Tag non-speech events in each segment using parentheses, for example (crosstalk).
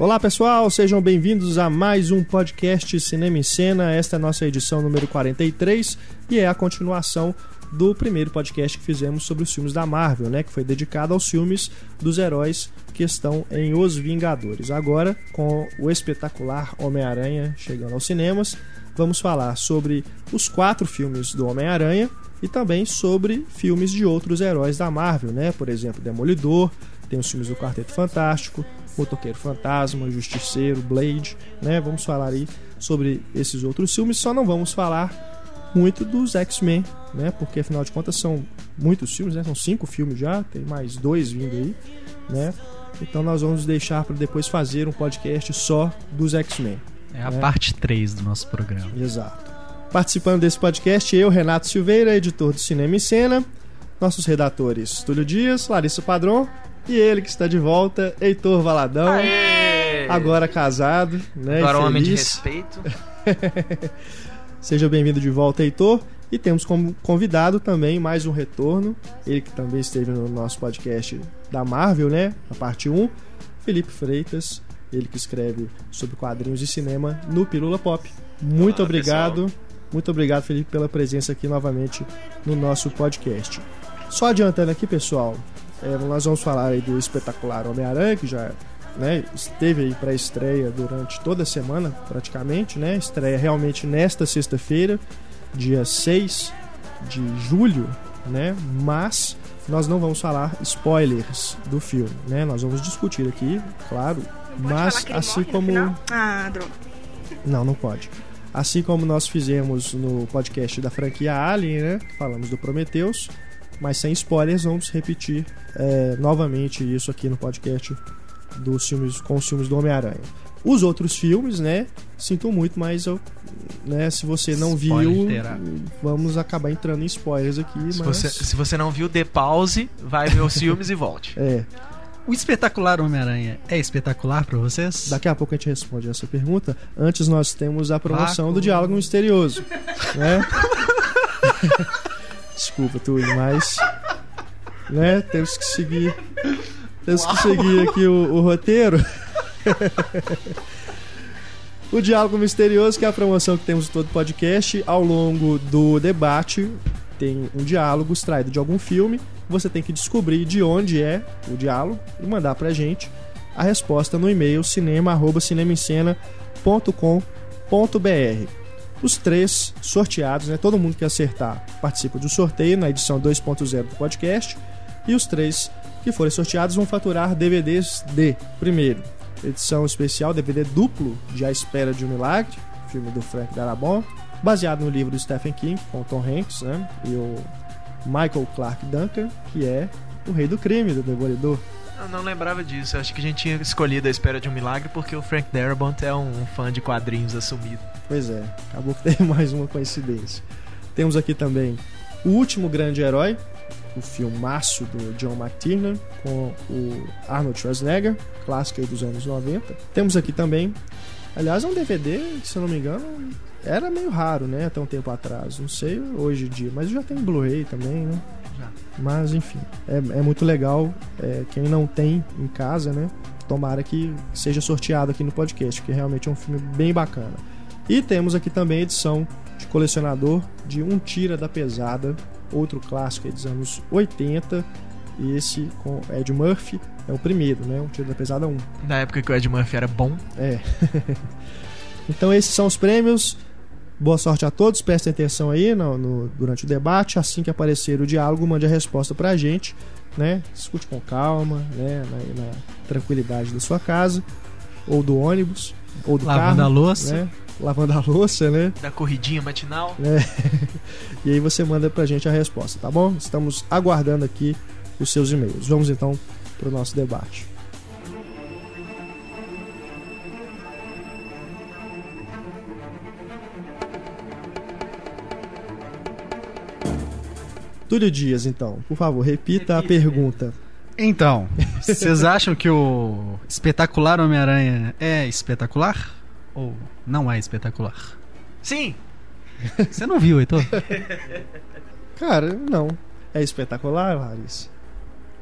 Olá pessoal, sejam bem-vindos a mais um podcast Cinema em Cena. Esta é a nossa edição número 43 e é a continuação do primeiro podcast que fizemos sobre os filmes da Marvel, né, que foi dedicado aos filmes dos heróis que estão em Os Vingadores. Agora, com o espetacular Homem-Aranha chegando aos cinemas, vamos falar sobre os quatro filmes do Homem-Aranha e também sobre filmes de outros heróis da Marvel, né? Por exemplo, Demolidor, tem os filmes do Quarteto Fantástico, Motoqueiro Fantasma, Justiceiro, Blade, né? Vamos falar aí sobre esses outros filmes, só não vamos falar muito dos X-Men, né? Porque afinal de contas são muitos filmes, né? São cinco filmes já, tem mais dois vindo aí, né? Então nós vamos deixar para depois fazer um podcast só dos X-Men. É a né? parte 3 do nosso programa. Exato. Participando desse podcast, eu, Renato Silveira, editor do Cinema e Cena, nossos redatores Túlio Dias, Larissa Padrão e ele que está de volta, Heitor Valadão. Aê! Agora casado, né? Agora um homem de respeito. (laughs) Seja bem-vindo de volta, Heitor. E temos como convidado também mais um retorno, ele que também esteve no nosso podcast da Marvel, né? A parte 1, Felipe Freitas, ele que escreve sobre quadrinhos de cinema no Pirula Pop. Muito Olá, obrigado. pessoal. Muito obrigado, Felipe, pela presença aqui novamente no nosso podcast. Só adiantando aqui, pessoal, é, nós vamos falar aí do espetacular Homem-Aranha, que já né, esteve aí para estreia durante toda a semana, praticamente, né? Estreia realmente nesta sexta-feira, dia 6 de julho, né? Mas nós não vamos falar spoilers do filme, né? Nós vamos discutir aqui, claro, mas assim como Ah, droga. não, não pode. Assim como nós fizemos no podcast da franquia Alien, né? Falamos do Prometheus, mas sem spoilers, vamos repetir é, novamente isso aqui no podcast dos filmes, com os filmes do Homem-Aranha. Os outros filmes, né? Sinto muito, mas eu, né, se você não Spoiler viu, terá. vamos acabar entrando em spoilers aqui. Se mas... você, se você não viu, dê pause, vai ver os (laughs) filmes e volte. É, O espetacular Homem-Aranha é espetacular pra vocês? daqui a pouco a gente responde essa pergunta. Antes nós temos a promoção do Diálogo Misterioso, né? (laughs) Desculpa, Túlio, mas né, temos que seguir temos que seguir aqui o, o roteiro. (laughs) o Diálogo Misterioso, que é a promoção que temos em todo podcast, ao longo do debate tem um diálogo extraído de algum filme. Você tem que descobrir de onde é o diálogo e mandar pra gente a resposta no e-mail cinema@cinemencena.com.br. Os três sorteados, né? Todo mundo que acertar participa do sorteio na edição 2.0 do podcast. E os três que forem sorteados vão faturar DVDs de, primeiro, edição especial DVD duplo de A Espera de um Milagre, filme do Frank Darabont, baseado no livro do Stephen King, com Tom Hanks, né? E o Michael Clark Duncan, que é o rei do crime do Demolidor. Eu não lembrava disso. Acho que a gente tinha escolhido a espera de um milagre porque o Frank Darabont é um fã de quadrinhos assumido. Pois é, acabou que (laughs) teve mais uma coincidência. Temos aqui também O Último Grande Herói, o filmaço do John McTiernan com o Arnold Schwarzenegger, clássico dos anos 90. Temos aqui também, aliás, é um DVD, se eu não me engano, era meio raro, né, até um tempo atrás. Não sei hoje em dia, mas já tem Blu-ray também, né? Já. Mas enfim, é, é muito legal. é, quem não tem em casa, né? Tomara que seja sorteado aqui no podcast, porque realmente é um filme bem bacana. E temos aqui também a edição de colecionador de Um Tira da Pesada, outro clássico aí dos anos 80. E esse com Ed Murphy é o primeiro, né? Um Tira da Pesada 1. Na época que o Ed Murphy era bom. É. (laughs) então esses são os prêmios. Boa sorte a todos, prestem atenção aí no, no- durante o debate. Assim que aparecer o diálogo, mande a resposta pra gente, né? Escute com calma, né? Na, na tranquilidade da sua casa, ou do ônibus, ou do Lavando carro. a louça. Né? Lavando a louça, né? Da corridinha matinal. (laughs) E aí você manda pra gente a resposta, tá bom? Estamos aguardando aqui os seus e-mails. Vamos então pro nosso debate. Túlio Dias, então, por favor, repita a pergunta. Então, vocês acham que o espetacular Homem-Aranha é espetacular? Ou não é espetacular? Sim! Você não viu, Heitor? Cara, não. É espetacular, Larissa?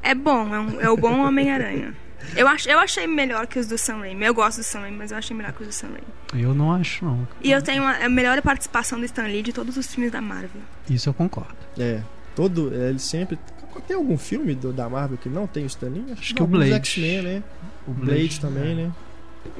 É bom, é, um- é o bom Homem-Aranha. Eu, ach, eu achei melhor que os do Sam Raimi. Eu gosto do Sam Raimi, mas eu achei melhor que os do Sam Raimi. Eu não acho, não. E eu tenho uma, a melhor participação do Stan Lee de todos os filmes da Marvel. Isso eu concordo. É, todo. Ele sempre. Tem algum filme do- da Marvel que não tem o Stan Lee? Acho que o Blade. X-Men, né? O Blade, também, é. né?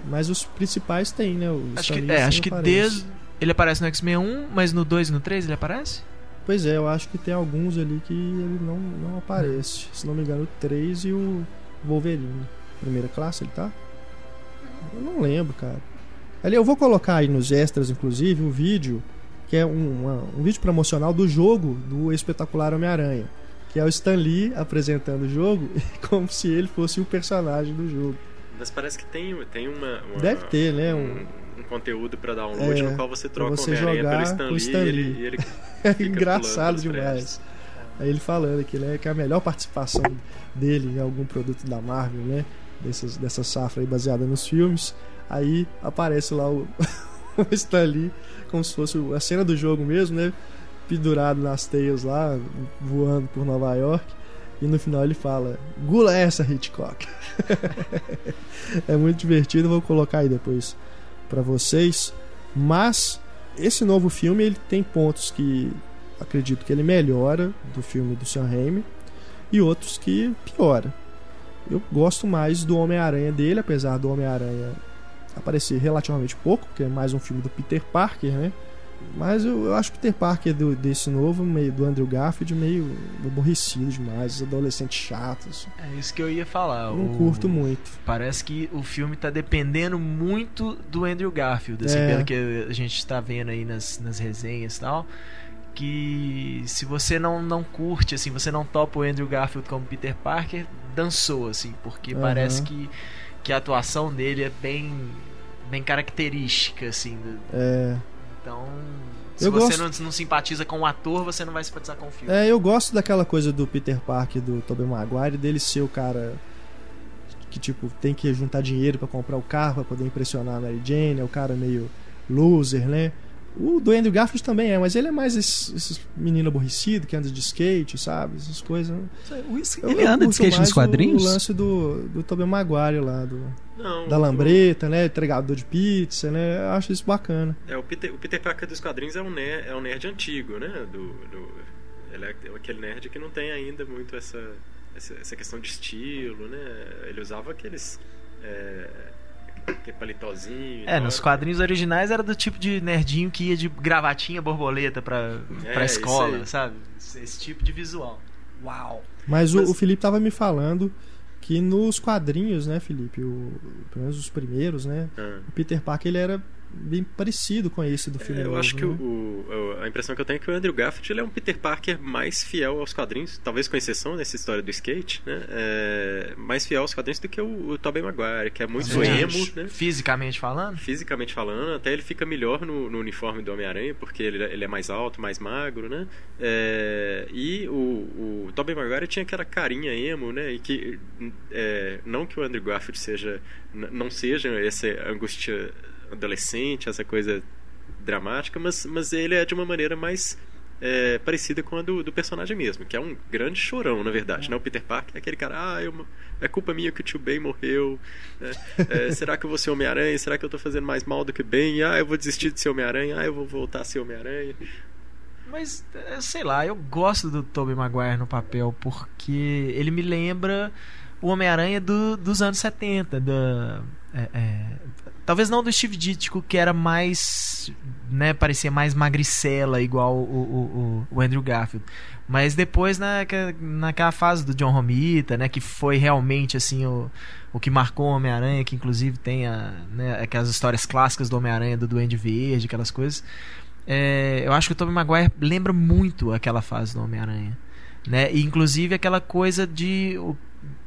Mas os principais tem, né? O Acho Stan que, Lee é, acho que aparece. desde. Ele aparece no X-Men 1, mas no 2 e no 3 ele aparece? Pois é, eu acho que tem alguns ali que ele não, não aparece. Se não me engano, o 3 e o Wolverine. Primeira classe ele tá? Eu não lembro, cara. Ali eu vou colocar aí nos extras, inclusive, o vídeo, que é um, uma- um vídeo promocional do jogo do espetacular Homem-Aranha. Que é o Stan Lee apresentando o jogo (laughs) como se ele fosse o personagem do jogo. Mas parece que tem, tem uma, uma- Deve ter, né? Um, Um, conteúdo pra download É, no qual você troca você o Homem-Aranha pelo Stan Lee, Stan e ele, Lee. e ele (laughs) É engraçado demais. Aí ele falando que, né, que é a melhor participação dele em algum produto da Marvel, né? Dessas, dessa safra aí baseada nos filmes. Aí aparece lá o, (laughs) o Stan Lee, como se fosse a cena do jogo mesmo, né? Pendurado nas teias lá, voando por Nova York. E no final ele fala: Gula essa, Hitchcock. (laughs) é muito divertido, vou colocar aí depois pra vocês. Mas esse novo filme ele tem pontos que acredito que ele melhora do filme do Sam Raimi e outros que piora. Eu gosto mais do Homem-Aranha dele, apesar do Homem-Aranha aparecer relativamente pouco, porque é mais um filme do Peter Parker, né? Mas eu, eu acho o Peter Parker do, desse novo, meio do Andrew Garfield, meio aborrecido demais, os adolescentes chatos. É isso que eu ia falar. Eu não o- curto muito. Parece que o filme tá dependendo muito do Andrew Garfield, assim, É. pelo que a gente tá vendo aí nas, nas resenhas e tal. Que se você não, não curte, assim, você não topa o Andrew Garfield como Peter Parker, dançou, assim, porque Aham. parece que, que a atuação dele é bem, bem característica, assim. do- É, Então, se Eu você gosto- não, não simpatiza com o ator, você não vai simpatizar com o filme. É, eu gosto daquela coisa do Peter Parker do Tobey Maguire, dele ser o cara que tipo tem que juntar dinheiro pra comprar o carro pra poder impressionar a Mary Jane, é o cara meio loser, né? O do Andrew Garfield também é, mas ele é mais esse, esse menino aborrecido que anda de skate, sabe? Essas coisas. né? Eu- Ele eu anda de skate nos o- quadrinhos? O, lance do, do Tobey Maguire lá, do, Não, da o- lambreta, né? Entregador de pizza, né? Eu acho isso bacana. É, o Peter, o Peter Parker dos quadrinhos é um nerd, é um nerd antigo, né? Do, do- ele é aquele nerd que não tem ainda muito essa, essa, essa questão de estilo, né? Ele usava aqueles. É, aquele palitozinho. É, nos quadrinhos originais era do tipo de nerdinho que ia de gravatinha borboleta pra, É, pra escola, sabe? Esse, esse tipo de visual. Uau! Mas, o, Mas- o Felipe tava me falando que nos quadrinhos, né, Felipe? O, pelo menos os primeiros, né? Ah. O Peter Parker ele era bem parecido com esse do filme É, eu novo, acho que né? o, o- a impressão que eu tenho é que o Andrew Garfield ele é um Peter Parker mais fiel aos quadrinhos, talvez com exceção nessa história do skate, né? É, mais fiel aos quadrinhos do que o, o Tobey Maguire, que é muito Você emo, né? Fisicamente falando? Fisicamente falando, até ele fica melhor no, no uniforme do Homem-Aranha, porque ele, ele é mais alto, mais magro, né? É, e o, o Tobey Maguire tinha aquela carinha emo, né? E que é, não que o Andrew Garfield seja, não seja essa angústia adolescente, essa coisa dramática, mas, mas ele é de uma maneira mais é, parecida com a do, do personagem mesmo, que é um grande chorão, na verdade. Né? O Peter Parker é aquele cara, ah, eu, é culpa minha que o tio Ben morreu. né? É, (laughs) será que eu vou ser Homem-Aranha? Será que eu tô fazendo mais mal do que bem? Ah, eu vou desistir de ser Homem-Aranha. Ah, eu vou voltar a ser Homem-Aranha. Mas, é, sei lá, eu gosto do Tobey Maguire no papel porque ele me lembra o Homem-Aranha do- dos anos 70. Da, é, é, talvez não do Steve Ditko, que era mais. Né, parecia mais magricela, igual o, o, o- Andrew Garfield. Mas depois, naquela, naquela fase do John Romita, né, que foi realmente assim o, o que marcou o Homem-Aranha, que inclusive tem a, né, aquelas histórias clássicas do Homem-Aranha, do Duende Verde, aquelas coisas. É, eu acho que o Tobey Maguire lembra muito aquela fase do Homem-Aranha. Né? E, inclusive aquela coisa de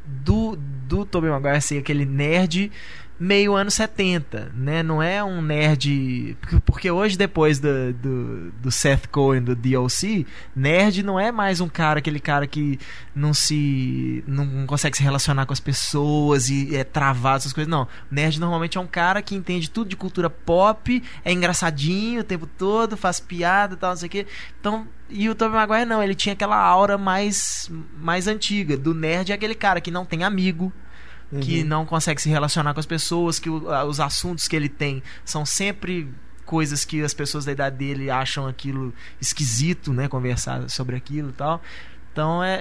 do, do Tobey Maguire ser aquele nerd meio anos 70, né? Não é um nerd... porque- hoje, depois do, do, do Seth Cohen, do DLC, nerd não é mais um cara, aquele cara que não se... não consegue se relacionar com as pessoas e é travado, essas coisas. Não. Nerd normalmente é um cara que entende tudo de cultura pop, é engraçadinho o tempo todo, faz piada e tal, não sei o quê. Então, e o Tobey Maguire não, ele tinha aquela aura mais, mais antiga. Do nerd é aquele cara que não tem amigo, que Uhum. não consegue se relacionar com as pessoas, que o- os assuntos que ele tem são sempre coisas que as pessoas da idade dele acham aquilo esquisito, né? Conversar sobre aquilo e tal. Então, é, é-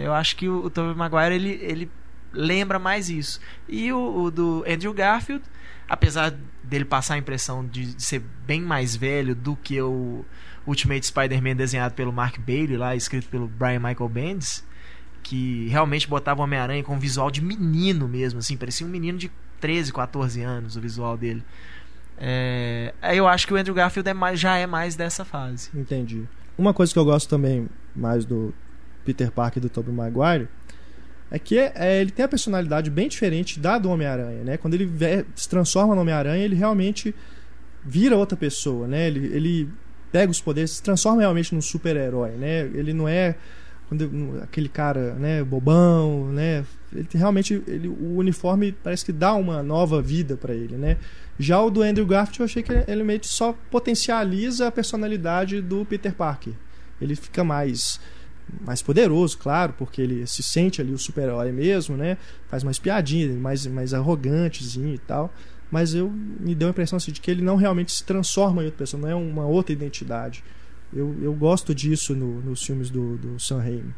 é, eu acho que o, o Tobey Maguire, ele, ele lembra mais isso. E o, o do Andrew Garfield, apesar dele passar a impressão de, de ser bem mais velho do que o Ultimate Spider-Man desenhado pelo Mark Bailey, lá escrito pelo Brian Michael Bendis, que realmente botava o Homem-Aranha com um visual de menino mesmo, assim, parecia um menino de 13, 14 anos o visual dele. É, eu acho que o Andrew Garfield é mais, já é mais dessa fase. Entendi. Uma coisa que eu gosto também mais do Peter Parker e do Tobey Maguire é que é, ele tem a personalidade bem diferente da do Homem-Aranha, né? Quando ele se transforma no Homem-Aranha, ele realmente vira outra pessoa, né? Ele, ele pega os poderes, se transforma realmente num super-herói, né? Ele não é aquele cara, né, bobão, né? Ele realmente ele, o uniforme parece que dá uma nova vida pra ele, né? Já o do Andrew Garfield eu achei que ele meio que só potencializa a personalidade do Peter Parker. Ele fica mais mais poderoso, claro, porque ele se sente ali o super-herói mesmo, né? Faz mais piadinha, mais mais arrogantezinho e tal. Mas eu me deu a impressão assim, de que ele não realmente se transforma em outra pessoa, não é uma outra identidade. Eu, eu gosto disso no- nos filmes do, do Sam Raimi.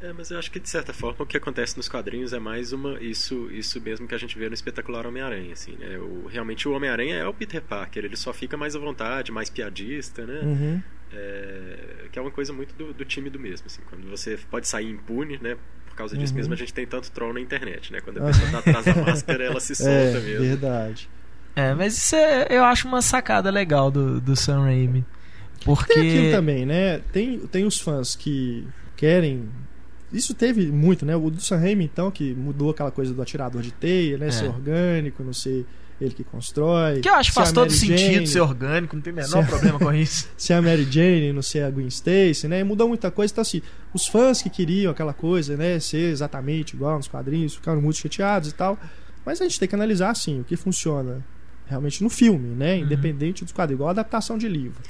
É, mas eu acho que de certa forma o que acontece nos quadrinhos é mais uma isso isso mesmo que a gente vê no espetacular Homem-Aranha, assim, né? O, realmente o Homem-Aranha é o Peter Parker, ele só fica mais à vontade, mais piadista, né? Uhum. É, que é uma coisa muito do, do time do mesmo, assim, quando você pode sair impune, né? Por causa disso Uhum. mesmo a gente tem tanto troll na internet, né? Quando a (laughs) pessoa tá atrás da máscara, ela se solta É, mesmo. verdade. É, mas isso é, eu acho uma sacada legal do, do Sam Raimi. Porque. Tem aquilo também, né? Tem, tem os fãs que querem. Isso teve muito, né? O do Sam Raimi, então, que mudou aquela coisa do atirador de teia, né? É. Ser orgânico, não ser ele que constrói. Que eu acho que faz a todo Mary sentido Jane, ser orgânico, não tem o menor Ser- problema com isso. (laughs) ser a Mary Jane, não ser a Gwen Stacy, né? Mudou muita coisa. Então, assim, os fãs que queriam aquela coisa, né? Ser exatamente igual nos quadrinhos, ficaram muito chateados e tal. Mas a gente tem que analisar, assim, o que funciona realmente no filme, né? Uhum. Independente dos quadrinhos, igual a adaptação de livro.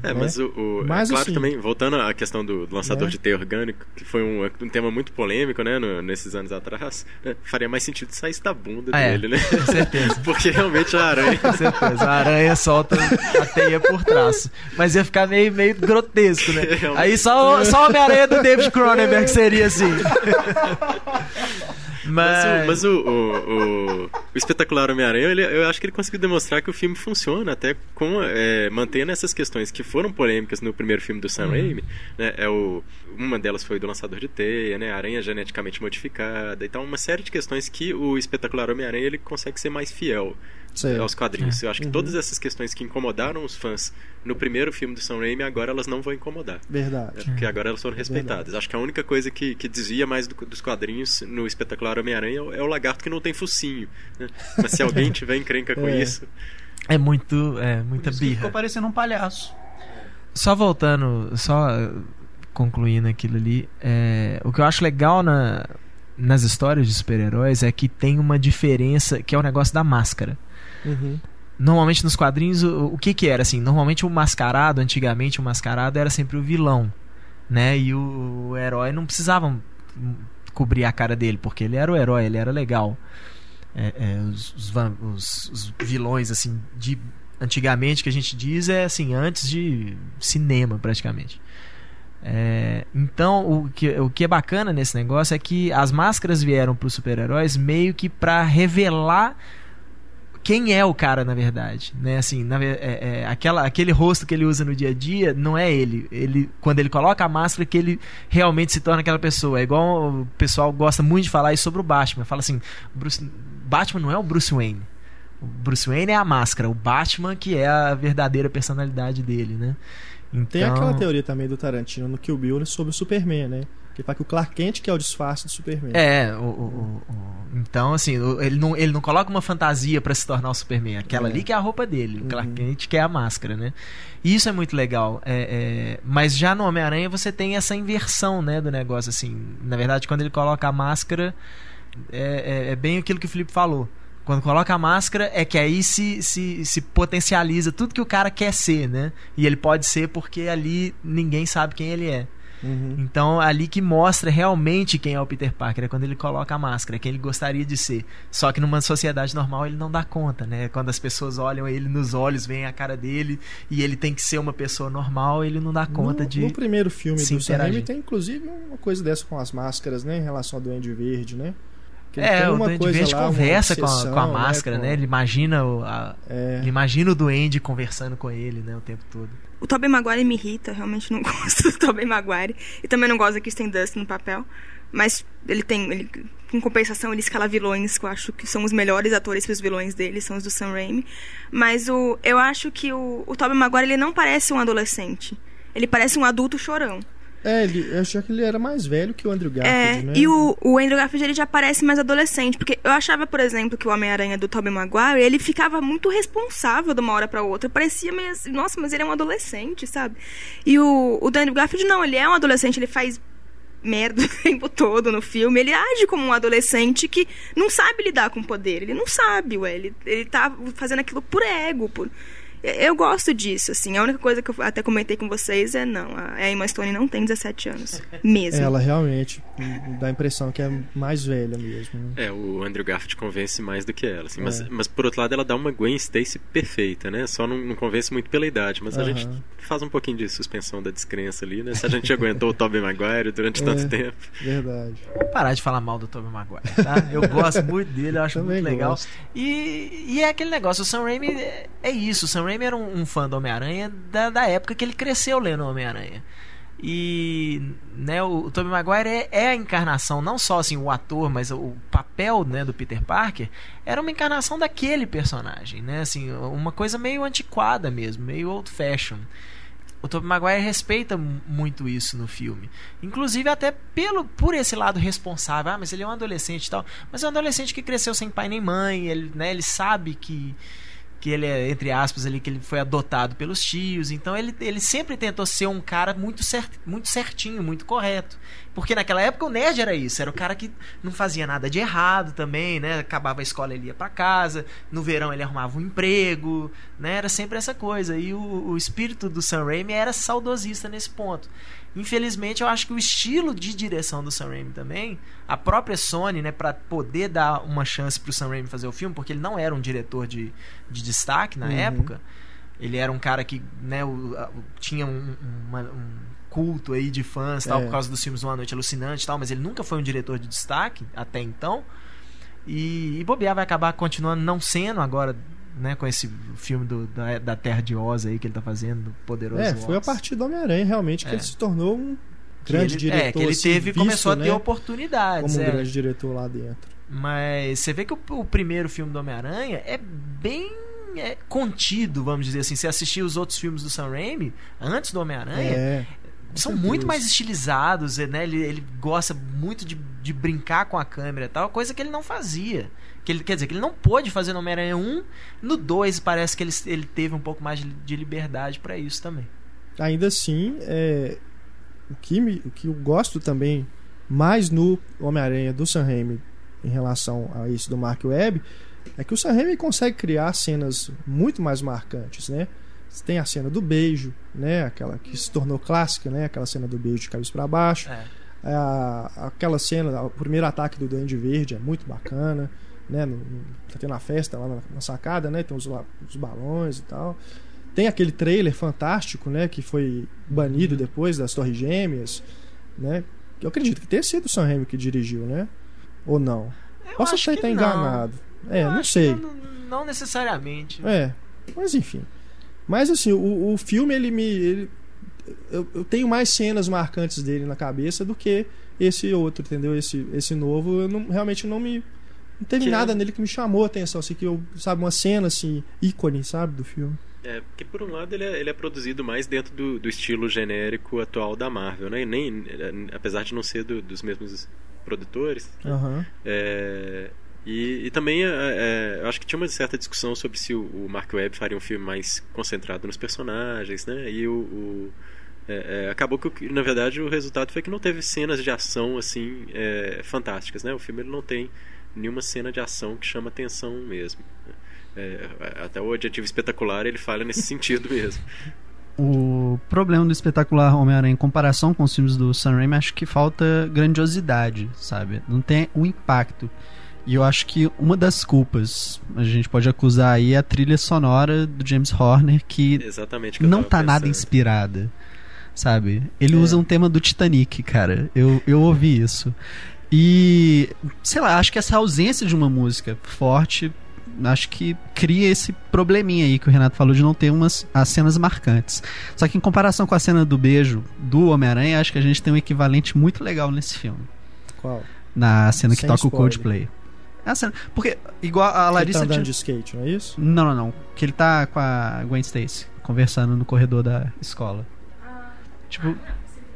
É, né? mas o, o- Mas, é claro assim, também, voltando à questão do, do lançador né? de teia orgânico, que foi um, um tema muito polêmico, né, no- nesses anos atrás, né, faria mais sentido sair da bunda Ah, é. dele, né? Com certeza. (laughs) Porque realmente a aranha. Com certeza. A aranha solta a teia por trás. Mas ia ficar meio, meio grotesco, né? (laughs) Realmente. Aí só, só a Homem-Aranha do David Cronenberg seria assim. Mas, Mas, o, mas o, o, o- o espetacular Homem-Aranha, eu acho que ele conseguiu demonstrar que o filme funciona, até com, é, mantendo essas questões que foram polêmicas no primeiro filme do Sam Raimi. Né, é o, uma delas foi do lançador de teia, né, aranha geneticamente modificada. Então, uma série de questões que o espetacular Homem-Aranha ele consegue ser mais fiel Certo. aos quadrinhos. Eu acho que Uhum. todas essas questões que incomodaram os fãs no primeiro filme do Sam Raimi, agora elas não vão incomodar. Verdade. né, Porque agora elas foram respeitadas. Acho que a única coisa que, que desvia mais do- dos quadrinhos no espetacular Homem-Aranha é o- é o lagarto que não tem focinho. (laughs) Mas se alguém tiver encrenca com É. isso. é muito. É, muita Por isso que birra. ficou parecendo um palhaço. Só voltando, só eh, concluindo aquilo ali, é, o que eu acho legal na, nas histórias de super-heróis é que tem uma diferença, que é o negócio da máscara. Uhum. Normalmente nos quadrinhos, o, o que que era assim? Normalmente o mascarado, antigamente o mascarado era sempre o vilão, né? E o, o herói não precisava cobrir a cara dele, porque ele era o herói, ele era legal. É, é, os, os os- vilões assim de antigamente que a gente diz é assim antes de cinema praticamente. É, então o que, o que é bacana nesse negócio é que as máscaras vieram para os super-heróis meio que para revelar quem é o cara na verdade, né? Assim, na é- é, aquela, aquele rosto que ele usa no dia a dia não é ele. Ele quando ele coloca a máscara que ele realmente se torna aquela pessoa. É igual o pessoal gosta muito de falar isso sobre o Batman. Fala assim, Bruce- Batman não é o Bruce Wayne. O Bruce Wayne é a máscara, o Batman que é a verdadeira personalidade dele, né? Então, Tem aquela teoria também do Tarantino no Kill Bill sobre o Superman, né? Que fala que o Clark Kent que é o disfarce do Superman. É, o, o- o- então assim, ele não, ele não coloca uma fantasia pra se tornar o Superman. Aquela É. ali que é a roupa dele, o Clark Uhum. Kent que é a máscara, né? E isso é muito legal. É, é, mas já no Homem-Aranha você tem essa inversão, né, do negócio assim. Na verdade, quando ele coloca a máscara, é, é- é bem aquilo que o Felipe falou. Quando coloca a máscara é que aí se, se, se potencializa tudo que o cara quer ser, né? E ele pode ser porque ali ninguém sabe quem ele é. Uhum. Então, ali que mostra realmente quem é o Peter Parker, é quando ele coloca a máscara, é quem ele gostaria de ser. Só que numa sociedade normal ele não dá conta, né? Quando as pessoas olham ele nos olhos, veem a cara dele e ele tem que ser uma pessoa normal, ele não dá conta no, de. No primeiro filme do interagir. tem inclusive uma coisa dessa com as máscaras, né? Em relação ao Duende Verde, né? Que É, o Duende coisa Verde lá, conversa com a, com a máscara, com- né? Ele imagina o, a- É. ele imagina o Duende conversando com ele, né? O tempo todo. O Tobey Maguire me irrita, realmente não (laughs) gosto do Tobey Maguire. E também não gosto da Kristen Dust no papel. Mas ele tem. Ele, em compensação, ele escala vilões que eu acho que são os melhores atores para os vilões dele, são os do Sam Raimi. Mas o, eu acho que o, o Tobey Maguire ele não parece um adolescente. Ele parece um adulto chorão. É, ele, eu achei que ele era mais velho que o Andrew É, Garfield, né? e o, o Andrew Garfield ele já parece mais adolescente, porque eu achava, por exemplo, que o Homem-Aranha do Tobey Maguire, ele ficava muito responsável de uma hora pra outra, parecia meio assim, nossa, mas ele é um adolescente, sabe? E o, o Andrew Garfield não, ele é um adolescente, ele faz merda (laughs) o tempo todo no filme, ele age como um adolescente que não sabe lidar com poder, ele não sabe, ué, ele, ele tá fazendo aquilo por ego, por... Eu gosto disso, assim. A única coisa que eu até comentei com vocês é não, a Emma Stone não tem 17 anos. Mesmo. Ela realmente dá a impressão que é mais velha mesmo. né? É, o Andrew Garfield convence mais do que ela, assim. Mas, É. mas por outro lado, ela dá uma Gwen Stacy perfeita, né? Só não, não convence muito pela idade, mas a Aham. gente faz um pouquinho de suspensão da descrença ali, né? Se a gente aguentou o Tobey Maguire durante tanto É. tempo. Verdade. Vamos parar de falar mal do Tobey Maguire, tá? Eu gosto muito dele, eu acho Também muito legal. gosto. E, e é aquele negócio, o Sam Raimi é, é isso, o Sam Raimi era um, um fã do Homem-Aranha da, da época que ele cresceu lendo Homem-Aranha. E né, o, o Tobey Maguire é, é a encarnação, não só assim o ator, mas o papel né, do Peter Parker era uma encarnação daquele personagem, né? Assim, uma coisa meio antiquada mesmo, meio old fashion. O Tobey Maguire respeita mu- muito isso no filme. Inclusive até pelo por esse lado responsável. Ah, mas ele é um adolescente e tal. Mas é um adolescente que cresceu sem pai nem mãe. Ele, né, ele sabe que que ele é, entre aspas, ali, que ele foi adotado pelos tios. Então ele, ele sempre tentou ser um cara muito, cer muito certinho, muito correto. Porque naquela época o nerd era isso, era o cara que não fazia nada de errado também, né? Acabava a escola, ele ia pra casa, no verão ele arrumava um emprego, né? Era sempre essa coisa. E o, o espírito do Sam Raimi era saudosista nesse ponto. Infelizmente, eu acho que o estilo de direção do Sam Raimi também, a própria Sony, né, para poder dar uma chance pro Sam Raimi fazer o filme, porque ele não era um diretor de, de destaque na Uhum. época. Ele era um cara que, né, o- o- tinha um, uma- um culto aí de fãs, tal, É. por causa dos filmes Uma Noite Alucinante, tal, mas ele nunca foi um diretor de destaque até então. E, e bobear vai acabar continuando não sendo agora, né, com esse filme do- da, da Terra de Oz aí que ele tá fazendo, do Poderoso É, foi a Oz. partir do Homem-Aranha realmente que É. ele se tornou um grande ele, diretor. É, que ele assim, teve e visto, começou a ter né, oportunidades. como um é. grande diretor lá dentro. Mas você vê que o, o primeiro filme do Homem-Aranha é bem é, contido, vamos dizer assim. Se assistir os outros filmes do Sam Raimi, antes do Homem-Aranha, É, são muito mais estilizados, né? Ele, ele gosta muito de, de brincar com a câmera e tal, coisa que ele não fazia. Que ele, quer dizer, que ele não pôde fazer no Homem-Aranha 1. No 2 parece que ele, ele teve um pouco mais de, de liberdade pra isso também. Ainda assim, é, o, que me, o que eu gosto também mais no Homem-Aranha do Sam Raimi em relação a isso do Mark Webb é que o Sam Raimi consegue criar cenas muito mais marcantes, né? Você tem a cena do beijo, né? Aquela que se tornou clássica, né? Aquela cena do beijo de cabeça para baixo. É. A- aquela cena, o primeiro ataque do Duende Verde é muito bacana, né? No, tá tendo uma festa lá na, na sacada, né? Tem os, os balões e tal. Tem aquele trailer fantástico, né? Que foi banido depois das Torres Gêmeas, né? Eu acredito que tenha sido o Sam Raimi que dirigiu, né? Ou não? Eu Posso até que não. enganado. É, Eu não sei. Não, não necessariamente. É, mas enfim. Mas assim, o, o filme, ele me. ele- eu, eu tenho mais cenas marcantes dele na cabeça do que esse outro, entendeu? Esse, esse novo, eu não- realmente não me. Não teve Que nada nele que me chamou a atenção, assim, que eu, sabe, uma cena assim, ícone, sabe, do filme. É, porque por um lado ele é, ele é produzido mais dentro do, do estilo genérico atual da Marvel, né? E nem, é, apesar de não ser do- dos mesmos produtores, Aham. É, e, e também é, é, eu acho que tinha uma certa discussão sobre se o, o Mark Webb faria um filme mais concentrado nos personagens, né? E o, o- é, é, acabou que, na verdade, o resultado foi que não teve cenas de ação assim é, fantásticas, né? O filme ele não tem nenhuma cena de ação que chama atenção mesmo. É, até o adjetivo espetacular ele falha nesse (laughs) sentido mesmo. O problema do espetacular Homem-Aranha em comparação com os filmes do Sam Raimi, acho que falta grandiosidade, sabe? Não tem o impacto. E eu acho que uma das culpas a gente pode acusar aí é a trilha sonora do James Horner, que que não tá nada pensando. inspirada. Sabe? Ele É. usa um tema do Titanic, cara. Eu, eu ouvi isso. E, sei lá, acho que essa ausência de uma música forte, acho que cria esse probleminha aí que o Renato falou de não ter umas as cenas marcantes. Só que em comparação com a cena do beijo do Homem-Aranha, acho que a gente tem um equivalente muito legal nesse filme. Qual? Na cena que Sem toca o spoiler. Coldplay. É a cena, porque, igual a Ele tá Larissa andando tinha... de skate, não é isso? Não, não, não. Que ele tá com a Gwen Stacy conversando no corredor da escola. Tipo,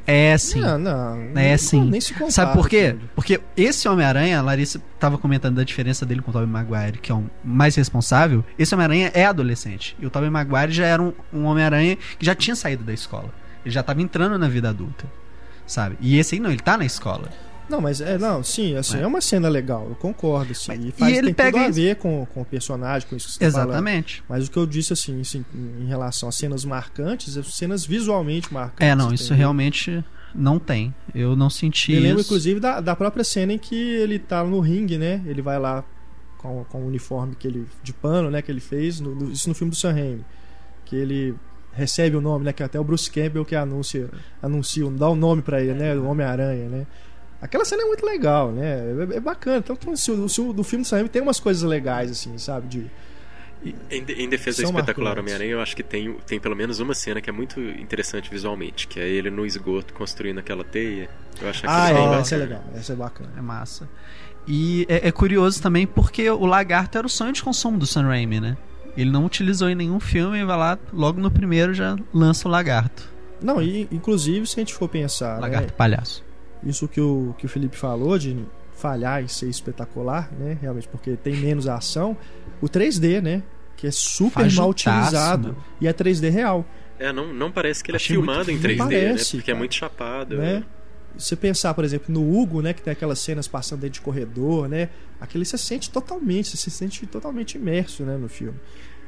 é assim. Não, não. É não- sim. Nem se compara, Sabe por quê? tudo. Porque esse Homem-Aranha, a Larissa tava comentando da diferença dele com o Tobey Maguire, que é um mais responsável. Esse Homem-Aranha é adolescente. E o Tobey Maguire já era um, um Homem-Aranha que já tinha saído da escola. Ele já tava entrando na vida adulta. Sabe? E esse aí não, ele tá na escola. Não, mas é, não, sim, assim, É. é, uma cena legal, eu concordo, assim. Mas- e faz, e ele tem pega tudo a ver com, com o personagem, com isso que você tá. Exatamente. Mas o que eu disse, assim, assim, em relação a cenas marcantes, é cenas visualmente marcantes. É, não, isso entendeu? realmente não tem. Eu não senti Me lembro, isso. inclusive, da, da própria cena em que ele tá no ringue, né? Ele vai lá com, com o uniforme que ele, de pano, né? Que ele fez, no- no- isso no filme do Sam Raimi. Que ele recebe o nome, né? Que até o Bruce Campbell que anuncia, anuncia dá o nome pra ele, né? O Homem-Aranha, né? Aquela cena é muito legal, né? É, é bacana. Então, assim, o, o, do filme do Sam Raimi tem umas coisas legais, assim, sabe? De, Em, em defesa do São espetacular. Homem-Aranha, eu acho que tem, tem pelo menos uma cena que é muito interessante visualmente, que é ele no esgoto construindo aquela teia. Eu acho ah, bem é, essa é bacana. legal. Essa é bacana. É massa. E é, é curioso também porque o lagarto era o sonho de consumo do Sam Raimi, né? Ele não utilizou em nenhum filme e vai lá, logo no primeiro já lança o lagarto. Não, e inclusive, se a gente for pensar, né, Lagarto palhaço. Isso que o, que o Felipe falou de falhar em ser espetacular, né? Realmente, porque tem menos ação. O 3D, né? Que é super mal Fajutaço, utilizado. né? E é 3D real. É, não, não parece que ele Achei é filmado muito- em 3D, não parece, né? Porque é cara. muito chapado. né? Você pensar, por exemplo, no Hugo, né? Que tem aquelas cenas passando dentro de corredor, né? Aquele você sente totalmente, você se sente totalmente imerso, né? No filme.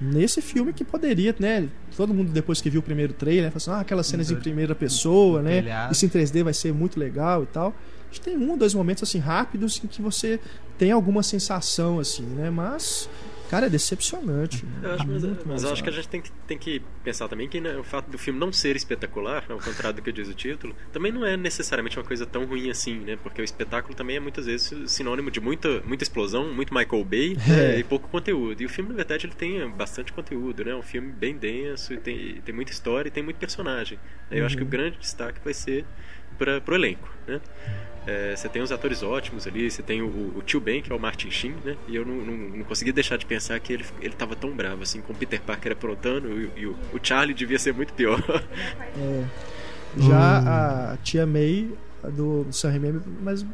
Nesse filme que poderia, né? Todo mundo depois que viu o primeiro trailer, né, falou assim, ah, aquelas cenas em primeira pessoa, né? telhado. Isso em 3D vai ser muito legal e tal. A gente tem um ou dois momentos assim rápidos em que você tem alguma sensação assim, né? Mas, cara, é decepcionante. né? Eu acho, mas, Muito mas eu acho que a gente tem que, tem que pensar também que né, o fato do filme não ser espetacular, ao contrário do que diz o título, também não é necessariamente uma coisa tão ruim assim, né? Porque o espetáculo também é muitas vezes sinônimo de muita, muita explosão, muito Michael Bay né, (laughs) É. e pouco conteúdo. E o filme, na verdade, ele tem bastante conteúdo, né? É um filme bem denso, e tem, tem muita história e tem muito personagem. Eu acho que o Uhum. grande destaque vai ser para pro elenco, né? É, você tem os atores ótimos ali, você tem o, o tio Ben, que é o Martin Sheen, né? E eu não, não, não consegui deixar de pensar que ele, ele tava tão bravo, assim, com o Peter Parker aprontando, e, e o, o Charlie devia ser muito pior. (laughs) É. Já a tia May a do, do Sam Raimi é mais,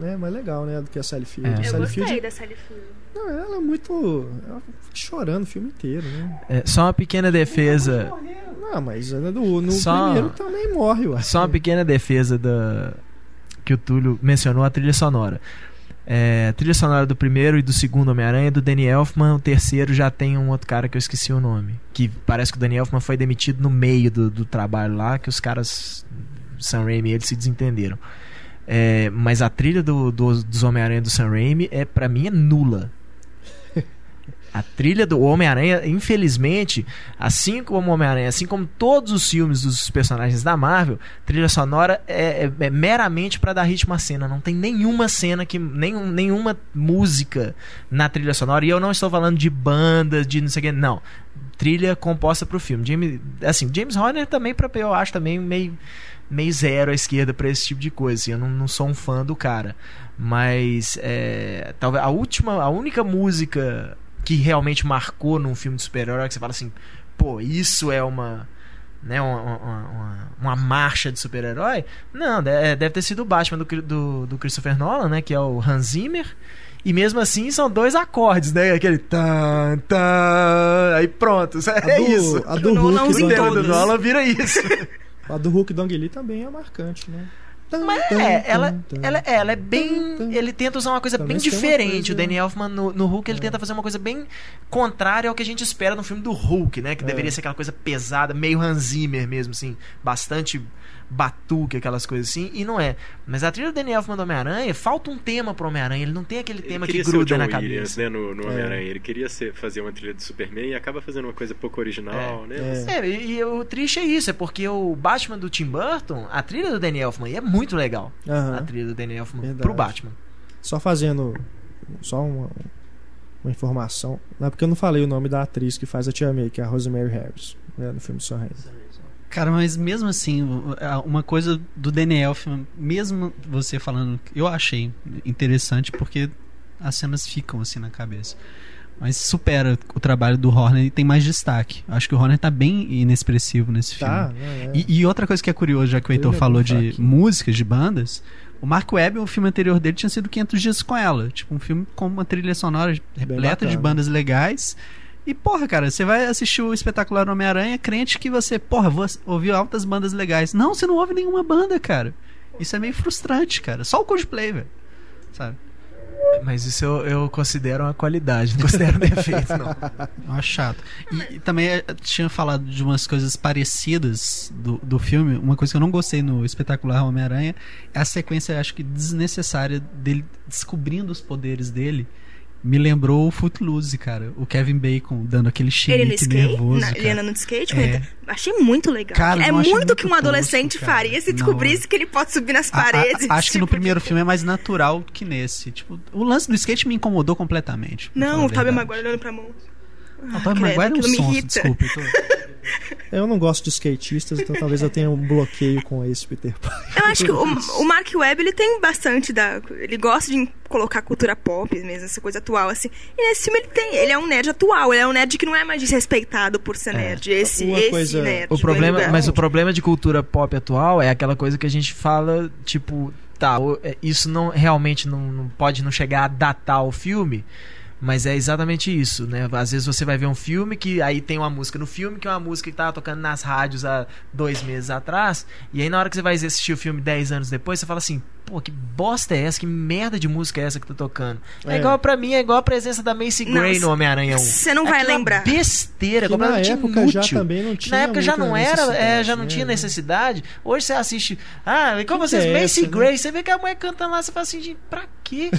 né, mais legal, né? Do que a Sally Field. É. A Eu Sally gostei Field, da Sally Field. não, ela é muito. Ela fica chorando o filme inteiro, né? É, só uma pequena defesa. Não, mas ela do, no Só- primeiro também morre, ué. Só uma pequena defesa da que o Túlio mencionou a trilha sonora. É, trilha sonora do primeiro e do segundo Homem-Aranha é do Danny Elfman, o terceiro já tem um outro cara que eu esqueci o nome. Que parece que o Danny Elfman foi demitido no meio do, do trabalho lá, que os caras, Sam Raimi e ele se desentenderam. É, mas a trilha do, do- dos Homem-Aranha do Sam Raimi, é, pra mim, é nula. A trilha do Homem-Aranha, infelizmente, assim como o Homem-Aranha, assim como todos os filmes dos personagens da Marvel, trilha sonora é, é- é meramente pra dar ritmo à cena. Não tem nenhuma cena que. Nenhum, nenhuma música na trilha sonora. E eu não estou falando de bandas, de não sei o que. Não. Trilha composta pro filme. James, assim, James Horner também, pra, eu acho também meio, meio zero à esquerda pra esse tipo de coisa. assim. eu não, não sou um fã do cara. Mas é, talvez a última, a única música que realmente marcou num filme de super-herói que você fala assim, pô, isso é uma né, uma, uma, uma- marcha de super-herói? Não, de- deve ter sido o Batman do, do, do Christopher Nolan, né, que é o Hans Zimmer. E mesmo assim são dois acordes, né? Aquele tan, tan, aí pronto, (laughs) A é do, isso. A do o Nolan Hulk, em do O. Nolan vira isso. (laughs) A do Hulk do Ang Lee também é marcante, né? Mas é, ela, ela, é, ela é bem. Ele tenta usar uma coisa Pelo bem diferente. coisa- O Danny Elfman no, no Hulk ele tenta fazer uma coisa bem contrária ao que a gente espera no filme do Hulk, né? Que É. deveria ser aquela coisa pesada, meio Hans Zimmer mesmo, assim. Bastante batuque, aquelas coisas assim. E não é. Mas a trilha do Danny Elfman do Homem-Aranha, falta um tema pro Homem-Aranha. Ele não tem aquele Ele tema que queria ser o gruda John na Williams, cabeça. né, no, no É. Homem-Aranha. Ele queria ser, fazer uma trilha de Superman e acaba fazendo uma coisa pouco original, né? É. É, e, e o triste é isso, é porque o Batman do Tim Burton, a trilha do Danny Elfman é muito legal. Aham. A trilha do Danny Elfman Verdade. pro Batman. Só fazendo. Só uma, uma informação. Não é porque eu não falei o nome da atriz que faz a Tia May, que é a Rosemary Harris, né, no filme Sam Raimi. Cara, mas mesmo assim, uma coisa do Danny Elfman, mesmo você falando, eu achei interessante porque as cenas ficam assim na cabeça. Mas supera o trabalho do Horner e tem mais destaque. Acho que o Horner tá bem inexpressivo nesse Tá, filme. né, é. E, e outra coisa que é curioso, já que o Heitor é falou de fraquinho. músicas, de bandas, o Mark Webb, o filme anterior dele tinha sido 500 Dias com Ela. Tipo, um filme com uma trilha sonora repleta de bandas legais. E, porra, cara, você vai assistir o espetacular Homem-Aranha crente que você, porra, vou ouvir altas bandas legais. Não, você não ouve nenhuma banda, cara. Isso é meio frustrante, cara. Só o Coldplay, velho. Sabe? Mas isso eu, eu considero uma qualidade, não considero um (laughs) defeito, não. Eu acho chato. E, e também eh, tinha falado de umas coisas parecidas do, do filme. Uma coisa que eu não gostei no espetacular Homem-Aranha é a sequência, acho que desnecessária dele descobrindo os poderes dele. Me lembrou o Footloose, cara. O Kevin Bacon dando aquele chilique nervoso. na- ele andando de skate, É. muito- achei muito legal. Cara, é muito muito que um adolescente tosco, faria se Não, descobrisse que ele pode subir nas A- a- paredes. acho que no tipo, primeiro filme é mais natural que nesse. Tipo, o lance do skate me incomodou completamente. Não, a o Tobey. Maguire olhando pra mão. O Tobey credo, Maguire é um sonso, irrita. desculpa. eu tô- (laughs) Eu não gosto de skatistas, então talvez eu tenha um bloqueio com esse Peter Parker. Eu acho que o, (laughs) o Mark Webb, ele tem bastante da... Ele gosta de colocar cultura pop mesmo, essa coisa atual, assim. E nesse filme ele tem... Ele é um nerd atual, ele é um nerd que não é mais desrespeitado por ser nerd. Esse, esse coisa- nerd. O problema, mas o problema de cultura pop atual é aquela coisa que a gente fala, tipo, tá, é, isso não realmente não, não pode não chegar a datar o filme, mas é exatamente isso, né? Às vezes você vai ver um filme que aí tem uma música no filme que é uma música que tava tocando nas rádios há dois meses atrás, e aí na hora que você vai assistir o filme dez anos depois, você fala assim, pô, que bosta é essa? Que merda de música é essa que tá tocando? É, É. igual pra mim, é igual a presença da Macy Não, Gray no Homem-Aranha 1. Você não vai é uma lembrar. besteira, Que na completamente época inútil. já também não tinha na época já não era, é, já não né? tinha necessidade. Hoje você assiste. Ah, e como Que vocês, que é Macy essa, né? Gray, você vê que a mulher cantando lá, você fala assim, pra quê?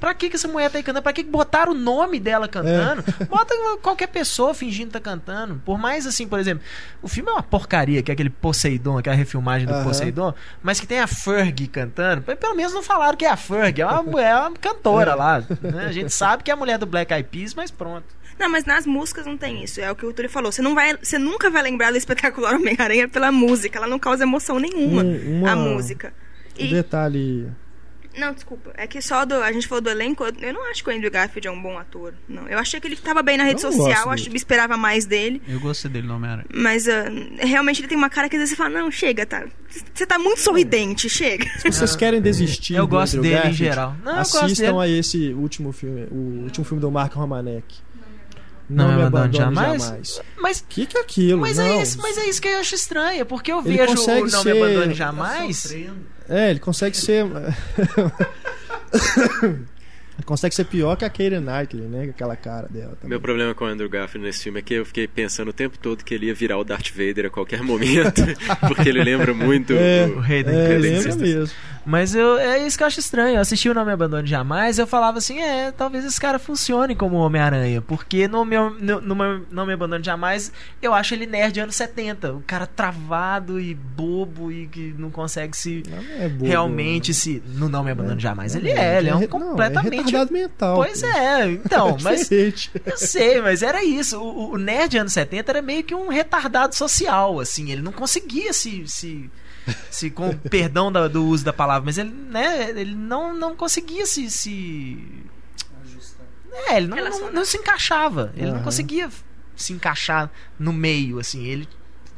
pra que que essa mulher tá aí cantando? Pra que que botaram o nome dela cantando? É. Bota qualquer pessoa fingindo que tá cantando. Por mais assim, por exemplo, o filme é uma porcaria, que é aquele Poseidon, aquela refilmagem do Aham. Poseidon, mas que tem a Ferg cantando. Pelo menos não falaram que é a Ferg, é uma, (laughs) é uma cantora É. lá. né? A gente sabe que é a mulher do Black Eyed Peas, mas pronto. Não, mas nas músicas não tem isso. É o que o Túlio falou. Você, não vai, você nunca vai lembrar do espetacular Homem-Aranha pela música. Ela não causa emoção nenhuma, Um- uma- a música. Um E, detalhe. Não, desculpa. É que só do, a gente falou do elenco, eu, não acho que o Andrew Garfield é um bom ator. Não. Eu achei que ele tava bem na rede Eu não social, gosto acho, dele. esperava mais dele. Eu gostei dele no Homem-Aranha. Mas ah, realmente ele tem uma cara que às vezes você fala, não, chega, tá. Você tá muito sorridente, chega. Se vocês querem desistir Eu do gosto Andrew dele em Garfield, geral. Não, eu gosto assistam dele. a esse último filme, o último filme do Mark Romanek. Não Me Abandone Jamais? jamais. Mas O que, que é aquilo? Mas não. é, isso, mas é isso que eu acho estranho, porque eu Ele vejo o Não ser- Me Abandone Jamais. É, ele consegue ser. ele (laughs) consegue ser pior que a Keira Knightley, né? Aquela cara dela também. Meu problema com o Andrew Garfield nesse filme é que eu fiquei pensando o tempo todo que ele ia virar o Darth Vader a qualquer momento, (laughs) porque ele lembra muito É, o, O rei da É, inteligência. lembra mesmo. Mas eu, é isso que eu acho estranho. Eu assisti o Não Me Abandone Jamais eu falava assim: é, talvez esse cara funcione como Homem-Aranha. Porque no meu, no, no meu Não Me Abandone Jamais eu acho ele nerd anos 70. O cara travado e bobo e que não consegue se. Não é bobo, realmente né? se. No Não Me Abandone Jamais Não, ele é, ele é um não, completamente. É retardado mental. pois é, então, (laughs) mas. Eu sei, mas era isso. O, o nerd anos 70 era meio que um retardado social, assim. Ele não conseguia se. se, se com o perdão da- do uso da palavra, mas ele, né, ele não, não conseguia se. se... É, ele não, não, não se encaixava. Ele não Aham. conseguia se encaixar no meio, assim. Ele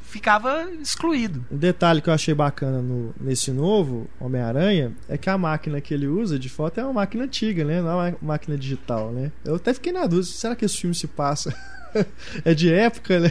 ficava excluído. Um detalhe que eu achei bacana no, nesse novo Homem-Aranha é que a máquina que ele usa de foto é uma máquina antiga, né? Não é uma máquina digital, né? Eu até fiquei na dúvida, será que esse filme se passa é de época, né?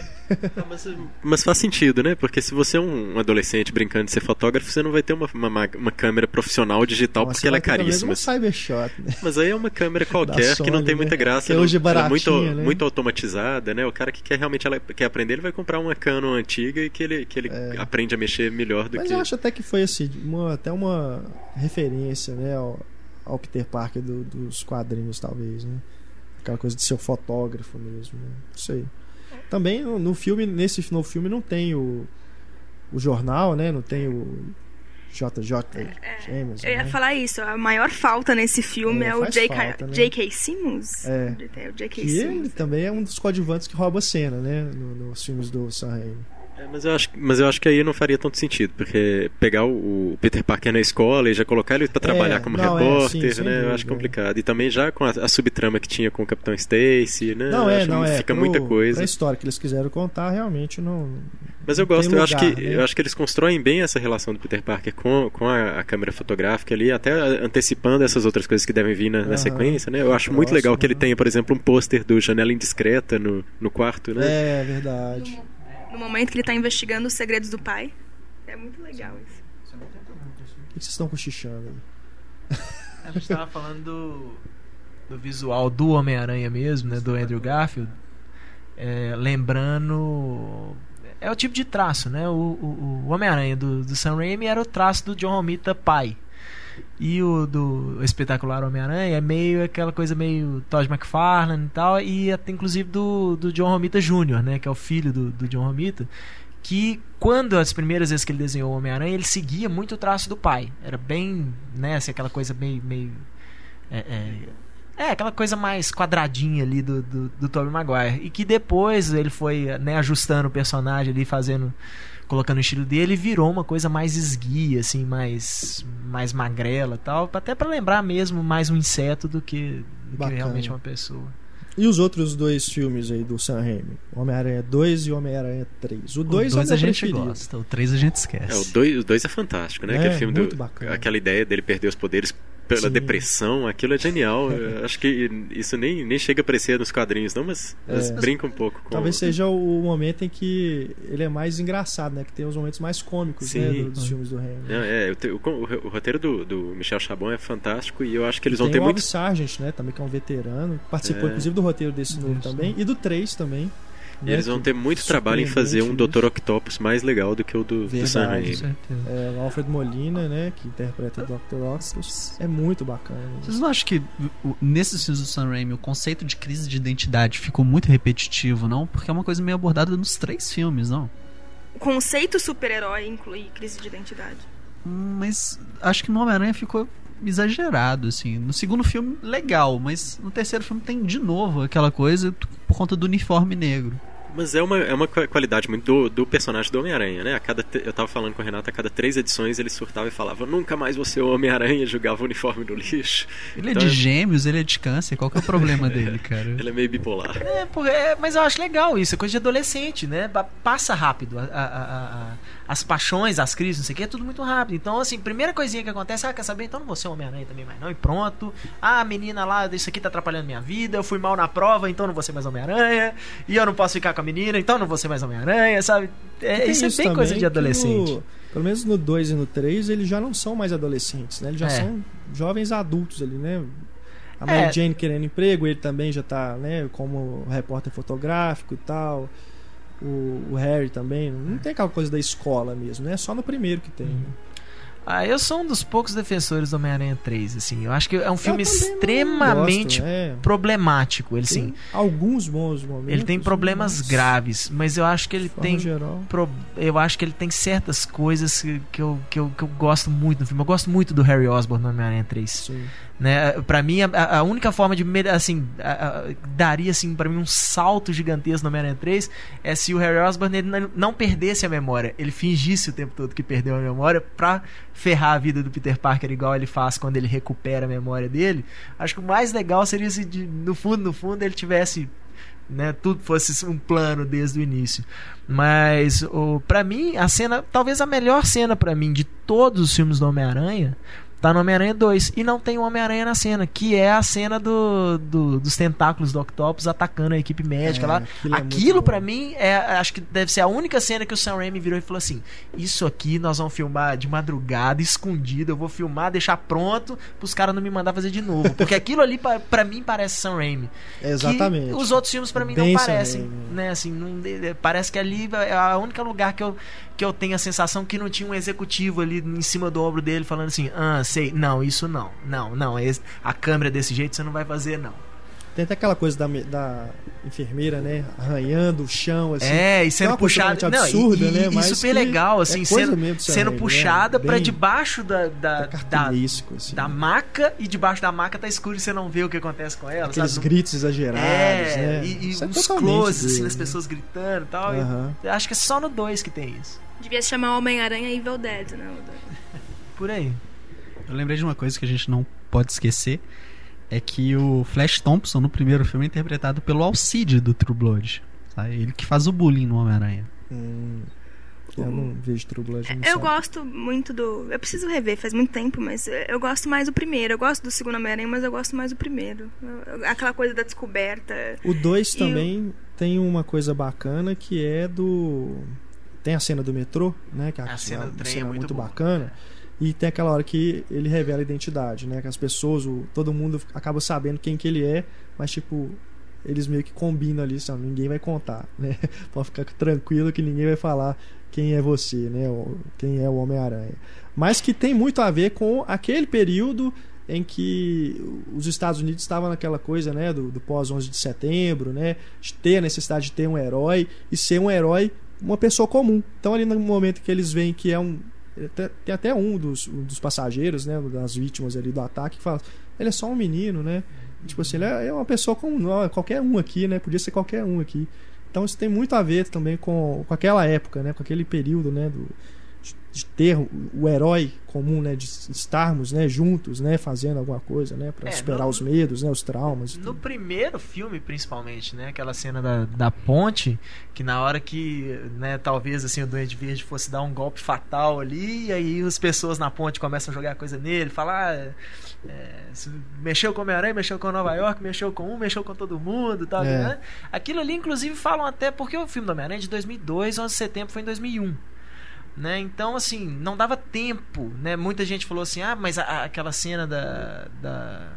Ah, mas, mas faz sentido, né? Porque se você é um adolescente brincando de ser fotógrafo, você não vai ter uma, uma, uma câmera profissional digital Nossa, porque ela é caríssima. Uma Cybershot, né? Mas aí é uma câmera qualquer que não Sony, tem né? muita graça. Que não- hoje é muito, né? muito automatizada, né? O cara que quer realmente ela, quer aprender, ele vai comprar uma Canon antiga e que ele, que ele aprende a mexer melhor do É. Mas que. eu acho até que foi assim, uma- até uma referência, né, ao, ao Peter Parker do- dos quadrinhos, talvez, né? Aquela coisa de ser o fotógrafo mesmo, né? Não sei. Também no, filme, nesse novo filme, não tem o, o jornal, né? Não tem o JJ Jameson, Eu ia né? falar isso, a maior falta nesse filme É, é, o J.K. né? J.K. Simmons. É. É o J.K. Que ele Simmons. também é um dos coadjuvantes que rouba a cena, né? no- nos filmes do Sam Raimi. É, mas, eu acho, mas eu acho que aí não faria tanto sentido, porque pegar o, Peter Parker na escola e já colocar ele pra trabalhar É, como não, é, repórter, sim, sem né? Eu acho é. complicado. E também já com a, a subtrama que tinha com o Capitão Stacy, né? Não é, não é. Fica Pro- muita coisa. Pra história que eles quiseram contar, realmente não. Mas eu gosto, eu acho lugar, que né? eu acho que eles constroem bem essa relação do Peter Parker com, com a, a câmera fotográfica ali, até antecipando essas outras coisas que devem vir na, na sequência, né? Eu acho muito Próximo, legal que ele tenha, por exemplo, um pôster do Janela Indiscreta no, no quarto, né? É verdade. No momento que ele tá investigando os segredos do pai. É muito legal isso. Por que vocês estão cochichando aí? A gente tava falando do, do visual do Homem-Aranha mesmo, né? Do Andrew Garfield. É, lembrando. É o tipo de traço, né? O, o, o Homem-Aranha do, do Sam Raimi era o traço do John Romita pai. E o do espetacular Homem-Aranha é meio aquela coisa meio Todd McFarlane e tal. E até inclusive do, do John Romita Jr., né? Que é o filho do, do John Romita. Que quando as primeiras vezes que ele desenhou o Homem-Aranha, ele seguia muito o traço do pai. Era bem, né? Assim, aquela coisa meio. meio é, é, é, aquela coisa mais quadradinha ali do, do, do Tobey Maguire. E que depois ele foi né, ajustando o personagem ali, fazendo. Colocando o estilo dele virou uma coisa mais esguia, assim, mais, mais magrela e tal. Até pra lembrar mesmo mais um inseto do que, do que realmente uma pessoa. E os outros dois filmes aí do Sam Raimi? Homem-Aranha 2 e Homem-Aranha 3. O O 2 é a gente preferido. gosta, o três a gente esquece. É, o 2 o dois é fantástico, né? É, Aquele filme muito do. bacana. Aquela ideia dele perder os poderes pela Sim. depressão, aquilo é genial. (laughs) Eu acho que isso nem, nem chega a aparecer nos quadrinhos, não, mas, mas É. brinca um pouco com. Talvez seja o momento em que ele é mais engraçado, né? Que tem os momentos mais cômicos né, dos filmes do Raimi. Não, é, o, o, o roteiro do, do Michel Chabon é fantástico e eu acho que eles vão tem ter o muito. Sargent, né? Também que é um veterano. Participou, É. inclusive, do roteiro desse novo também. E do 3 também. E né, eles vão ter muito trabalho em fazer um Dr. Octopus mais legal do que o do, do Sam Verdade. Raimi. Com certeza. É, o Alfred Molina, né? Que interpreta o Dr. Octopus. É muito bacana. Vocês não acham que nesses filmes do Sam Raimi o conceito de crise de identidade ficou muito repetitivo, não? Porque é uma coisa meio abordada nos três filmes, não? O conceito super-herói inclui crise de identidade. Hum, Mas acho que no Homem-Aranha ficou exagerado, assim. No segundo filme, legal, mas no terceiro filme tem de novo aquela coisa por conta do uniforme negro. Mas é uma, é uma qua- qualidade muito do, do personagem do Homem-Aranha, né? A cada, eu tava falando com o Renato, a cada três edições ele surtava e falava: Nunca mais você é o Homem-Aranha, jogava o uniforme no lixo. Ele Então é de gêmeos, ele é de câncer, qual que é o problema dele, (laughs) cara? Ele é meio bipolar. É, porque- é, mas eu acho legal isso, é coisa de adolescente, né? Pa- Passa rápido. a- a- a- a- as paixões, as crises, não sei o que, é tudo muito rápido. Então, assim, primeira coisinha que acontece, ah, quer saber? Então não vou ser Homem-Aranha também mais não, e pronto. Ah, a menina lá, isso aqui tá atrapalhando minha vida, eu fui mal na prova, então não vou ser mais Homem-Aranha, e eu não posso ficar com a menina, então não vou ser mais Homem-Aranha, sabe? É, Tem isso é bem coisa de adolescente. no- pelo menos no 2 e no 3, eles já não são mais adolescentes, né? Eles já É. são jovens adultos ali, né? A É. Mary Jane querendo emprego, ele também já tá, né, como repórter fotográfico e tal. O, o Harry também. Não tem aquela coisa da escola mesmo, né? Só no primeiro que tem. né? Ah, eu sou um dos poucos defensores do Homem-Aranha 3, assim. Eu acho que é um filme extremamente gosto, é. problemático. Ele, Tem alguns bons momentos. ele tem problemas mas, graves, mas eu acho que ele tem pro- eu acho que ele tem certas coisas que, que, eu, que, eu, que eu gosto muito no filme. Eu gosto muito do Harry Osborn no Homem-Aranha 3. Sim. Né? Pra mim, a, a única forma de assim, a- a- daria assim para mim um salto gigantesco no Homem-Aranha 3 é se o Harry Osborn ele não- perdesse a memória, ele fingisse o tempo todo que perdeu a memória pra ferrar a vida do Peter Parker igual ele faz quando ele recupera a memória dele. Acho que o mais legal seria se no fundo, no fundo ele tivesse né, tudo fosse um plano desde o início. Mas o para mim a cena, talvez a melhor cena pra mim de todos os filmes do Homem-Aranha, Tá no Homem-Aranha 2. E não tem o Homem-Aranha na cena, que é a cena do, do- dos tentáculos do Octopus atacando a equipe médica É, lá. aquilo é Aquilo, bom. pra mim, é, acho que deve ser a única cena que o Sam Raimi virou e falou assim: Isso aqui nós vamos filmar de madrugada, escondido. Eu vou filmar, deixar pronto pros caras não me mandar fazer de novo. Porque aquilo ali, pra, pra mim, parece Sam Raimi. Exatamente. Os outros filmes pra mim Bem não parecem, Raimi. né? Assim, não, é, parece que ali é a única lugar que eu, que eu tenho a sensação que não tinha um executivo ali em cima do ombro dele falando assim: "Ah, sei, não, isso não. Não, não, esse- a câmera desse jeito você não vai fazer não". Tem até aquela coisa da, me- da enfermeira, né? Arranhando o chão, assim. é, e é sendo uma coisa puxada, totalmente não, absurda, e, né? e Mas super legal é assim, coisa sendo, mesmo sendo Raimi, né? puxada pra Bem- debaixo da da, É da, assim. da maca e debaixo da maca tá escuro e você não vê o que acontece com ela, Aqueles sabe? gritos exagerados, é, né? e, e Isso é uns closes assim das né? pessoas gritando e tal. e- Aham. eu acho que é só no 2 que tem isso. Devia se chamar Homem-Aranha Evil Dead, né? Por aí. Eu lembrei de uma coisa que a gente não pode esquecer. É que o Flash Thompson no primeiro filme é interpretado pelo Alcide do True Blood. tá? Ele que faz o bullying no Homem-Aranha. Hum, eu não vejo True Blood. não Eu sei. gosto muito do. Eu preciso rever, faz muito tempo, mas eu gosto mais do primeiro. Eu gosto do segundo Homem-Aranha, mas eu gosto mais do primeiro. Aquela coisa da descoberta. O 2 E também tem uma coisa bacana que é do. Tem a cena do metrô, né? Que A cena uma do trem é cena muito boa. bacana. E tem aquela hora que ele revela a identidade, né? Que as pessoas, o, todo mundo acaba sabendo quem que ele é, mas tipo, eles meio que combinam ali, sabe? ninguém vai contar, (laughs) né? Pode ficar tranquilo que ninguém vai falar quem é você, né? Ou Quem é o Homem-Aranha. Mas que tem muito a ver com aquele período em que os Estados Unidos estavam naquela coisa, né, do, do pós 11 de setembro, né, de ter a necessidade de ter um herói e ser um herói, uma pessoa comum. Então ali no momento que eles veem que é um tem até um dos, um dos passageiros, né, das vítimas ali do ataque que fala, ele é só um menino, né? Tipo assim, ele é é uma pessoa é qualquer um aqui, né? Podia ser qualquer um aqui. Então isso tem muito a ver também com, com aquela época, né? Com aquele período, né? Do, de- ter o, herói comum, né? De estarmos, né? Juntos, né? Fazendo alguma coisa, né? Para É, superar no- os medos, né? Os traumas. No primeiro filme, principalmente, né? Aquela cena da, da ponte, que na hora que, né, talvez assim, o Duende Verde fosse dar um golpe fatal ali, e aí as pessoas na ponte começam a jogar coisa nele, falar. ah, é, mexeu com o Homem-Aranha, mexeu com Nova York, mexeu com um, mexeu com todo mundo tal, É. né? Aquilo ali, inclusive, falam até porque o filme do Homem-Aranha é de 2002, 11 de setembro foi em 2001. Né? Então, assim, não dava tempo, né? Muita gente falou assim, ah, mas a- a- aquela cena da, da-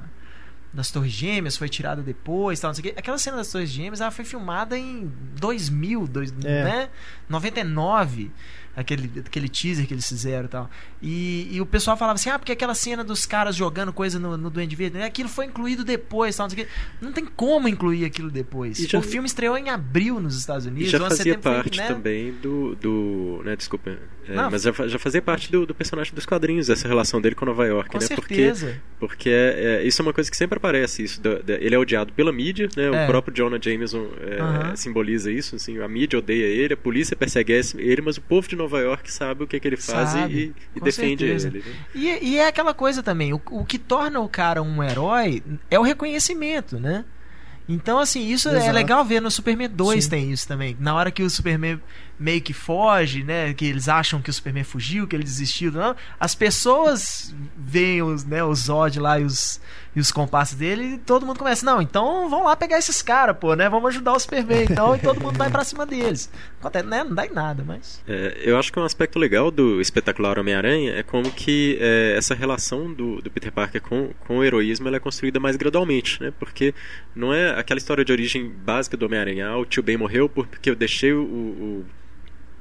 das Torres Gêmeas foi tirada depois, tal, não sei o quê. Aquela cena das Torres Gêmeas, ela foi filmada em 2000, dois, É. né? 99, aquele, aquele teaser que eles fizeram e tal. E, e o pessoal falava assim, ah, porque aquela cena dos caras jogando coisa no, no Duende Verde, né? aquilo foi incluído depois, tal, não sei. Não tem como incluir aquilo depois. E já- o filme estreou em abril nos Estados E Unidos, já 11 de fazia setembro foi, parte né? também do, do. né, desculpa. é, Não. mas já, já fazia parte do, do personagem dos quadrinhos, essa relação dele com Nova York, Com né? Porque, certeza. porque é, é- isso é uma coisa que sempre aparece. Isso da- da- ele é odiado pela mídia, né? É. O próprio Jonah Jameson é, simboliza isso. Assim, a mídia odeia ele, a polícia persegue ele, mas o povo de Nova York sabe o que, é que ele faz Sabe, e, e defende certeza. ele. né? E, e é aquela coisa também, o, o que torna o cara um herói é o reconhecimento, né? Então, assim, isso é Exato. legal ver no Superman 2 Sim. tem isso também. Na hora que o Superman meio que foge, né? Que eles acham que o Superman fugiu, que ele desistiu, não. As pessoas veem os, né, os Zod lá e os, e os compassos dele e todo mundo começa, não, então vamos lá pegar esses caras, pô, né? Vamos ajudar o Superman, então, e todo mundo vai pra cima deles. Acontece, né? Não dá em nada, mas. É, eu acho que um aspecto legal do espetacular Homem-Aranha é como que é, essa relação do, do Peter Parker com, com o heroísmo ela é construída mais gradualmente, né? Porque não é aquela história de origem básica do Homem-Aranha. Ah, o tio Ben morreu porque eu deixei o, o,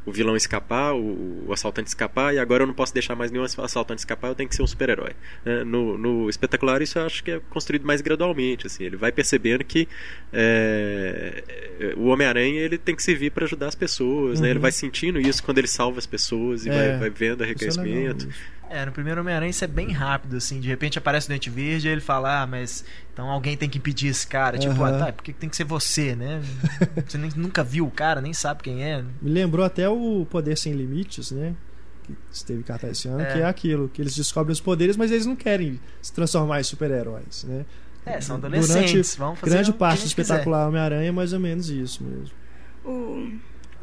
o vilão escapar, o, o assaltante escapar, e agora eu não posso deixar mais nenhum assaltante escapar, eu tenho que ser um super-herói. né? No, no espetacular isso eu acho que é construído mais gradualmente, assim, ele vai percebendo que é, o Homem-Aranha ele tem que servir para ajudar as pessoas, né? Ele Uhum. vai sentindo isso quando ele salva as pessoas e É, vai, vai vendo Isso é no primeiro Homem-Aranha isso é bem rápido, assim. De repente aparece o Dente Verde e ele fala, ah, mas então alguém tem que impedir esse cara. Tipo, ah, tá, por que tem que ser você, né? (laughs) Você nem, nunca viu o cara, nem sabe quem é. Me lembrou até o Poder Sem Limites, né? Que esteve em cartaz esse ano, É. que é aquilo, que eles descobrem os poderes, mas eles não querem se transformar em super-heróis, né? É, são Durante adolescentes, vamos fazer Grande o que parte do espetacular Homem-Aranha é mais ou menos isso mesmo. O,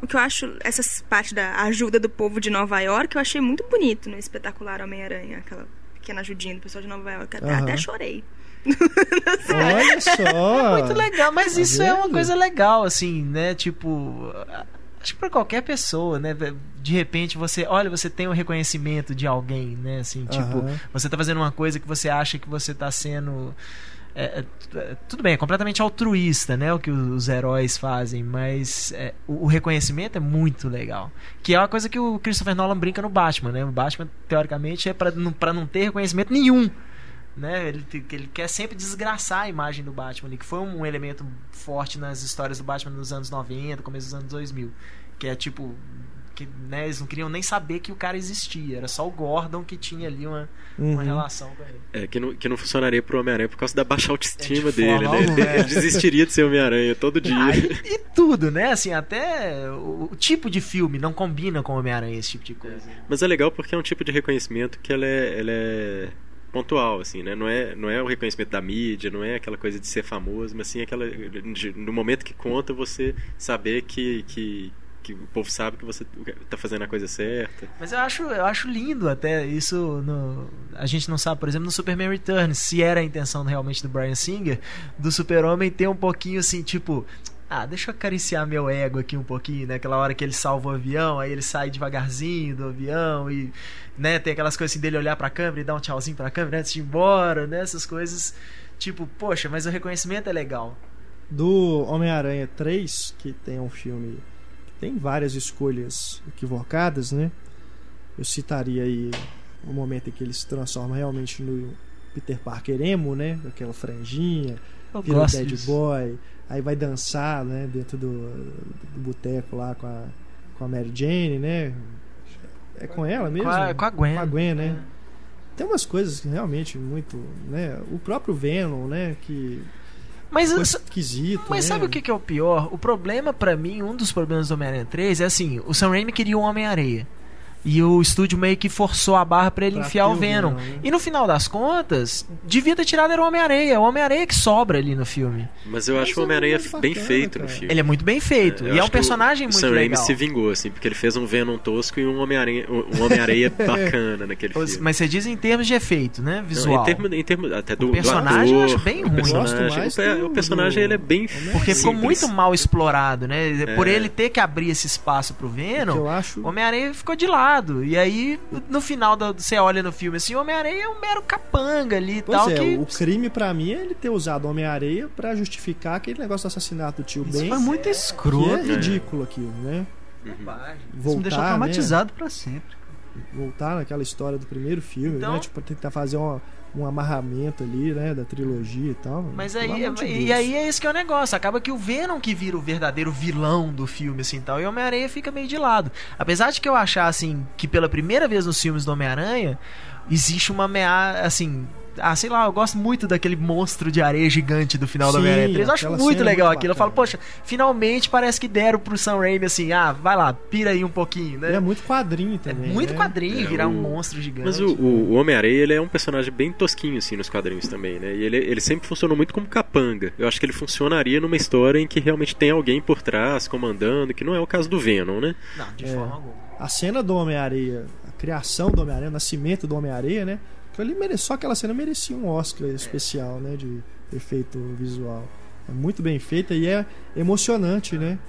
o que eu acho, essa parte da ajuda do povo de Nova York, eu achei muito bonito no espetacular Homem-Aranha. Aquela que é na Judinha do pessoal de Nova York. Até, Aham. até chorei. Olha só. Muito legal, mas Tá isso é uma vendo? coisa legal, assim, né? Tipo, acho que pra qualquer pessoa, né? De repente você, olha, você tem um reconhecimento de alguém, né? Assim, tipo, Aham. você tá fazendo uma coisa que você acha que você tá sendo. É, é, é, tudo bem, é completamente altruísta, né? O que os heróis fazem, mas é, o, o reconhecimento é muito legal. Que é uma coisa que o Christopher Nolan brinca no Batman, né? O Batman, teoricamente, é pra não, ter reconhecimento nenhum né? Ele, ele quer sempre desgraçar a imagem do Batman que foi um elemento forte nas histórias do Batman nos anos 90, começo dos anos 2000. Que é tipo. Que, né, eles não queriam nem saber que o cara existia, era só o Gordon que tinha ali uma, uma Uhum. relação com ele. É, que não, que não funcionaria pro Homem-Aranha por causa da baixa autoestima É, de dele, né? alguma, é. Ele (laughs) desistiria de ser Homem-Aranha todo dia. Ah, e, e tudo, né? Assim, até o, o tipo de filme não combina com Homem-Aranha, esse tipo de coisa. Mas é legal porque é um tipo de reconhecimento que ela é, ela é pontual, assim, né? Não é, não é o reconhecimento da mídia, não é aquela coisa de ser famoso, mas sim aquela. de- no momento que conta, você saber que, que, que o povo sabe que você tá fazendo a coisa certa. Mas eu acho, eu acho lindo até isso. No, a gente não sabe, por exemplo, no Superman Returns, se era a intenção realmente do Brian Singer, do Super-Homem ter um pouquinho assim, tipo. Ah, deixa eu acariciar meu ego aqui um pouquinho, né? Aquela hora que ele salva o avião, aí ele sai devagarzinho do avião e, né, tem aquelas coisas assim dele olhar pra câmera e dar um tchauzinho pra câmera antes de ir embora, né? Essas coisas, tipo, poxa, mas o reconhecimento é legal. Do Homem-Aranha 3, que tem um filme tem várias escolhas equivocadas, né? Eu citaria aí o momento em que ele se transforma realmente no Peter Parker emo, né? Aquela franjinha, Eu vira o disso. boy, aí vai dançar, né? Dentro do, do boteco lá com a, com a Mary Jane, né? É com ela mesmo? Com a, com a Gwen. Com a Gwen, né? Tem umas coisas que realmente muito, né? O próprio Venom, né? Que Mas foi esquisito. Mas né? sabe o que, é o pior? O problema pra mim, um dos problemas do Homem-Aranha 3 é assim, o Sam Raimi queria um Homem-Areia. E o estúdio meio que forçou a barra pra ele Pra enfiar o Venom. Venom, né? E no final das contas, devia ter tirado era o Homem-Areia. É o Homem-Areia que sobra ali no filme. Mas eu Mas acho o é Homem-Aranha muito bem bacana, feito no cara. filme. Ele é muito bem feito. eu e é um personagem o muito Sam Raimi legal. se vingou, assim, porque ele fez um Venom tosco e um Homem-Aranha um Homem-Areia (laughs) bacana naquele filme. Mas você diz em termos de efeito, né? Não, Visual. em termos em termos até do, O personagem do eu ator, acho bem o ruim. personagem, o, pe- do- o personagem do ele é bem. Porque ficou muito mal explorado, né? Por É. ele ter que abrir esse espaço pro Venom, eu acho. O Homem-Aranha ficou de lado. E aí, no final, do, você olha no filme assim, o Homem-Aranha é um mero capanga ali e tal. é, que... o crime pra mim é ele ter usado Homem-Areia pra justificar aquele negócio do assassinato do tio Isso Ben. foi muito Que é escroto. ridículo aquilo, né? Uhum. Isso me deixou Voltar, né? traumatizado pra sempre. Voltar naquela história do primeiro filme, Então- né? Tipo, tentar fazer uma- um amarramento ali, né? Da trilogia e tal. Mas aí, de e aí é esse que é o negócio. Acaba que o Venom que vira o verdadeiro vilão do filme, assim, tal. E o Homem-Aranha fica meio de lado. Apesar de que eu achar, assim, que pela primeira vez nos filmes do Homem-Aranha, existe uma ameaça, assim... Ah, sei lá, eu gosto muito daquele monstro de areia gigante do final do Sim, Homem-Aranha 3. Eu acho muito é legal muito aquilo. Eu falo, poxa, finalmente parece que deram pro Sam Raimi, assim, ah, vai lá, pira aí um pouquinho, né? Ele é muito quadrinho É também. muito né? quadrinho, É, virar um o- monstro gigante. Mas o, o, o Homem-Areia, ele é um personagem bem tosquinho, assim, nos quadrinhos também, né? E ele, ele sempre funcionou muito como capanga. Eu acho que ele funcionaria numa história em que realmente tem alguém por trás, comandando, que não é o caso do Venom, né? Não, de É. forma alguma. A cena do Homem-Areia, a criação do Homem-Areia, o nascimento do Homem-Areia, né? Aquilo ali mere- Só aquela cena merecia um Oscar especial, né? De efeito visual. É muito bem feita e é emocionante, né?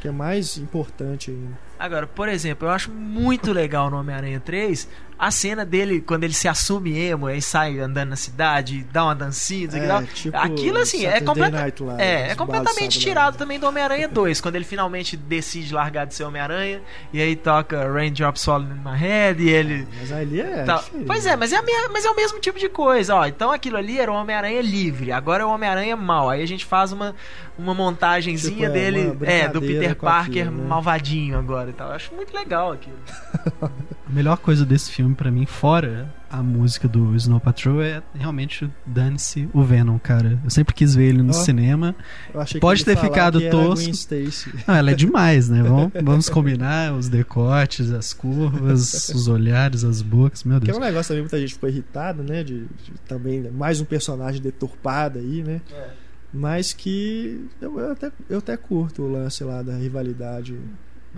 Que é mais importante ainda. Agora, por exemplo, eu acho muito legal no Homem-Aranha 3 a cena dele quando ele se assume emo e sai andando na cidade, dá uma dancinha, É, lá. tipo Aquilo assim, é, completa- Live, é, é completamente tirado também do Homem-Aranha 2, quando ele finalmente decide largar de ser Homem-Aranha e aí toca Raindrops Falling in My Head e ele Mas ali é. Tá. Pois é, mas é, a me- mas é o mesmo tipo de coisa, ó. Então aquilo ali era o Homem-Aranha livre, agora é o Homem-Aranha mal. Aí a gente faz uma, uma montagenzinha Tipo, é, dele, é, do Peter Parker aquilo, né? malvadinho agora e tal. Eu acho muito legal aquilo. (laughs) A melhor coisa desse filme pra mim, fora a música do Snow Patrol, é realmente dane-se o Venom, cara. Eu sempre quis ver ele no Ó. cinema. Eu achei que pode ter ficado tosco. Não, ela é (laughs) demais, né? Vamos, vamos combinar os decotes, as curvas, os olhares, as bocas. Meu Que é Deus. um negócio também, muita gente ficou irritada, né? De, de também mais um personagem deturpado aí, né? Mas que eu, eu até, eu até curto o lance lá da rivalidade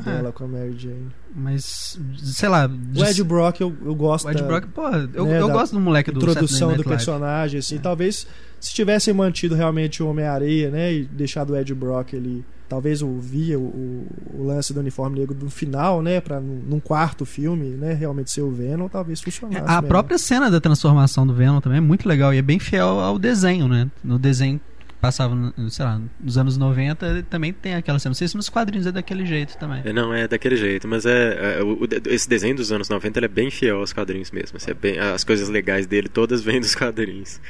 dela com a Mary Jane. Mas, sei lá. O Ed Brock eu, eu gosto. O Ed da- Brock, pô, eu, né, eu gosto do moleque do introdução do personagem, assim. Talvez se tivessem mantido realmente o Homem-Areia, né? E deixado o Ed Brock ele. Talvez o via o, o lance do uniforme negro do final, né? Pra num quarto filme, né? Realmente ser o Venom, talvez funcionasse. A melhor. própria cena da transformação do Venom também é muito legal e é bem fiel ao desenho, né? No desenho passava, sei lá, nos anos 90 também tem aquela cena. Não sei se nos quadrinhos é daquele jeito também. É, Não, é daquele jeito, mas é, é, o- esse desenho dos anos 90 ele é bem fiel aos quadrinhos mesmo. assim, é bem- as coisas legais dele todas vêm dos quadrinhos.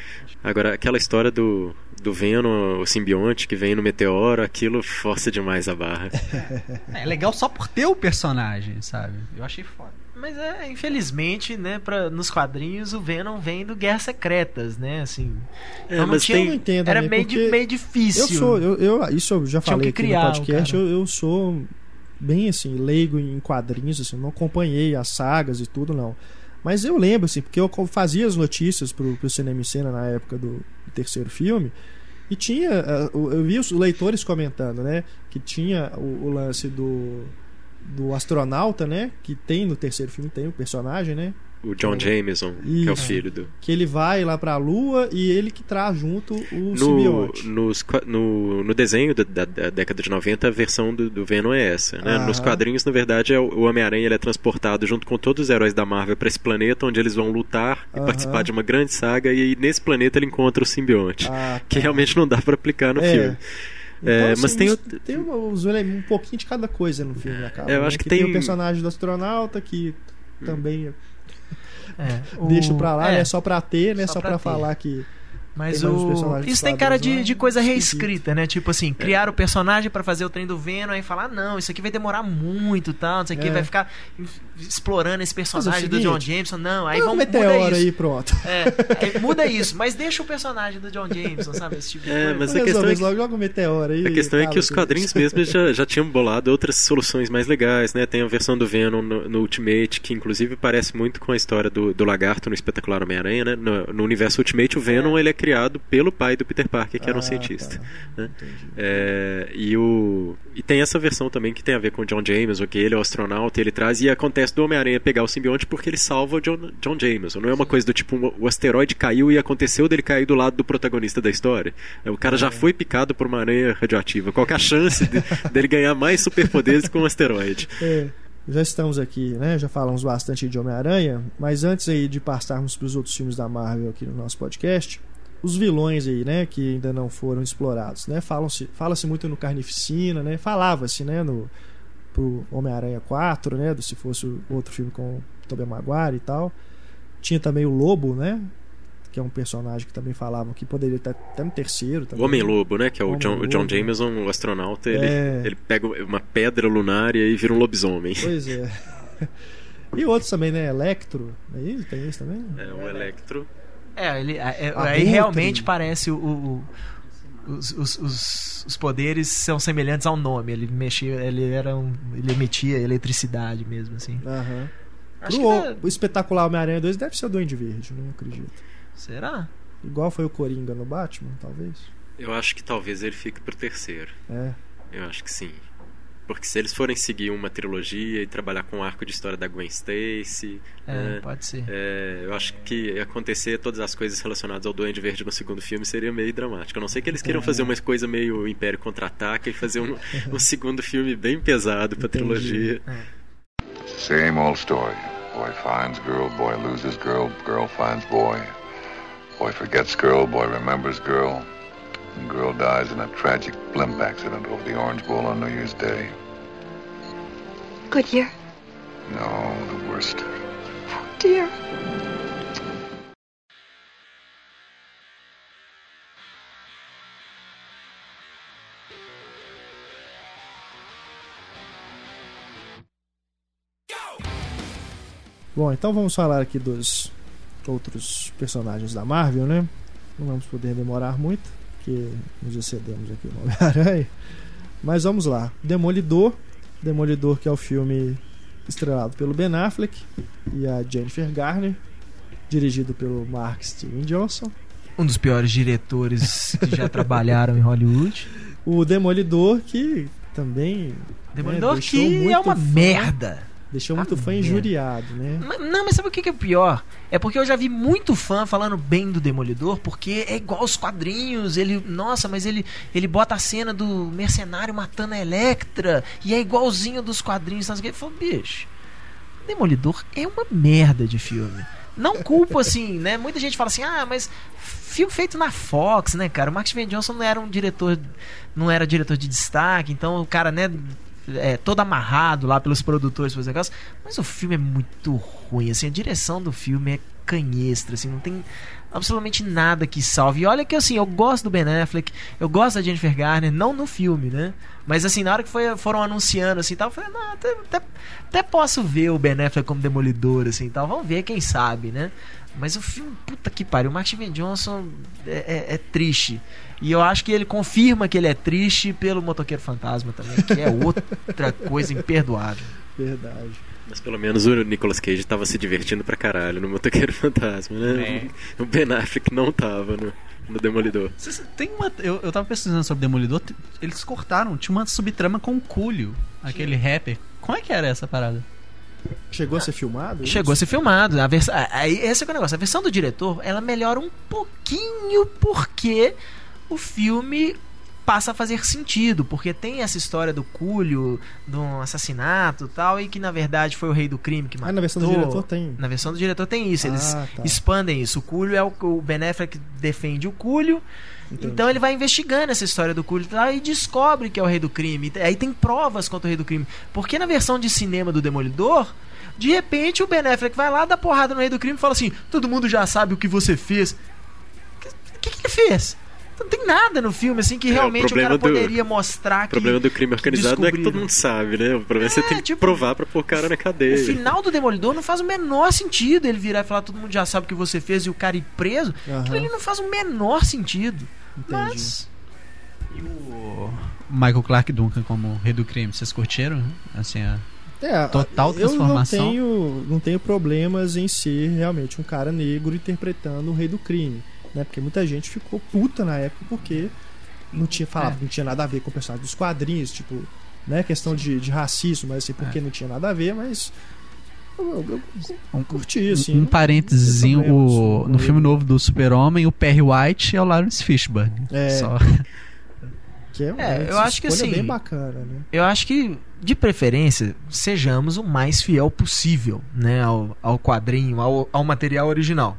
Agora, aquela história do, do Venom, o simbionte que vem no meteoro, aquilo força demais a barra. (laughs) É legal só por ter o personagem, sabe? Eu achei foda. Mas é, infelizmente, né, pra, nos quadrinhos o Venom vem do Guerras Secretas, né? Assim. É, então mas tinha- Eu não entendo Era também, meio, porque meio difícil. Eu sou, eu, eu- isso eu já falei aqui no podcast, eu, eu sou bem assim, leigo em quadrinhos, assim, não acompanhei as sagas e tudo, não. Mas eu lembro, assim, porque eu fazia as notícias pro, pro Cinema em Cena na época do, terceiro filme, e tinha, eh, eu vi os leitores comentando, né, que tinha o, o lance do do astronauta, né, que tem no terceiro filme, tem o personagem, né, O John Jameson, que é o filho do. que ele vai lá pra Lua e ele que traz junto o No, simbionte. nos no, no desenho da, da- da década de 90, a versão do, do Venom é essa. Né? Aham. Nos quadrinhos, na verdade, é o, Homem-Aranha ele é transportado junto com todos os heróis da Marvel para esse planeta, onde eles vão lutar e Aham. participar de uma grande saga. E aí, nesse planeta ele encontra o simbionte, Ah, que realmente não dá para aplicar no É. filme. É, mas tem isso- o- tem ele- um pouquinho de cada coisa no filme, acaba. eu né? acho que tem... tem- o personagem do astronauta que também É, o- deixa pra lá, é, né? Só pra ter, né? só Só, pra falar que. Mas o... isso tem cara de, de coisa esquisito. reescrita, né? Tipo assim, É. criar o personagem pra fazer o trem do Venom e falar, ah, não, isso aqui vai demorar muito tal, não sei o que, É. vai ficar explorando esse personagem do seguinte, John Jameson. Não, aí um vamos mudar meteoro isso. aí, pronto. É, aí muda isso, mas deixa o personagem do John Jameson, sabe? Esse tipo de É, coisa. mas a questão é que- logo, joga um meteoro aí. A questão é que os com quadrinhos isso. mesmo já, já tinham bolado outras soluções mais legais, né? Tem a versão do Venom no, no Ultimate, que inclusive parece muito com a história do, do lagarto no espetacular Homem-Aranha, né? No, no universo Ultimate, o Venom ele é criado pelo pai do Peter Parker, que era um Ah, cientista. tá. né? É, e, o, e tem essa versão também que tem a ver com o John Jameson, que ele é o astronauta, ele traz, e acontece do Homem-Aranha pegar o simbionte porque ele salva o John, John Jameson. Não é uma coisa do tipo, um- o asteroide caiu e aconteceu dele cair do lado do protagonista da história. É, O cara já foi picado por uma aranha radioativa. Qual é a chance de- (laughs) dele ganhar mais superpoderes com um asteroide? É, já estamos aqui, né? Já falamos bastante de Homem-Aranha, mas antes aí de passarmos para os outros filmes da Marvel aqui no nosso podcast, os vilões aí, né, que ainda não foram explorados, né? Falam-se, fala-se muito no Carnificina, né? Falava-se, né, no pro Homem-Aranha 4, né, do se fosse outro filme com o Tobey Maguire e tal. Tinha também o Lobo, né? Que é um personagem que também falavam que poderia estar até no terceiro também. O Homem-Lobo, né? Que é o John, o John. Jameson, o astronauta, ele, É. ele pega uma pedra lunar e aí vira um lobisomem. Pois é. (laughs) E outros também, né? Electro. Aí tem esse também? É, o Electro. É, ele, é- é- aí realmente parece o. o- o- os, os, os, os poderes são semelhantes ao nome. Ele mexia, ele era um, ele emitia eletricidade mesmo, assim. Aham. Que dá- O espetacular Homem-Aranha 2 deve ser o Duende Verde, não acredito. Será? Igual foi o Coringa no Batman, talvez. Eu acho que talvez ele fique pro terceiro. É. Eu acho que sim. Porque se eles forem seguir uma trilogia e trabalhar com o arco de história da Gwen Stacy, É, né, pode ser. é, eu acho que acontecer todas as coisas relacionadas ao Duende Verde no segundo filme seria meio dramático. A não ser que eles queiram É. fazer uma coisa meio Império Contra-Ataca e fazer um, (laughs) um segundo filme bem pesado pra Entendi. trilogia. Same old story. Boy finds girl, boy loses girl, girl finds boy. Boy forgets girl, boy remembers girl. And girl dies in a tragic blimp accident over the Orange Bowl on New Year's Day. Good year. No, the worst. Dear. Bom, então vamos falar aqui dos outros personagens da Marvel, né? Não vamos poder demorar muito, porque nos excedemos aqui no Homem-Aranha. Mas vamos lá. Demolidor. Demolidor, que é o filme estrelado pelo Ben Affleck e a Jennifer Garner, dirigido pelo Mark Steven Johnson. Um dos piores diretores que já trabalharam em Hollywood. O Demolidor, que também. Demolidor né, que é uma fã- merda. Deixou muito Ah, fã injuriado, né? Não, mas sabe o que é pior? É porque eu já vi muito fã falando bem do Demolidor, porque é igual os quadrinhos. Ele, nossa, mas ele, ele bota a cena do mercenário matando a Electra e é igualzinho dos quadrinhos. Não sei o que. Eu falo, bicho, Demolidor é uma merda de filme. Não culpo (laughs) assim, né? Muita gente fala assim, ah, mas filme feito na Fox, né, cara? O Max Van Johnson não era um diretor, não era diretor de destaque, então o cara, né, é todo amarrado lá pelos produtores fazer negócio. Mas o filme é muito ruim, assim, a direção do filme é canhestra, assim, não tem absolutamente nada que salve. E olha que assim, eu gosto do Ben Affleck, eu gosto da Jennifer Garner, não no filme, né? Mas assim, na hora que foi, foram anunciando assim, tal, eu falei, não, até, até, até posso ver o Ben Affleck como demolidor, assim, tal. Vamos ver, quem sabe, né? Mas o filme, puta que pariu, o Martin Johnson é, é- é triste. E eu acho que ele confirma que ele é triste pelo Motoqueiro Fantasma também, que é outra (laughs) coisa imperdoável. Verdade. Mas pelo menos o Nicolas Cage tava se divertindo pra caralho no Motoqueiro Fantasma, né? O Ben Affleck não tava no, no Demolidor. Tem uma, eu, eu tava pesquisando sobre Demolidor, eles cortaram, tinha uma subtrama com o Coolio, aquele rapper. Como é que era essa parada? Chegou a ser filmado? Chegou a ser filmado. A vers... Aí, esse é o negócio. A versão do diretor, ela melhora um pouquinho porque o filme passa a fazer sentido, porque tem essa história do Cúlio, de um assassinato e tal, e que na verdade foi o rei do crime que matou. Ah, na versão do diretor tem. Na versão do diretor tem isso, eles Ah, tá. expandem isso. O Cúlio é o, o Ben Affleck defende o Cúlio, Entendi. então ele vai investigando essa história do Cúlio lá e descobre que é o rei do crime. Aí tem provas contra o rei do crime. Porque na versão de cinema do Demolidor, de repente o Ben Affleck vai lá, dá porrada no rei do crime e fala assim: todo mundo já sabe o que você fez. O que, que ele fez? Não tem nada no filme assim que É, o realmente o, cara do- poderia mostrar O que. problema do crime organizado não é que todo mundo sabe, né? O problema é, você É, tem que tipo, provar pra pôr o cara na O cadeia. final do Demolidor não faz o menor sentido ele virar e falar todo mundo já sabe o que você fez e o cara ir preso. Aham. Aquilo ali não faz o menor sentido. Entendi. Mas. E o Michael Clark Duncan como rei do crime, vocês curtiram? Assim, a... É, Total eu não transformação. tenho, não tenho problemas em ser realmente um cara negro interpretando o rei do crime, né? Porque muita gente ficou puta na época porque não tinha falado, É. não tinha nada a ver com o personagem dos quadrinhos, tipo, né, questão de, de racismo, mas assim, porque não tinha nada a ver, mas eu, eu- eu um, curti assim. um problema o, com no filme novo do Super-Homem, o Perry White é o Lawrence Fishburne. É. Só. (laughs) que é, uma É, eu acho que assim- bem bacana, né? Eu acho que, de preferência, sejamos o mais fiel possível né, ao, ao quadrinho, ao, ao material original.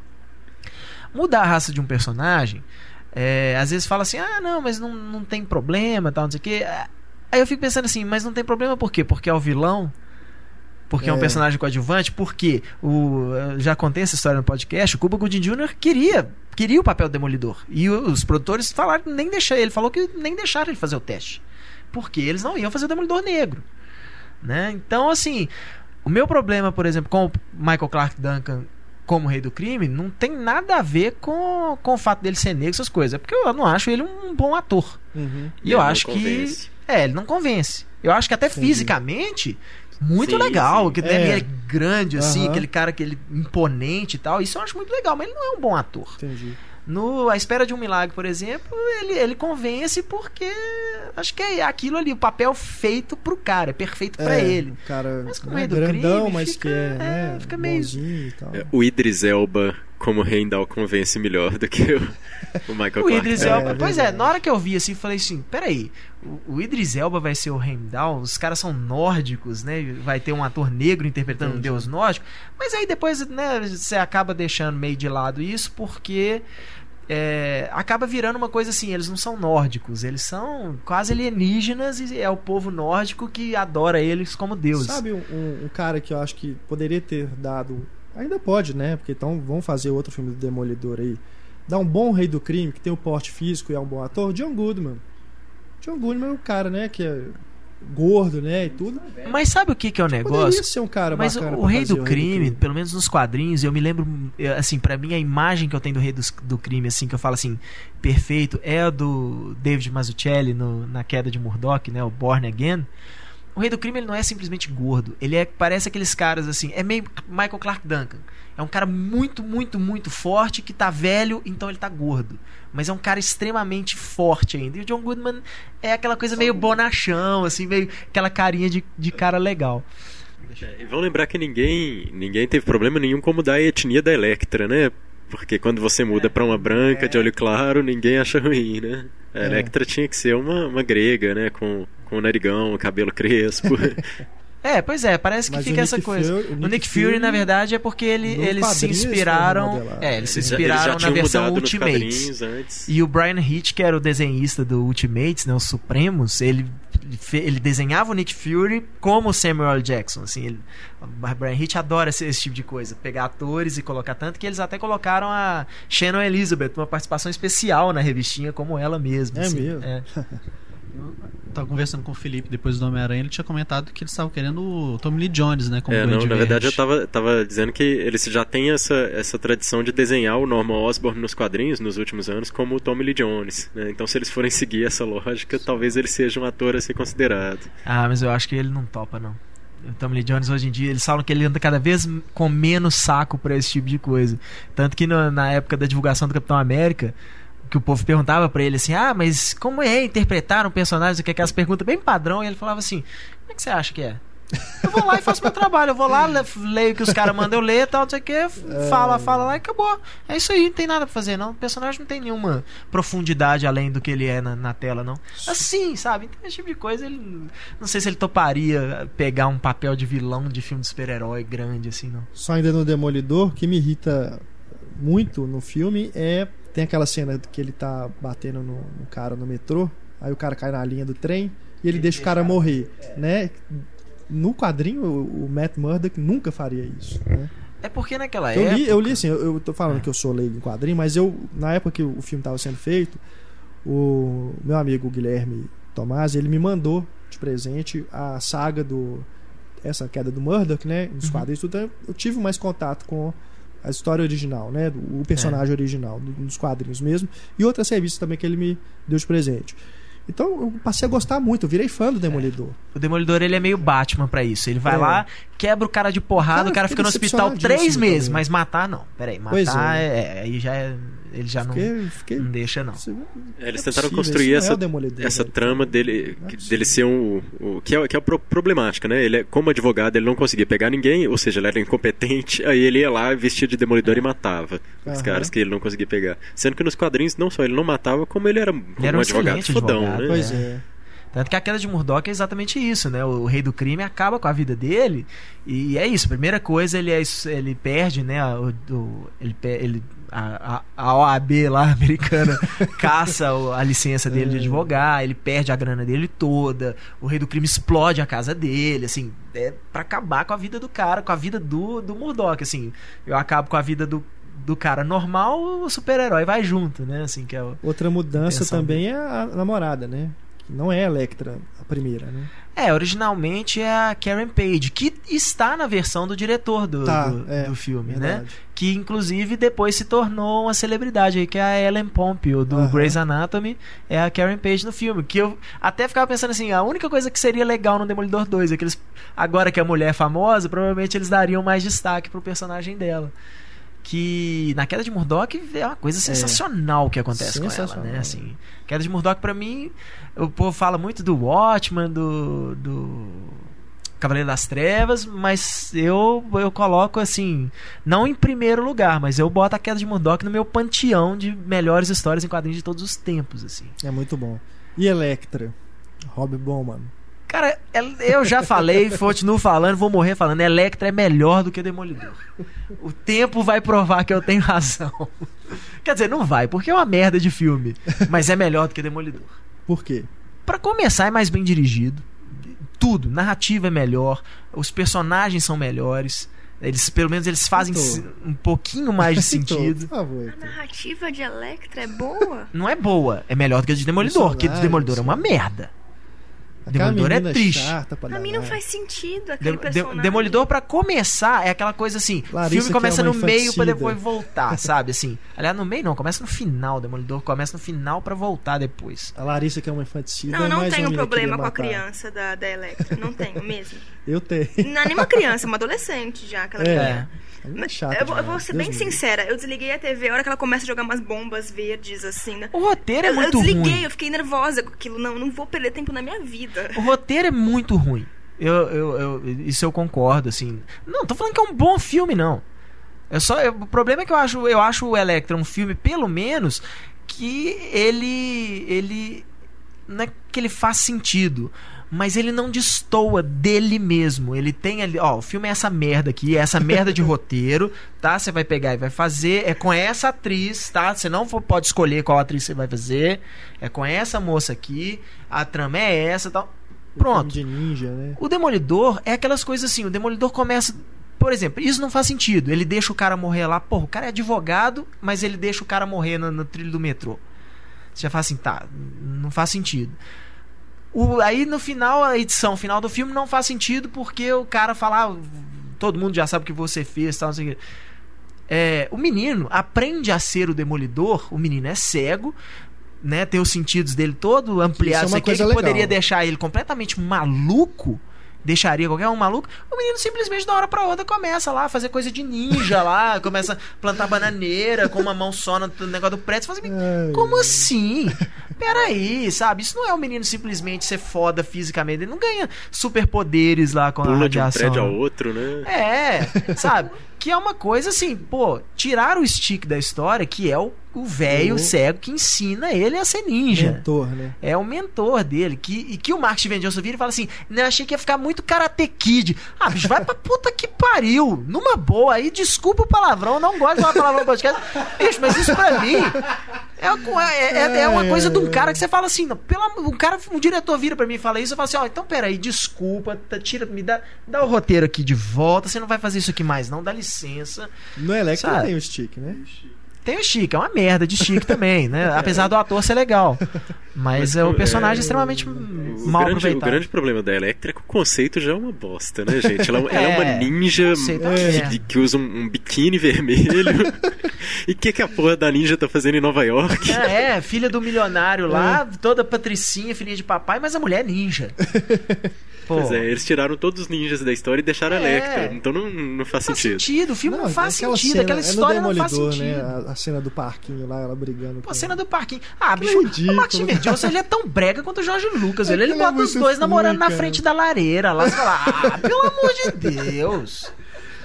Mudar a raça de um personagem, é, às vezes fala assim, ah, não, mas não, não tem problema, tal, não sei o quê. Aí eu fico pensando assim, mas não tem problema por quê? Porque é o vilão? Porque é, um É. personagem coadjuvante? Porque o, já contei essa história no podcast, o Cuba Gooding Jr. queria, queria o papel do Demolidor. E os produtores falaram que nem deixar ele, falou que nem deixaram ele fazer o teste. Porque eles não iam fazer o Demolidor negro. Né? Então, assim, o meu problema, por exemplo, com o Michael Clark Duncan como rei do crime, não tem nada a ver com, com o fato dele ser negro, essas coisas. É porque eu não acho ele um bom ator. Uhum. E eu Ele não acho convence. que. É, ele não convence. Eu acho que até Entendi. fisicamente. Muito Sim, legal, sim. que É. ele é grande, assim, Aham. aquele cara aquele imponente e tal. Isso eu acho muito legal, mas ele não é um bom ator. Entendi. No A Espera de um Milagre, por exemplo, ele, ele convence porque acho que é aquilo ali, o papel feito pro cara, é perfeito pra É, ele. cara Mas com rei do grandão, crime mas fica- que é, é, né, fica meio- e. É, O Idris Elba como Heimdall convence melhor do que o, o Michael O Clark. Idris É, Elba. é pois é, na hora que eu vi assim, falei assim: peraí, o, o Idris Elba vai ser o Heimdall, os caras são nórdicos, né? Vai ter um ator negro interpretando um Entendi. deus nórdico. Mas aí depois, né, você acaba deixando meio de lado isso porque. É, acaba virando uma coisa assim, eles não são nórdicos, eles são quase alienígenas e é o povo nórdico que adora eles como deuses. Sabe um, um- um cara que eu acho que poderia ter dado. Ainda pode, né? Porque então vão fazer outro filme do Demolidor aí. Dar um bom rei do crime, que tem o porte físico e é um bom ator, John Goodman. John Goodman é um cara, né? Que é gordo, né? E tudo. Mas sabe o que, que é o Poderia negócio? ser um cara Mas o, o Rei do crime, pelo menos nos quadrinhos, eu me lembro, assim, pra mim a imagem que eu tenho do Rei dos- do, Crime, assim, que eu falo assim, perfeito, é a do David Mazzucchelli no, na queda de Murdoch, né, o Born Again, O Rei do Crime ele não é simplesmente gordo. Ele é parece aqueles caras assim. É meio Michael Clark Duncan. É um cara muito, muito, muito forte que tá velho, então ele tá gordo. Mas é um cara extremamente forte ainda. E o John Goodman é aquela coisa meio bonachão, assim, meio aquela carinha de, de cara legal. É, e vão lembrar que ninguém, ninguém teve problema nenhum com mudar a etnia da Electra, né? Porque quando você muda pra uma branca de olho claro, ninguém acha ruim, né? A Electra tinha que ser uma, uma grega, né? Com, com o narigão, cabelo crespo. (laughs) É, pois é, parece que Mas fica o essa Nick coisa. Fury- o o Nick Nick Fury, Fury, na verdade, é porque ele, eles se inspiraram. remodelado. É, eles se Eles já- eles inspiraram já na versão Ultimates. E o Brian Hitch, que era o desenhista do Ultimates, né, os Supremos, ele, ele desenhava o Nick Fury como o Samuel L. Jackson. Assim, ele, o Brian Hitch adora esse, esse tipo de coisa, pegar atores e colocar tanto que eles até colocaram a Shannon Elizabeth, uma participação especial na revistinha como ela mesma. É assim. mesmo? É. (laughs) Tava conversando com o Felipe depois do Homem-Aranha, ele tinha comentado que eles estavam querendo o Tommy Lee Jones, né? Como É, não, na verdade eu tava, tava dizendo que eles já têm essa, essa tradição de desenhar o Norman Osborn nos quadrinhos nos últimos anos como o Tommy Lee Jones, né? Então se eles forem seguir essa lógica, talvez ele seja um ator a ser considerado. Ah, mas eu acho que ele não topa, não. O Tommy Lee Jones hoje em dia, eles falam que ele anda cada vez com menos saco pra esse tipo de coisa. Tanto que no- na época da divulgação do Capitão América, que o povo perguntava pra ele assim: "Ah, mas como é interpretar um personagem?" Que aquelas perguntas bem padrão, e ele falava assim: "Como é que você acha que é?" Eu vou lá e faço meu trabalho. Eu vou lá, le- leio o que os caras mandam eu ler tal, não sei o que, fala, fala lá e acabou. É isso aí, não tem nada pra fazer, não. O personagem não tem nenhuma profundidade além do que ele é na, na tela, não. Assim, sabe? Então, esse tipo de coisa, ele. Não sei se ele toparia pegar um papel de vilão de filme de super-herói grande, assim, não. Só ainda no Demolidor, o que me irrita muito no filme é. Tem aquela cena que ele tá batendo no, no cara no metrô, aí o cara cai na linha do trem e ele deixa o cara morrer, né? No quadrinho, o, o Matt Murdock nunca faria isso, né? É porque naquela Eu época. li, eu li assim, eu, eu tô falando É. que eu sou leigo em quadrinho, mas eu, na época que o filme estava sendo feito, o meu amigo Guilherme Tomás, ele me mandou de presente a saga do. Essa queda do Murdoch, né? Nos Uhum. quadrinhos, tudo. então Eu tive mais contato com a história original, né? O personagem original, do- dos quadrinhos mesmo. E outras revistas também que ele me deu de presente. Então eu passei a gostar muito, eu virei fã do Demolidor. O Demolidor ele é meio Batman pra isso. Ele vai É. lá, quebra o cara de porrada, Cara, o cara fiquei fica no hospital três meses, também. mas matar não. Peraí, Pois matar é. é. é, aí já é. Ele já não, Fiquei, fiquei não deixa, não. Isso- É, eles é tentaram possível, construir é essa, essa velho. trama dele, é dele ser um. O, que, é, que é problemática, né? Ele, é- como advogado, ele não conseguia pegar ninguém, ou seja, ele era incompetente, (laughs) aí ele ia lá vestido de demolidor e matava os Aham. caras que ele não conseguia pegar. Sendo que nos quadrinhos, não só ele não matava, como ele era, como era um um advogado fodão, advogado, né? Pois É. Tanto que a queda de Murdoch é exatamente isso, né? O rei do crime acaba com a vida dele e é isso. Primeira coisa, ele, é, ele perde, né? O, o- ele, ele, a, a, OAB lá (laughs) americana caça o- a licença dele de É. advogar, ele perde a grana dele toda, o rei do crime explode a casa dele, assim, é pra acabar com a vida do cara, com a vida do, do Murdoch, assim. Eu acabo com a vida do, do cara normal, o super-herói vai junto, né? Assim, que é o, Outra mudança também é a namorada, né? Não é a Electra a primeira, né? É, originalmente é a Karen Page, que está na versão do diretor do, Tá, do, é, do filme, né? Verdade. Que inclusive depois se tornou uma celebridade aí, que é a Ellen Pompeo, do Aham. Grey's Anatomy, é a Karen Page no filme. Que eu até ficava pensando assim, a única coisa que seria legal no Demolidor 2 é que eles, agora que a mulher é famosa, provavelmente eles dariam mais destaque pro personagem dela. Que na queda de Murdoch é uma coisa sensacional que acontece com ela, né? Assim, queda de Murdoch pra mim, o povo fala muito do Watchman, do, do Cavaleiro das Trevas, mas eu eu coloco assim, não em primeiro lugar, mas eu boto a queda de Murdoch no meu panteão de melhores histórias em quadrinhos de todos os tempos, assim. É muito bom. E Electra? Rob Bowman. Cara, el- eu já falei, continuo falando, vou morrer falando, Electra é melhor do que Demolidor. O tempo vai provar que eu tenho razão. Quer dizer, não vai, porque é uma merda de filme, mas é melhor do que Demolidor. Por quê? Pra começar, é mais bem dirigido. Tudo, narrativa é melhor, os personagens são melhores. Eles, pelo menos, eles fazem um pouquinho mais de (laughs) sentido. por favor. A narrativa de Electra é boa? Não é boa, é melhor do que a de Demolidor, porque de Personagens, Demolidor é uma sim. merda. Demolidor é triste. chata pra mim não faz sentido aquele De- personagem. Demolidor pra começar é aquela coisa assim, o Larissa, filme que começa é no meio pra infanticida. depois voltar, (laughs) sabe assim. Aliás, no meio não, começa no final, Demolidor começa no final pra voltar depois. A Larissa, que é uma infanticida. Não, é não mais tenho problema com a criança da, da Electra. Não tenho mesmo. (laughs) Eu tenho. Não é nem uma criança, uma adolescente já, aquela É. menina. É Mas chata eu, vou- eu vou ser Deus bem livre. sincera, eu desliguei a TV a hora que ela começa a jogar umas bombas verdes assim, né? O roteiro é eu, muito eu desliguei, ruim. eu fiquei nervosa com aquilo. Não, não vou perder tempo na minha vida. O roteiro é muito ruim. Eu, eu, eu- isso eu concordo, assim. Não, tô falando que é um bom filme, não. É só, eu- o problema é que eu acho, eu acho o Electra um filme, pelo menos, que ele. ele. Não é que ele faz sentido. Mas ele não destoa dele mesmo. Ele tem ali. Ó, o filme é essa merda aqui, é essa merda de (laughs) roteiro, tá? Você vai pegar e vai fazer. É com essa atriz, tá? Você não fo- pode escolher qual atriz você vai fazer. É com essa moça aqui. A trama é essa tal. Pronto. De ninja, né? O Demolidor é aquelas coisas assim, o Demolidor começa. Por exemplo, isso não faz sentido. Ele deixa o cara morrer lá. Porra, o cara é advogado, mas ele deixa o cara morrer no, no trilho do metrô. Você já fala assim, tá, não faz sentido. O- aí no final, a edição final do filme não faz sentido porque o cara fala, ah, todo mundo já sabe o que você fez, tal, não sei o quê. É, o menino aprende a ser o demolidor, o menino é cego, né, tem os sentidos dele todo Isso é isso aqui, que poderia deixar ele completamente maluco, deixaria qualquer um maluco, o menino simplesmente uma hora pra outra começa lá a fazer coisa de ninja lá, (laughs) começa a plantar bananeira com uma mão só no negócio do prédio, você fala assim, como assim? Peraí, sabe? Isso não é o menino simplesmente ser foda fisicamente. Ele não ganha superpoderes lá com a Pula de um radiação. prédio ao outro, né? É, sabe? Que é uma coisa assim, pô, tirar o stick da história, que é o o velho O- cego que ensina ele a ser ninja. Mentor, né? É o mentor dele. Que, e que o Mark Steven Johnson vira e fala assim: Não, achei que ia ficar muito Karate Kid. Ah, bicho, vai pra puta que pariu. Numa boa aí, desculpa o palavrão, não gosto de falar palavrão no podcast. Bicho, mas isso pra mim é, uma- é, é- é uma coisa de um cara que você fala assim: não, pela, um cara, um diretor vira pra mim e fala isso, eu falo assim: Ó, então peraí, desculpa, tá- tira, me dá, dá o roteiro aqui de volta, você não vai fazer isso aqui mais, não, dá licença. No Electra Sabe? tem o stick, né? Tem o Chique, é uma merda de Chique também, né? (laughs) Apesar do ator ser legal. Mas, é o personagem é, extremamente O mal grande, o aproveitado. grande problema da Electra é que o conceito já é uma bosta, né, gente? Ela, ela é, (laughs) É, uma ninja é uma que, merda. que usa um, um biquíni (laughs) vermelho. e o que, que a porra da ninja tá fazendo em Nova York? É, é, filha do milionário lá, toda patricinha, filhinha de papai, mas a mulher é ninja. Pô, Pois é, eles tiraram todos os ninjas da história e deixaram a É. Electra. Então não, não faz faz sentido. sentido, o filme não, faz aquela sentido, cena- aquela é história não faz Demolidor, sentido. Né? A, a cena do parquinho lá, ela brigando. Pô, a cena do parquinho. Ah, Que bicho, ridículo. o Steven Johnson ele é tão brega quanto o Jorge Lucas. Ele, ele Aquilo é bota os dois namorando ruim, na cara. frente da lareira lá. Você fala, ah, pelo amor de Deus.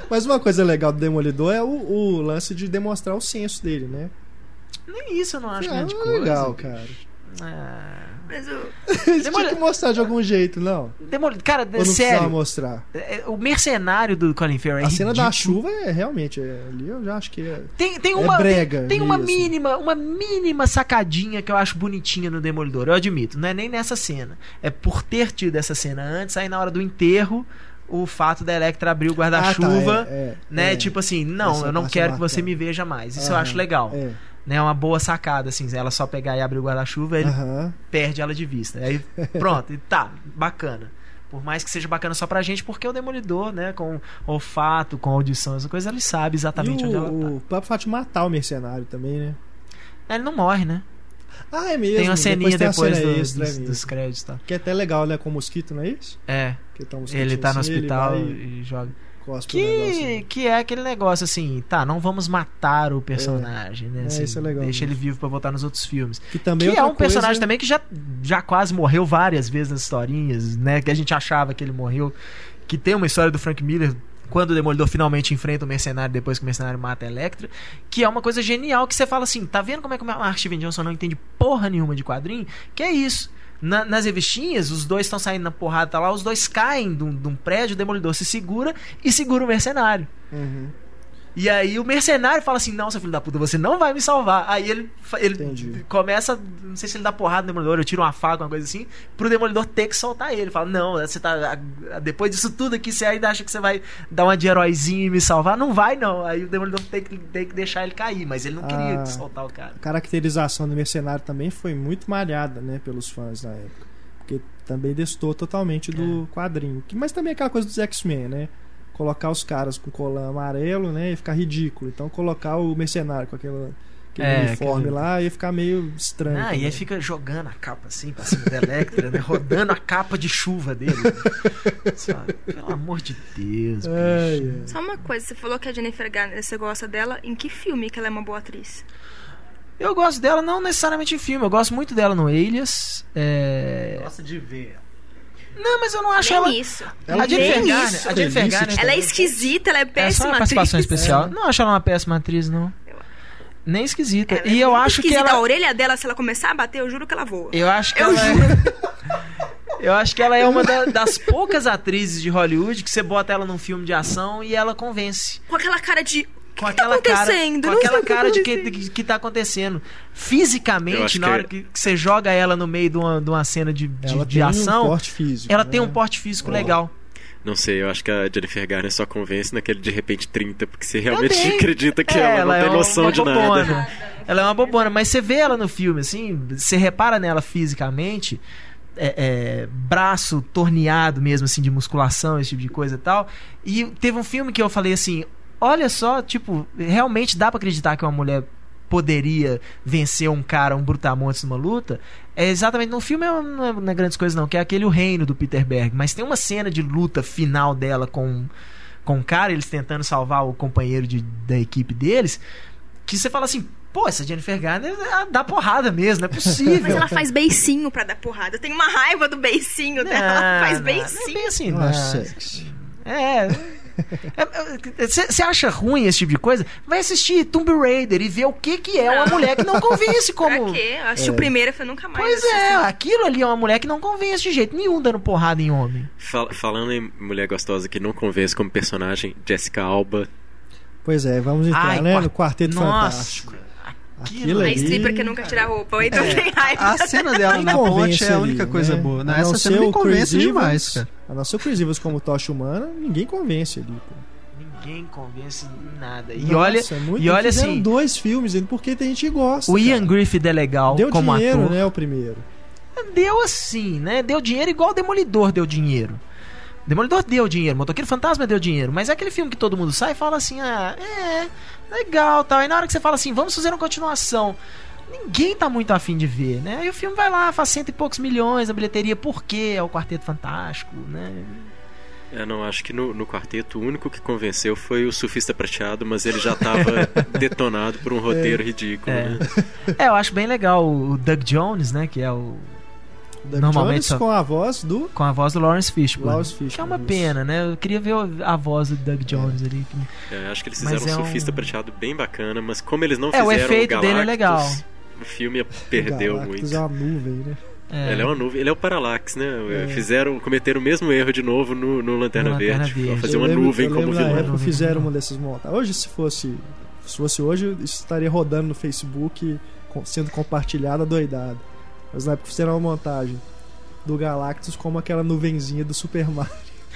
Mas uma coisa legal do Demolidor é o, o lance de demonstrar o senso dele, né? Nem isso eu não acho é grande coisa. legal, cara. Ah, Mas Eles (laughs) Demoli- tinham que mostrar de algum jeito, não? demoli- Cara, Ou não sério, mostrar? é- é- o mercenário do Colin Farrell é A cena da ridículo. chuva é realmente. é- ali eu já acho que é. Tem, tem É uma, brega tem, tem uma mesmo. mínima, uma mínima sacadinha que eu acho bonitinha no Demolidor, eu admito. Não é nem nessa cena. É por ter tido essa cena antes, aí na hora do enterro, o fato da Electra abrir o guarda-chuva, Ah, tá, é, é, né? é. Tipo assim, não, Essa eu não quero é que você me veja mais. Isso eu acho legal. É. Né? Uma boa sacada, assim, ela só pegar e abrir o guarda-chuva, ele Aham. perde ela de vista. Aí (laughs) pronto, e tá, bacana. Por mais que seja bacana só pra gente, porque o Demolidor, né, com olfato, com audição, essa coisa, ele sabe exatamente e onde o, ela tá. o próprio fato de matar o mercenário também, né? Ele não morre, né? Ah, é mesmo. tem uma ceninha depois, cena dos, extra, é dos, mesmo. dos créditos, tá? Que é até legal, né? Com o mosquito, não é isso? É, Que tá um ele tá no assim, hospital Ele vai e joga. Cospe o negócio, Que, né? que é aquele negócio assim, tá, não vamos matar o personagem, né? É, assim, isso é legal Deixa ele vivo pra voltar nos outros filmes. Que também que é um personagem coisa- também que já, já quase morreu várias vezes nas historinhas, né? Que a gente achava que ele morreu. Que tem uma história do Frank Miller quando o Demolidor finalmente enfrenta o mercenário depois que o mercenário mata a Electra, que é uma coisa genial que você fala assim, tá vendo como é que o Mark Steven Johnson não entende porra nenhuma de quadrinho? Que é isso. Na- nas revistinhas, os dois estão saindo na porrada, tá lá, os dois caem de um, prédio, o Demolidor se segura e segura o mercenário. Uhum. E aí o mercenário fala assim: Não, seu filho da puta, você não vai me salvar. Aí ele, ele Entendi. começa, não sei se ele dá porrada no demolidor, eu tiro uma faca, uma coisa assim, pro demolidor ter que soltar ele. Fala: Não, você tá. a- Depois disso tudo aqui, você ainda acha que você vai dar uma de heróizinho e me salvar? Não vai, não. Aí o demolidor tem que, tem que deixar ele cair, mas ele não queria Ah. soltar o cara. A caracterização do mercenário também foi muito malhada, né? Pelos fãs na época. Porque também destou totalmente do quadrinho. Que- Mas também é aquela coisa dos X-Men, né? Colocar os caras com colã amarelo, né? E ficar ridículo. Então colocar o mercenário com aquela, aquele É, uniforme aquele- lá ia ficar meio estranho. Ah, e aí fica jogando a capa assim pra cima da Electra, né? Rodando a capa de chuva dele. Sabe? Pelo amor de Deus, Ai, bicho. ai. Só uma coisa, você falou que a Jennifer Garner, você gosta dela, em que filme que ela é uma boa atriz? Eu gosto dela não necessariamente em filme, eu gosto muito dela no Alias. É... Gosta de ver. Não, mas eu não acho Nem ela. isso. Ela a Jennifer nem Garner, isso. a Jennifer Garner Ela é esquisita, ela é é só péssima uma participação atriz. especial. Não acho ela uma péssima atriz, não. Nem esquisita. Ela é e eu muito acho que esquisita. ela. A orelha dela, se ela começar a bater, eu juro que ela voa. Eu acho que Eu ela é... (laughs) Eu acho que ela é uma da- das poucas atrizes de Hollywood que você bota ela num filme de ação e ela convence. Com aquela cara de. Com tá aquela cara, acontecendo? com aquela tá cara de que, de que tá acontecendo. Fisicamente, na que- hora que, que você joga ela no meio de uma, de uma cena de, de, Ela de tem ação, um porte físico. ela né? tem um porte físico Ó. legal. Não sei, eu acho que a Jennifer Garner só convence naquele de repente 30, porque você realmente Também. (laughs) acredita que É, ela, não tem uma- noção uma de bobona. nada. Ela é uma bobona, mas você vê ela no filme, assim, você repara nela fisicamente, é, é, braço torneado mesmo, assim, de musculação, esse tipo de coisa e tal. E teve um filme que eu falei assim: olha só, tipo, realmente dá pra acreditar que uma mulher poderia vencer um cara, um brutamontes numa luta. É exatamente no filme não é, não é grandes coisas não, que é aquele o reino do Peter Berg, mas tem uma cena de luta final dela com com o cara, eles tentando salvar o companheiro de, da equipe deles, que você fala assim, pô, essa Jennifer Garner dá porrada mesmo, não é possível. Mas ela faz beicinho pra dar porrada. Eu tenho uma raiva do beicinho Não, dela. Ela faz não, Não é beicinho. bem assim, não. sexy. É. (laughs) Você acha ruim esse tipo de coisa? Vai assistir Tomb Raider e ver o que, que é uma Não. mulher que não convence (laughs) como. Pra quê? Eu assisti o primeiro e nunca mais. Pois assisti. é, aquilo ali é uma mulher que não convence de jeito nenhum dando porrada em homem. Fal- falando em mulher gostosa que não convence como personagem, Jessica Alba. Pois é, vamos entrar, Ai, né? quar- No Quarteto Nossa, Fantástico. Aquilo A ali- stripper que nunca tira a roupa. Então tem raiva. A cena dela na convence ponte é a ali, única né? coisa boa. Não, A não essa cena me convence demais, cara. A não ser o Chris Evans como tocha humana, ninguém convence ali. Pô. Ninguém convence nada. E Nossa, olha, é muito- e olha assim, dois filmes, ainda porque tem gente que gosta. o Ian cara. Griffith é legal Deu como dinheiro, ator. né? O primeiro. Deu assim, né? Deu dinheiro igual o Demolidor deu dinheiro. Demolidor deu dinheiro, Motoqueiro Fantasma deu dinheiro, mas é aquele filme que todo mundo sai e fala assim: ah, é, legal tal. Aí na hora que você fala assim, vamos fazer uma continuação, ninguém tá muito afim de ver, né? Aí o filme vai lá, faz cento e poucos milhões, a bilheteria, por quê? É o Quarteto Fantástico, né? Eu não acho que no, no quarteto o único que convenceu foi o Surfista Prateado, mas ele já estava (laughs) detonado por um roteiro ridículo. É. Né? É, eu acho bem legal o Doug Jones, né? Que é o. Doug Normalmente Jones só- com a voz do com a voz do Lawrence Fishburne. Lawrence Fishburne. Que é uma isso. pena, né? Eu queria ver a voz do Doug Jones ali. É, acho que eles Mas fizeram é um Surfista um- Prateado bem bacana, mas como eles não É, o fizeram efeito o dele é Galactus, legal. o filme perdeu Galactus muito. é uma nuvem, né? É. Ele é uma nuvem, ele é o Parallax, né? É. Fizeram, cometeram o mesmo erro de novo no, no Lanterna, No Lanterna Verde. Verde. Fazer Eu uma lembro- nuvem como lembro na vilão. época fizeram uma dessas montagens. Hoje, se fosse, se fosse hoje, isso estaria rodando no Facebook, sendo compartilhado doidado. Mas na época fizeram uma montagem do Galactus como aquela nuvenzinha do Super Mario.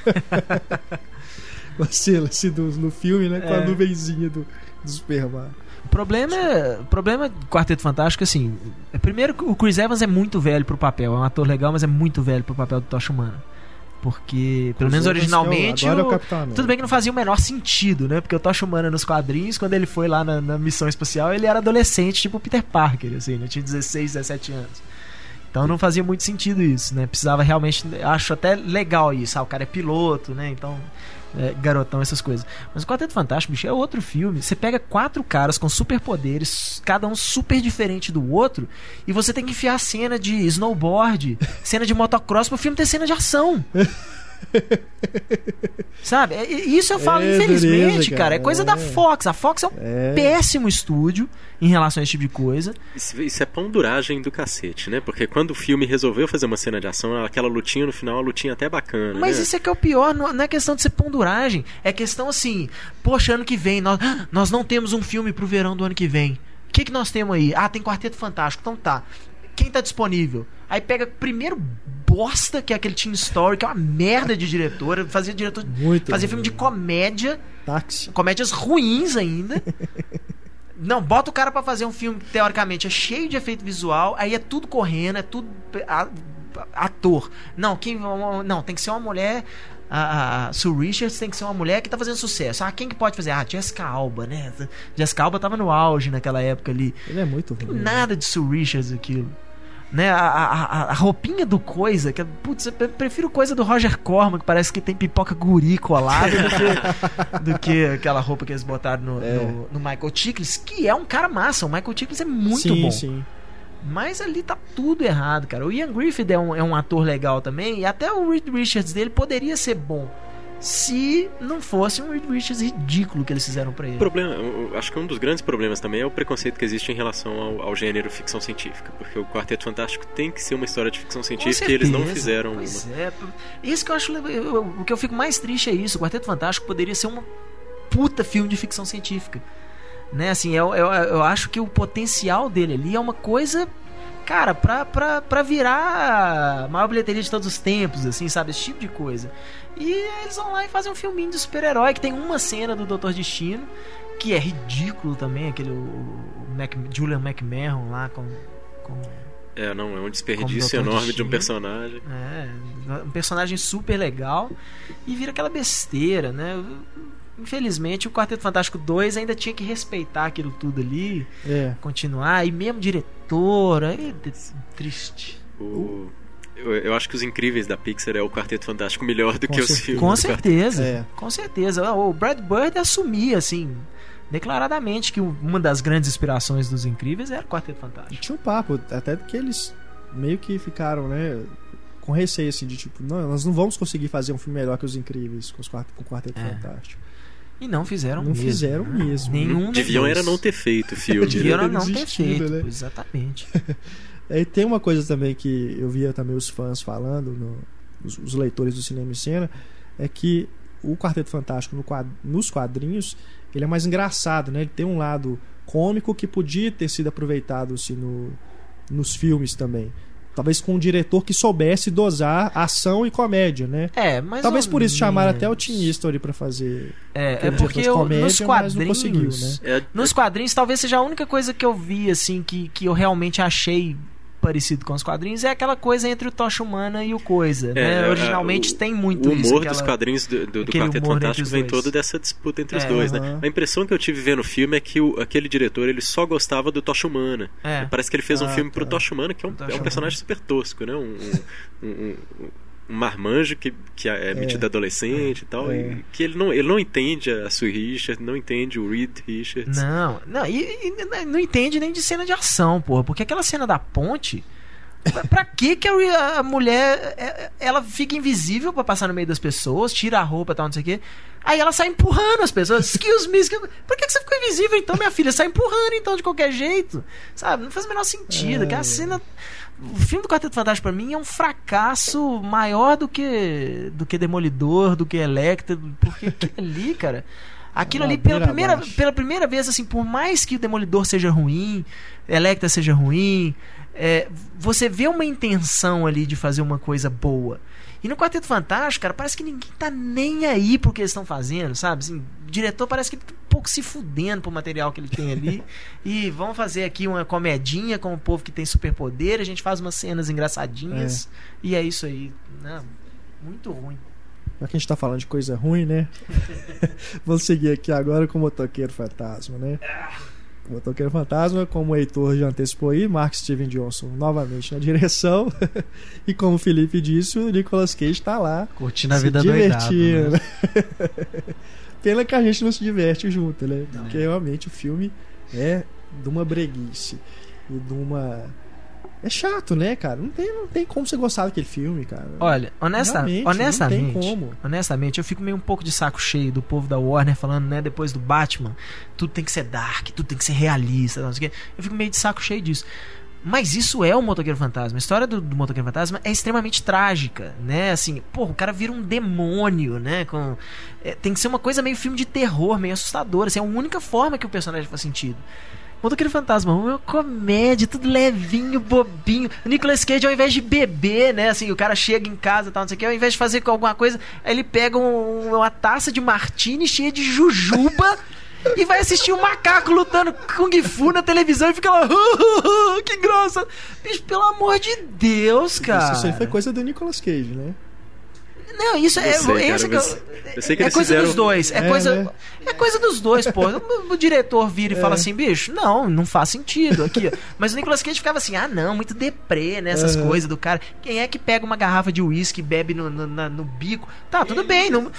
(laughs) Vacila, assim, no filme, né? Com a É. nuvenzinha do, do Super Mario. O problema é. O problema do Quarteto Fantástico, assim. é, Primeiro o Chris Evans é muito velho pro papel. É um ator legal, mas é muito velho pro papel do Tocha Humana. Porque, pelo menos Chris Evans, originalmente. é o- é o-. Tudo bem que não fazia o menor sentido, né? Porque o Tocha Humana nos quadrinhos, quando ele foi lá na, na missão espacial, ele era adolescente, tipo o Peter Parker, assim, né? Tinha 16, 17 anos. Então não fazia muito sentido isso, né? Precisava realmente. Acho até legal isso. Ah, o cara é piloto, né? Então. é, garotão, essas coisas. Mas o Quarteto Fantástico, bicho, é outro filme. Você pega quatro caras com superpoderes, cada um super diferente do outro, e você tem que enfiar cena de snowboard, (laughs) cena de motocross pro filme ter cena de ação. (laughs) Sabe? É- é- Isso eu falo, É, infelizmente, dureza, cara. É coisa da É. Fox. A Fox é um É. péssimo estúdio em relação a esse tipo de coisa. Isso, isso é ponduragem do cacete, né? Porque quando o filme resolveu fazer uma cena de ação, aquela lutinha no final, a lutinha até bacana. Mas né? isso é que é o pior, não não é questão de ser ponduragem. É questão assim, poxa, ano que vem, nós, (gasps) nós não temos um filme pro verão do ano que vem. O que, que nós temos aí? Ah, tem Quarteto Fantástico. Então tá. Quem tá disponível? Aí pega primeiro bosta, que é aquele Teen Story, que é uma merda de diretora. Fazia diretor. Muito Fazia filme de comédia. Táxi. Comédias ruins ainda. Não, bota o cara pra fazer um filme que teoricamente é cheio de efeito visual, aí é tudo correndo, é tudo. ator. Não, quem, não, tem que ser uma mulher. A, a Sue Richards tem que ser uma mulher que tá fazendo sucesso. Ah, quem que pode fazer? Ah, Jessica Alba, né? Jessica Alba tava no auge naquela época ali. Ele é muito ruim. Tem nada de Sue Richards aquilo. Né, a, a, a roupinha do coisa, que é, putz, eu prefiro coisa do Roger Corman, que parece que tem pipoca guri colada, do que, (laughs) do que aquela roupa que eles botaram no, É. no, no Michael Chiklis, que é um cara massa. O Michael Chiklis é muito sim, bom. sim. Mas ali tá tudo errado, cara. O Ian Griffith é um, é um ator legal também, e até o Reed Richards dele poderia ser bom. Se não fosse um Richards ridículo que eles fizeram pra O ele. problema, acho que um dos grandes problemas também é o preconceito que existe em relação ao, ao gênero ficção científica, porque o Quarteto Fantástico tem que ser uma história de ficção científica e eles não certeza. fizeram uma. Pois é. Isso que eu acho. eu- O que eu fico mais triste é isso. O Quarteto Fantástico poderia ser um puta filme de ficção científica. Né, assim, eu, eu, eu acho que o potencial dele ali é uma coisa. Cara, pra, pra, pra virar a maior bilheteria de todos os tempos, assim, sabe? Esse tipo de coisa. E eles vão lá e fazem um filminho de super-herói que tem uma cena do Doutor Destino, que é ridículo também, aquele Mac, Julian McMahon lá com. com É, não, é um desperdício enorme de um Destino. personagem. é, um personagem super legal e vira aquela besteira, né? Infelizmente, o Quarteto Fantástico 2 ainda tinha que respeitar aquilo tudo ali, É. continuar, e mesmo diretor, aí, triste. O- eu, eu acho que os incríveis da Pixar é o Quarteto Fantástico melhor do Com que os filmes. Com certeza, É. com certeza. O Brad Bird assumia, assim, declaradamente que uma das grandes inspirações dos incríveis era o Quarteto E Fantástico. tinha um papo, até que eles meio que ficaram, né? Com receio, assim, de tipo, não, nós não vamos conseguir fazer um filme melhor que os Incríveis com, os quart com o Quarteto É. Fantástico. E não fizeram Não mesmo. fizeram né? mesmo. Nenhum Deviam era não ter feito o filme. Deviam né? era não ter feito, né? exatamente. (laughs) E tem uma coisa também que eu via também os fãs falando, no- os, os leitores do Cinema e Cena, é que o Quarteto Fantástico no quad- nos quadrinhos ele é mais engraçado, né? Ele tem um lado cômico que podia ter sido aproveitado assim, no, nos filmes também. Talvez com um diretor que soubesse dosar ação e comédia, né? É, mas Talvez por isso chamaram até o Tim Eastwood pra fazer. É, é porque diretor de eu, comédia, nos mas quadrinhos, não conseguiu, né? É, nos quadrinhos talvez seja a única coisa que eu vi assim que, que eu realmente achei parecido com os quadrinhos é aquela coisa entre o Tocha Humana e o Coisa, né? é, Originalmente o- tem muito o humor isso. dos aquela- quadrinhos do, do, do Quarteto Fantástico os vem todo dessa disputa entre os É, dois, aham. né? A impressão que eu tive vendo o filme é que o- aquele diretor ele só gostava do Tocha Humana. É. Parece que ele fez um Ah, filme pro tá. Tocha Humana, que é um, é um personagem super tosco, né? Um, um, um- um- um marmanjo que, que é metido adolescente e tal, É. e que ele não, ele não entende a Sue Richards, não entende o Reed Richards. Não, não, e, e não entende nem de cena de ação, porra, porque aquela cena da ponte pra- que que a, a mulher é- ela fica invisível pra passar no meio das pessoas, tira a roupa e tal, não sei o quê. Aí ela sai empurrando as pessoas. Excuse me, excuse me. Por que, que você ficou invisível então, minha filha? Sai empurrando então de qualquer jeito. Sabe? Não faz o menor sentido. É, Aquela é. cena. O filme do Quarteto Fantástico pra mim é um fracasso maior do que do que Demolidor, do que Electra, porque aquilo (laughs) ali, cara. Aquilo ali pela primeira, abaixo. pela primeira vez, assim, por mais que o Demolidor seja ruim, Electra seja ruim, é, você vê uma intenção ali de fazer uma coisa boa. E no Quarteto Fantástico, cara, parece que ninguém tá nem aí pro que eles estão fazendo, sabe? Assim, o diretor parece que tá um pouco se fudendo pro material que ele tem ali. (laughs) e vamos fazer aqui uma comedinha com o povo que tem superpoder, a gente faz umas cenas engraçadinhas. E é isso aí. Não, muito ruim. Já que a gente tá falando de coisa ruim, né? (laughs) (laughs) Vamos seguir aqui agora com o Motoqueiro Fantasma, né? O Motoqueiro Fantasma, como o Heitor já antecipou aí, Mark Steven Johnson novamente na direção. (laughs) e como o Felipe disse, o Nicolas Cage tá lá Curtindo a vida doidado. divertindo. Né? né? (laughs) Pena que a gente não se diverte junto, né? Porque realmente o filme é de uma breguice e de uma. É chato, né, cara? Não tem, não tem como você gostar daquele filme, cara. Olha, honesta, Realmente, honestamente, não tem como. honestamente, eu fico meio um pouco de saco cheio do povo da Warner falando, né, depois do Batman, tudo tem que ser dark, tudo tem que ser realista, não sei o quê. Eu fico meio de saco cheio disso. Mas isso é o Motoqueiro Fantasma. A história do, do Motoqueiro Fantasma é extremamente trágica, né? Assim, pô, o cara vira um demônio, né? Com, é, tem que ser uma coisa meio filme de terror, meio assustadora. Assim, é a única forma que o personagem faz sentido. Motoqueiro Fantasma, uma comédia, tudo levinho, bobinho. O Nicolas Cage, ao invés de beber, né? Assim, o cara chega em casa e tal, não sei o que, ao invés de fazer com alguma coisa, ele pega um- uma taça de martini cheia de jujuba e vai assistir o macaco lutando Kung Fu na televisão e fica lá, (laughs) que grossa. Bicho, pelo amor de Deus, cara. Isso aí foi coisa do Nicolas Cage, né? Não, isso é. Eu sei, cara, que eu- eu sei que é coisa fizeram- dos dois. É, É, coisa, né? é coisa dos dois, pô. (laughs) O, o diretor vira e fala assim, bicho, não, não faz sentido aqui. Mas o Nicolas Cage ficava assim, ah, não, muito deprê, né? Essas Aham. coisas do cara. Quem é que pega uma garrafa de uísque e bebe no, no, na- no bico? Tá, tudo bem. Não,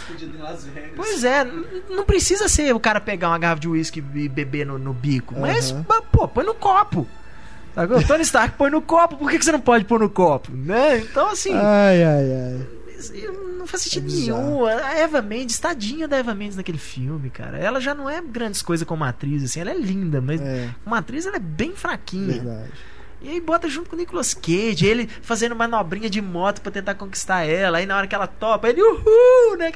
pois é, não precisa ser o cara pegar uma garrafa de uísque e beber no, no bico. Mas, Aham. mas, pô, põe no copo. O Tony Stark põe no copo, por que, que você não pode pôr no copo? Né? Então, assim. Ai, ai, ai. Não faz sentido É nenhum. A Eva Mendes, tadinha da Eva Mendes naquele filme, cara. Ela já não é grandes coisas como atriz, assim. Ela é linda, mas É, como atriz ela é bem fraquinha. verdade. E aí bota junto com o Nicolas Cage, ele fazendo manobrinha de moto pra tentar conquistar ela. Aí na hora que ela topa, ele uhul, né?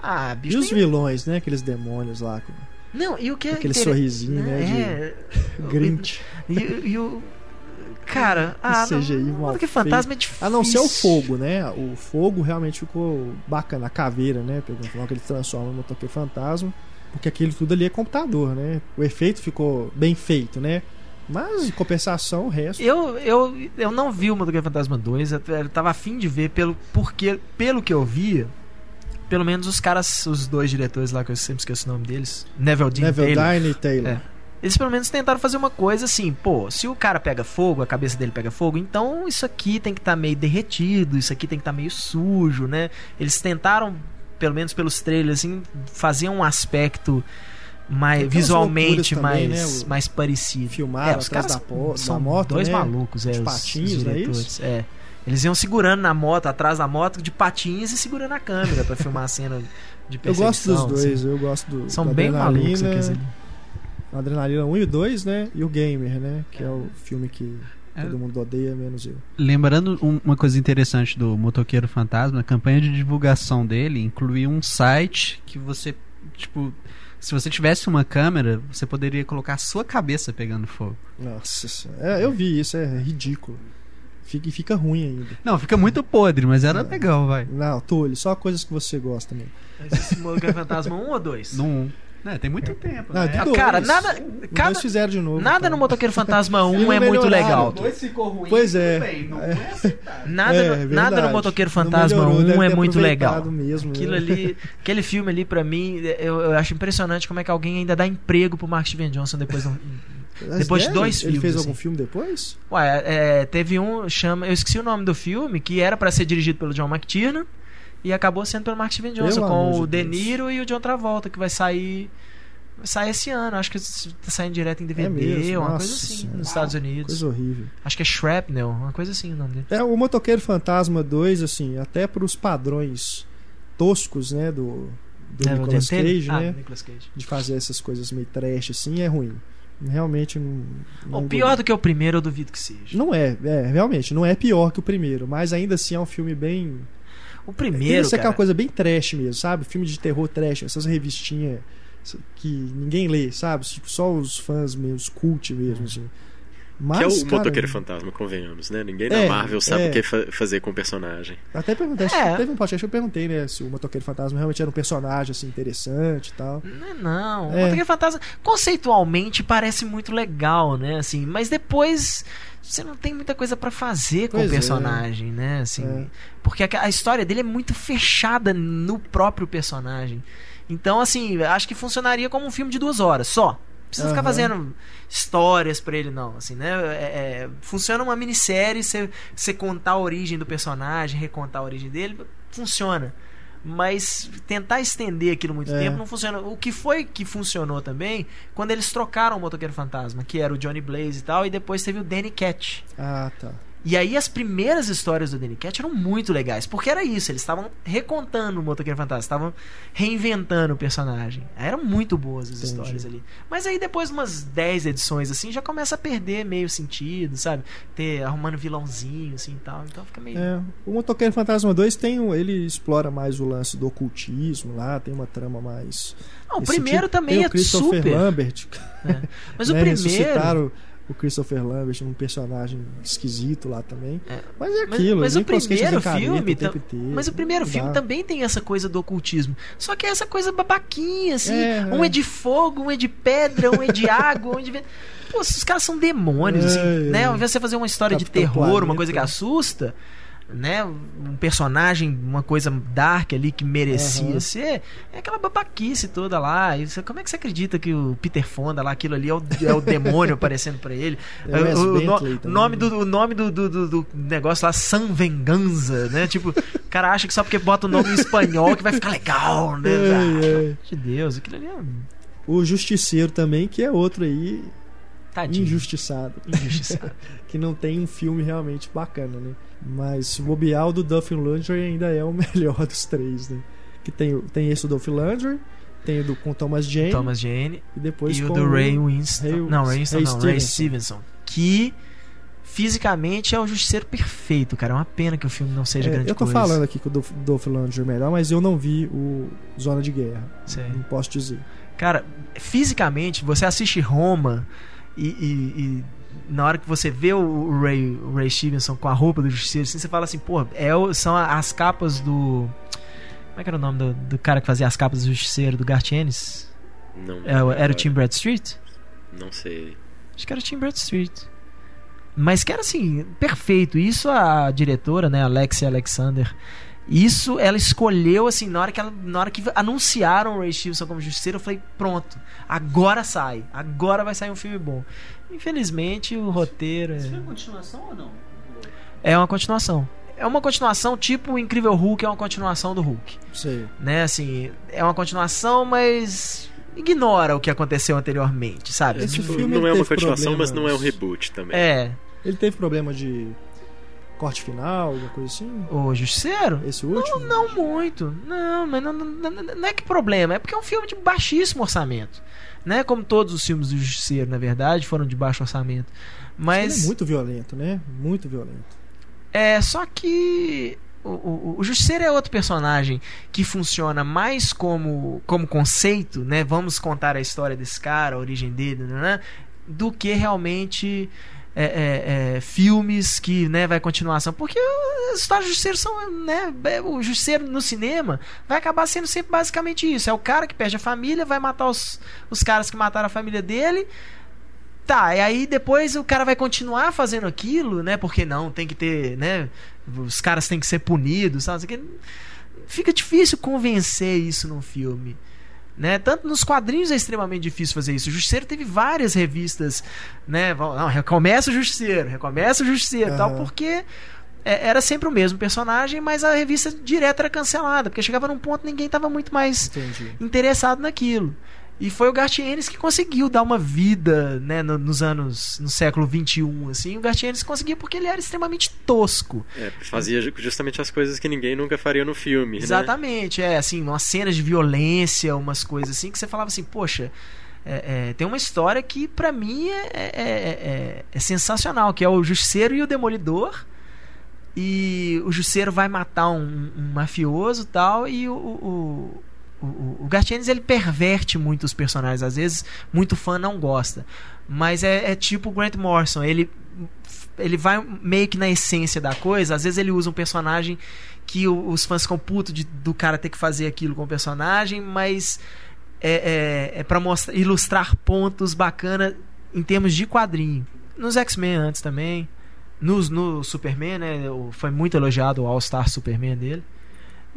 Ah, E bicho. os tem- vilões, né? Aqueles demônios lá, Não, e o que é aquele inter- sorrisinho, né? É. De (laughs) Grinch. E, e o. Cara, ah, não, CGI mal que fantasma é difícil. A não ser o fogo, né? O fogo realmente ficou bacana. A caveira, né? O que ele transforma no motoqueiro fantasma. Porque aquilo tudo ali é computador, né? O efeito ficou bem feito, né? Mas, em compensação, o resto. Eu, eu, eu não vi o Motoqueiro Fantasma 2, eu, eu tava afim de ver pelo, porque, pelo que eu via, pelo menos os caras, os dois diretores lá, que eu sempre esqueço o nome deles, Neville Dean Neville Taylor, Dine e Taylor. É. eles pelo menos tentaram fazer uma coisa assim, pô, se o cara pega fogo, a cabeça dele pega fogo, então isso aqui tem que estar meio derretido, isso aqui tem que estar meio sujo, né? Eles tentaram, pelo menos pelos trailers, assim, fazer um aspecto mais visualmente também, mais, né? mais parecido. Filmaram é, os caras da po- da são moto, dois né? malucos, é, os- patins, os é. É. Eles iam segurando na moto, atrás da moto, de patins e segurando a câmera pra filmar a cena de Eu perseguição. gosto dos dois, assim. eu gosto do. São bem malucos aqueles ali. Adrenalina 1 e 2, né? E o Gamer, né? Que é o filme que É. todo mundo odeia, menos eu. Lembrando um- uma coisa interessante do Motoqueiro Fantasma, a campanha de divulgação dele incluía um site que você, tipo, se você tivesse uma câmera, você poderia colocar a sua cabeça pegando fogo. Nossa senhora. É, eu vi isso, é ridículo. Fica, e fica ruim ainda. Não, fica muito podre, mas era É. legal, vai. Não, Túlio, só coisas que você gosta mesmo. Mas esse Motoqueiro Fantasma 1 ou 2? Não, é, tem muito tempo, Não, né? de Ah, dois. cara, nada, cada, dois fizeram de novo. nada então. no Motoqueiro Fantasma (laughs) 1 E não é muito legal. dois ficou ruim. Pois é. tudo bem, não é. Nada, É, no, nada no Motoqueiro Não Fantasma melhorou, 1 deve é muito legal. Mesmo, Aquilo né? ali, aquele filme ali, pra mim, eu, eu acho impressionante como é que alguém ainda dá emprego pro Mark Steven Johnson depois de um, depois de é, dois Ele filmes, fez assim. algum filme depois? Ué, é, teve um, chama, eu esqueci o nome do filme, que era pra ser dirigido pelo John McTiernan e acabou sendo pelo Mark Steven Johnson, com o de. Niro e o John Travolta, que vai sair vai sair esse ano, acho que tá saindo direto em DVD, É uma Nossa coisa assim, Senhora. nos Estados Unidos. Coisa horrível. Acho que é Shrapnel, uma coisa assim o nome dele. É, o Motoqueiro Fantasma 2, assim, até pros padrões toscos, né, do, do É, Nicolas? Cage, Ah, né, Nicolas Cage. de fazer essas coisas meio trash, assim, é ruim. Realmente não... não O pior do que o primeiro, eu duvido que seja. Não é, é, realmente, não é pior que o primeiro, mas ainda assim é um filme bem... O primeiro, essa cara, aquela coisa bem trash mesmo, sabe? Filme de terror trash, essas revistinhas que ninguém lê, sabe? Tipo, só os fãs mesmo, os cult mesmo, assim. Mas, que é o cara, motoqueiro fantasma, convenhamos, né? Ninguém É, na Marvel sabe é. o que fa- fazer com o personagem. Até perguntei, É. teve um podcast que eu perguntei, né, se o Motoqueiro Fantasma realmente era um personagem, assim, interessante e tal. Não, é não. O É. Motoqueiro Fantasma conceitualmente parece muito legal, né? Assim, mas depois você não tem muita coisa pra fazer com Pois o é. personagem, né? Assim, É. porque a, a história dele é muito fechada no próprio personagem. Então, assim, acho que funcionaria como um filme de duas horas só. Não precisa ficar Aham. fazendo histórias pra ele, não. Assim, né? É- é- funciona uma minissérie, você contar a origem do personagem, recontar a origem dele, funciona. Mas tentar estender aquilo muito É. tempo não funciona. O que foi que funcionou também quando eles trocaram o Motoqueiro Fantasma, que era o Johnny Blaze e tal, e depois teve o Danny Cat. Ah, tá. E aí as primeiras histórias do Danny Cat eram muito legais, porque era isso, eles estavam recontando o Motoqueiro Fantasma, estavam reinventando o personagem. Eram muito boas as Entendi. histórias ali. Mas aí depois de umas 10 edições assim, já começa a perder meio sentido, sabe? Ter arrumando vilãozinho assim e tal, então fica meio É, o Motoqueiro Fantasma 2 tem um, ele explora mais o lance do ocultismo lá, tem uma trama mais. Não, o primeiro sentido. também é o super. Lambert. Mas o né, primeiro ressuscitaram o Christopher Lambert, um personagem esquisito lá também. É. Mas é Mas, aquilo. mas ele o primeiro filme. o inteiro, Mas o primeiro filme também tem essa coisa do ocultismo. Só que é essa coisa babaquinha, assim. É, um é. é de fogo, um é de pedra, um é de água, um é de. Pô, os caras são demônios, assim, É, né? é. Ao invés de você fazer uma história de Capitão terror, uma Planeta. coisa que assusta, né? Um personagem, uma coisa dark ali que merecia Aham. ser, é aquela babaquice toda lá. E você- como é que você acredita que o Peter Fonda lá, aquilo ali é o, é o demônio (laughs) aparecendo pra ele? É o o, o no- nome né? do, o nome do, do, do- do negócio lá, San Venganza, né? Tipo, o cara acha que só porque bota o nome em espanhol que vai ficar legal, né? Ai, ai. Ah, de Deus, aquilo ali é O Justiceiro também, que é outro aí tadinho. injustiçado. Injustiçado. (laughs) que não tem um filme realmente bacana, né? Mas o do Duff Landry ainda é o (laughs) melhor dos três, né? Que tem, tem esse do Duff Landry, tem o do com Thomas Jane Thomas Jane e depois e com o do Ray Winston. Ray- não, Ray Winston Ray não, Ray Stevenson. Stevenson. Que fisicamente é o justiceiro perfeito, cara. É uma pena que o filme não seja É, grande eu tô coisa. falando aqui que o Duff Landry é melhor, mas eu não vi o Zona de Guerra. Sei. Não posso dizer. Cara, fisicamente, você assiste Roma e, e- e na hora que você vê o, Ray, o Ray Stevenson com a roupa do Justiceiro, assim, você fala assim, pô, é, são as capas do. Como é que era o nome do, do cara que fazia as capas do Justiceiro, do Garth Ennis? Não, É, era o. Tim Bradstreet? Não sei. Acho que era o Tim Bradstreet. Mas que era assim, perfeito. Isso a diretora, né, Alexia Alexander, isso ela escolheu assim, na hora que ela, na hora que anunciaram o Ray Stevenson como justiceiro, eu falei, pronto, agora sai, agora vai sair um filme bom. Infelizmente, o roteiro Isso foi é, continuação ou não? é uma continuação. É uma continuação tipo o Incrível Hulk é uma continuação do Hulk, Sei. né? Assim, é uma continuação, mas ignora o que aconteceu anteriormente, sabe? Esse filme não é uma continuação, mas não é um problemas. reboot também. É, Ele teve problema de corte final, alguma coisa assim? o Justiceiro Esse último? Não muito. Não, mas não, não, não- não é que problema. É porque é um filme de baixíssimo orçamento. Né? Como todos os filmes do Justiceiro, na verdade, foram de baixo orçamento. Mas é muito violento, né? Muito violento. é só que o, o, o Justiceiro é outro personagem que funciona mais como, como conceito, né? Vamos contar a história desse cara, a origem dele, né? do que realmente é, é, é, filmes que né, vai continuação. Porque as histórias Justiceiro são. Né, é, o Justiceiro no cinema vai acabar sendo sempre basicamente isso. É o cara que perde a família, vai matar os, os caras que mataram a família dele. Tá, e aí depois o cara vai continuar fazendo aquilo, né? Porque não, tem que ter, né? Os caras têm que ser punidos, sabe? Fica difícil convencer isso num filme. Né? Tanto nos quadrinhos é extremamente difícil fazer isso. O Justiceiro teve várias revistas, né? Não, recomeça o Justiceiro, recomeça o Justiceiro, e tal, porque é, era sempre o mesmo personagem, mas a revista direto era cancelada, porque chegava num ponto que ninguém tava muito mais Entendi. interessado naquilo. E foi o Garth Ennis que conseguiu dar uma vida, né, no- nos anos, no século 21, assim. O Garth Ennis conseguiu porque ele era extremamente tosco. É, fazia ju- justamente as coisas que ninguém nunca faria no filme. né? Exatamente, é assim, umas cenas de violência, umas coisas assim que você falava assim, poxa, é, é, tem uma história que pra mim é, é- é- é- é sensacional, que é o Justiceiro e o Demolidor. E o Justiceiro vai matar um, um mafioso e tal, e o, o, o, o, Ennis, ele perverte muito os personagens, às vezes muito fã não gosta. Mas é, é tipo o Grant Morrison, ele ele vai meio que na essência da coisa. Às vezes ele usa um personagem que os fãs ficam de- do cara ter que fazer aquilo com o personagem, mas é, é, é para mostrar, ilustrar pontos bacana em termos de quadrinho. Nos X-Men antes também. Nos, no Superman, né? Foi muito elogiado o All-Star Superman dele.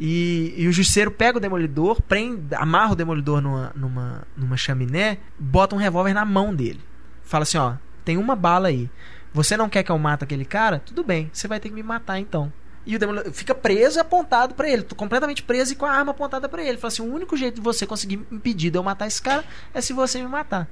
E, e o Justiceiro pega o Demolidor, prende, amarra o Demolidor numa, numa, numa chaminé, bota um revólver na mão dele. Fala assim: ó, tem uma bala aí. Você não quer que eu mate aquele cara? Tudo bem, você vai ter que me matar então. E o Demolidor fica preso e apontado pra ele, completamente preso e com a arma apontada pra ele. Fala assim: o único jeito de você conseguir impedir de eu matar esse cara é se você me matar.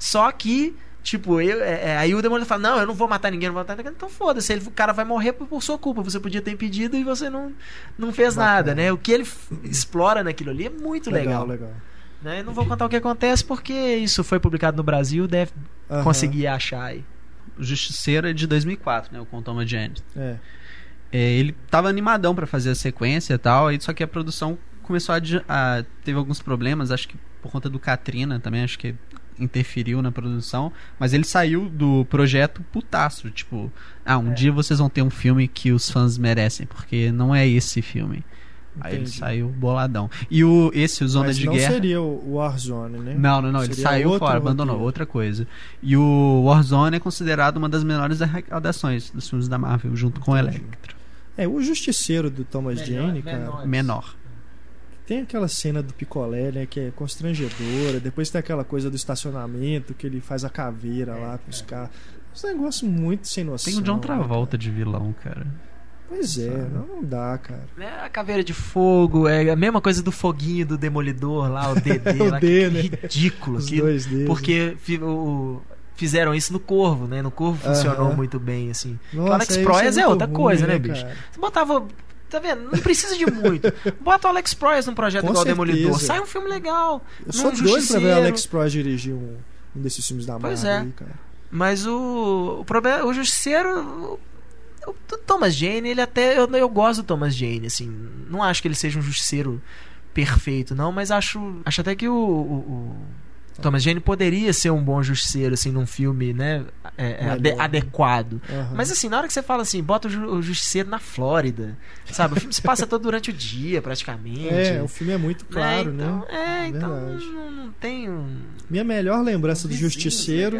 Só que, tipo, eu, é, é, aí o Demolidor fala: Não, eu não vou matar ninguém, não vou matar ninguém. Então foda-se, o cara vai morrer por, por sua culpa. Você podia ter impedido e você não, não fez Bacana. nada, né? O que ele explora naquilo ali é muito legal. legal. né? Eu não vou contar o que acontece porque isso foi publicado no Brasil, deve Aham. conseguir achar aí. O Justiceiro é de 2004, né? O com Thomas Jane. É. É, ele tava animadão pra fazer a sequência e tal, só que a produção começou a, a- teve alguns problemas, acho que por conta do Katrina também, acho que interferiu na produção, mas ele saiu do projeto putaço, tipo, ah, um dia vocês vão ter um filme que os fãs merecem, porque não é esse filme. Aí ele Entendi. saiu boladão. E o esse o Zona Mas de não Guerra seria o Warzone, né? Não, não, não, ele Seria saiu outro fora, abandonou, roteiro. outra coisa. E o Warzone é considerado uma das menores arrecadações dos filmes da Marvel, junto com o Entendi. Electro. É, o Justiceiro do Thomas Jane, cara. menor. Menor. Tem aquela cena do picolé, né, que é constrangedora. Depois tem aquela coisa do estacionamento, que ele faz a caveira lá com os carros. Um negócio muito sem noção. Tem o John né, Travolta cara? de vilão, cara. Pois é, não, não dá, cara. É a caveira de fogo, é a mesma coisa do foguinho do Demolidor lá, o (laughs) DD O lá, D, que né? ridículo Os aquilo. dois deles. Porque fi- o- fizeram isso no Corvo, né? No Corvo funcionou Aham. muito bem, assim. Nossa, o Alex isso Proyas é, muito outra ruim, coisa, né, bicho? cara? Você botava. Tá vendo? Não precisa de muito. Bota o Alex Proyas num projeto Com igual certeza. Demolidor. Sai um filme legal. Eu sou num doido pra ver o. Alex Proyas dirigir um, um desses filmes da Marvel Pois é. aí, cara. Mas o, o problema, o Justiceiro, o, o Thomas Jane, ele até eu, eu gosto do Thomas Jane, assim, não acho que ele seja um Justiceiro perfeito, não, mas acho, acho até que o- o Thomas Jane poderia ser um bom Justiceiro, assim, num filme, né, é, é, né? adequado. Aham. Mas assim, na hora que você fala assim, bota o, Ju- o Justiceiro na Flórida, sabe? O filme se passa todo durante o dia, praticamente. É, o filme é muito claro, né? Então, né? É, então Verdade. não, não tem um... Minha melhor lembrança do Justiceiro.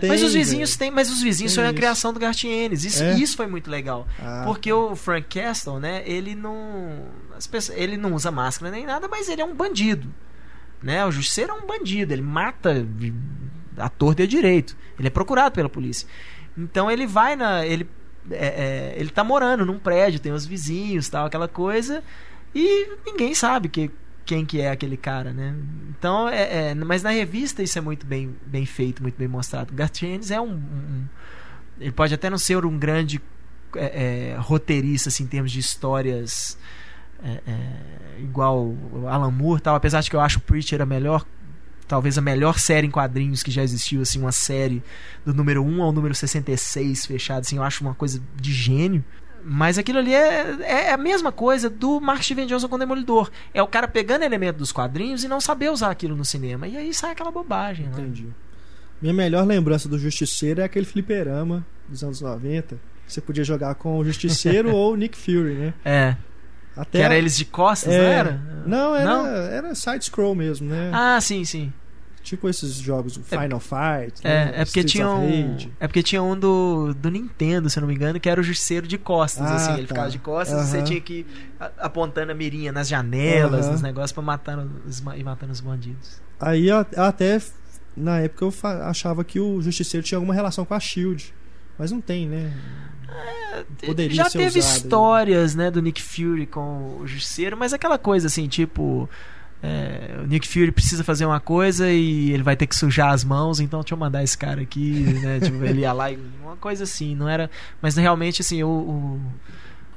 Tem, mas os vizinhos velho. têm, mas os vizinhos Tem são a criação do Gartienes. Isso, É? isso foi muito legal. Ah, Porque o Frank Castle, né, ele não. As pessoas, ele não usa máscara nem nada, mas ele é um bandido. Né? O Justiceiro é um bandido, ele mata a torta e a direito. Ele é procurado pela polícia. Então ele vai na. Ele, é, é, ele tá morando num prédio, tem os vizinhos tal, aquela coisa. E ninguém sabe que, quem que é aquele cara, né? Então, é, é, mas na revista isso é muito bem, bem feito, muito bem mostrado. Gartienes é um, um- Ele pode até não ser um grande é, é, roteirista assim, em termos de histórias é, é, igual Alan Moore tal, apesar de que eu acho o Preacher a melhor talvez a melhor série em quadrinhos que já existiu, assim, uma série do número 1 ao número 66 fechado, assim, eu acho uma coisa de gênio. Mas aquilo ali é, é a mesma coisa do Mark Steven Johnson com o Demolidor. É o cara pegando elemento dos quadrinhos e não saber usar aquilo no cinema. E aí sai aquela bobagem, né? Entendi. Minha melhor lembrança do Justiceiro é aquele fliperama dos anos 90. Você podia jogar com o Justiceiro (laughs) ou o Nick Fury, né? É. Até Que era eles de costas, é, não era? Não, era, Não? era side-scroll mesmo, né? Ah, sim, sim. Tipo esses jogos, o Final Fight. É, né? é porque Streets tinha um, é porque tinha um do, do Nintendo, se eu não me engano, que era o justiceiro de costas, Ah, assim, ele tá. ficava de costas e você tinha que ir apontando a mirinha nas janelas, Aham. nos negócios pra matar os, ir matando os bandidos. Aí até, na época, eu achava que o Justiceiro tinha alguma relação com a Shield. Mas não tem, né? Poderia Já teve usado, histórias, né, do Nick Fury com o justiceiro, mas aquela coisa assim, tipo, é, o Nick Fury precisa fazer uma coisa e ele vai ter que sujar as mãos, então deixa eu mandar esse cara aqui, né? tipo, ele ia lá e uma coisa assim, não era. Mas realmente, assim, o o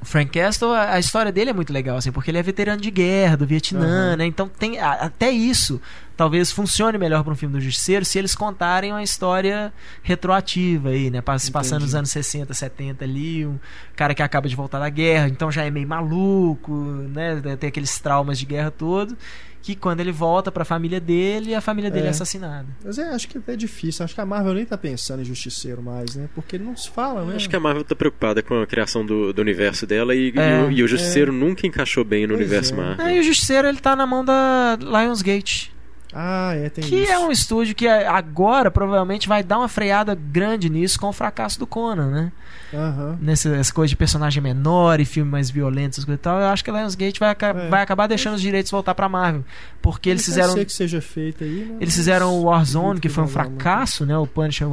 Frank Castle, a a história dele é muito legal, assim, porque ele é veterano de guerra do Vietnã, Aham. né? Então tem a- até isso talvez funcione melhor para um filme do Justiceiro se eles contarem uma história retroativa aí, né? Pa- Se passando nos anos 60, 70 ali, um cara que acaba de voltar da guerra, então já é meio maluco, né? Tem aqueles traumas de guerra todo, que quando ele volta para a família dele, a família dele é, É. assassinada. Mas é, acho que é difícil. Acho que a Marvel nem tá pensando em Justiceiro mais, né? Porque ele não se fala, né? Acho que a Marvel tá preocupada com a criação do, do universo dela e, É, e o, e o Justiceiro nunca encaixou bem no Pois universo é. Marvel. Aí o Justiceiro ele tá na mão da Lionsgate. Ah, é, tem Que isso. é um estúdio que agora provavelmente vai dar uma freada grande nisso com o fracasso do Conan, né? Aham. Nessas coisas de personagem menor e filme mais violento, essas coisas e tal. Eu acho que a Lionsgate vai, aca- É. vai acabar deixando os direitos voltar pra Marvel. Porque eles fizeram. ser que seja feito aí, né? Eles fizeram o Warzone, que foi um uma- fracasso, né? O Punisher É.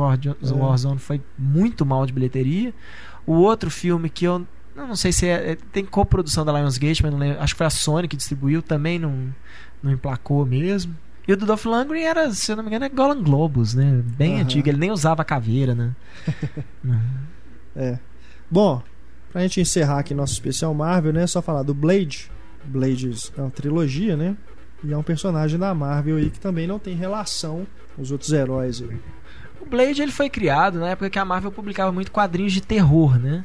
Warzone foi muito mal de bilheteria. O outro filme que eu não sei se é, é- tem coprodução da Lionsgate, mas não lembro, acho que foi a Sony que distribuiu, também não, não emplacou mesmo. E o do Dolph Lundgren era, se eu não me engano, é Golan Globus, né? Bem Aham. antigo, ele nem usava caveira, né? (laughs) É. Bom, pra gente encerrar aqui nosso especial Marvel, né? Só falar do Blade. Blade é uma trilogia, né? E é um personagem da Marvel aí que também não tem relação com os outros heróis aí. O Blade ele foi criado na época que a Marvel publicava muito quadrinhos de terror, né?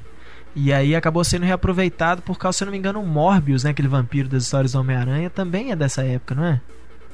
E aí acabou sendo reaproveitado por causa, se eu não me engano, o Morbius, né? Aquele vampiro das histórias do Homem-Aranha, também é dessa época, não é?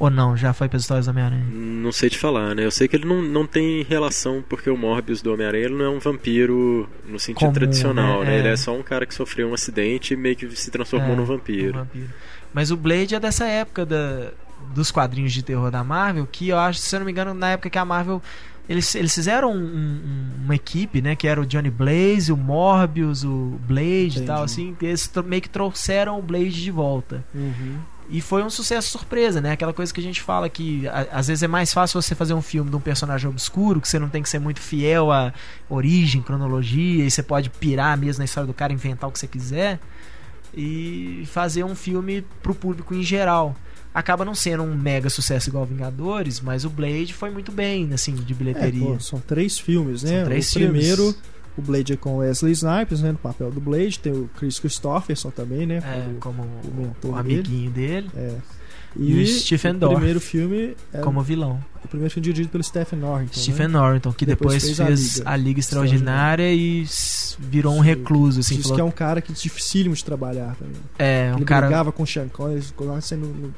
Ou não, já foi pelas histórias do Homem-Aranha? Não sei te falar, né? Eu sei que ele não, não tem relação, porque o Morbius do Homem-Aranha não é um vampiro no sentido Comum, tradicional, né? né? É. Ele é só um cara que sofreu um acidente e meio que se transformou É, num vampiro. um vampiro. Mas o Blade é dessa época da, dos quadrinhos de terror da Marvel, que eu acho, se eu não me engano, na época que a Marvel. Eles, eles fizeram um- um- uma equipe, né? Que era o Johnny Blaze, o Morbius, o Blade e tal, assim. Eles meio que trouxeram o Blade de volta. Uhum. E foi um sucesso surpresa, né? Aquela coisa que a gente fala que a- às vezes é mais fácil você fazer um filme de um personagem obscuro, que você não tem que ser muito fiel à origem, cronologia, e você pode pirar mesmo na história do cara, inventar o que você quiser, e fazer um filme pro público em geral. Acaba não sendo um mega sucesso igual Vingadores, mas o Blade foi muito bem, assim, de É, bilheteria. pô, são três filmes, né? São três o filmes. primeiro, o Blade é com Wesley Snipes, né? No papel do Blade. Tem o Chris Christopherson também, né? É, como- como o mentor o dele. amiguinho dele, é. E o Stephen o Dorff primeiro filme é como vilão. o primeiro filme dirigido pelo Stephen Norrington. Stephen né? Norton, que Depois depois, fez a Liga a Liga Extraordinária e virou um recluso, assim. Diz falou- que é um cara que é dificílimo de trabalhar também. É, um ele cara. brigava com o Sean Connery, eles colocavam sendo no-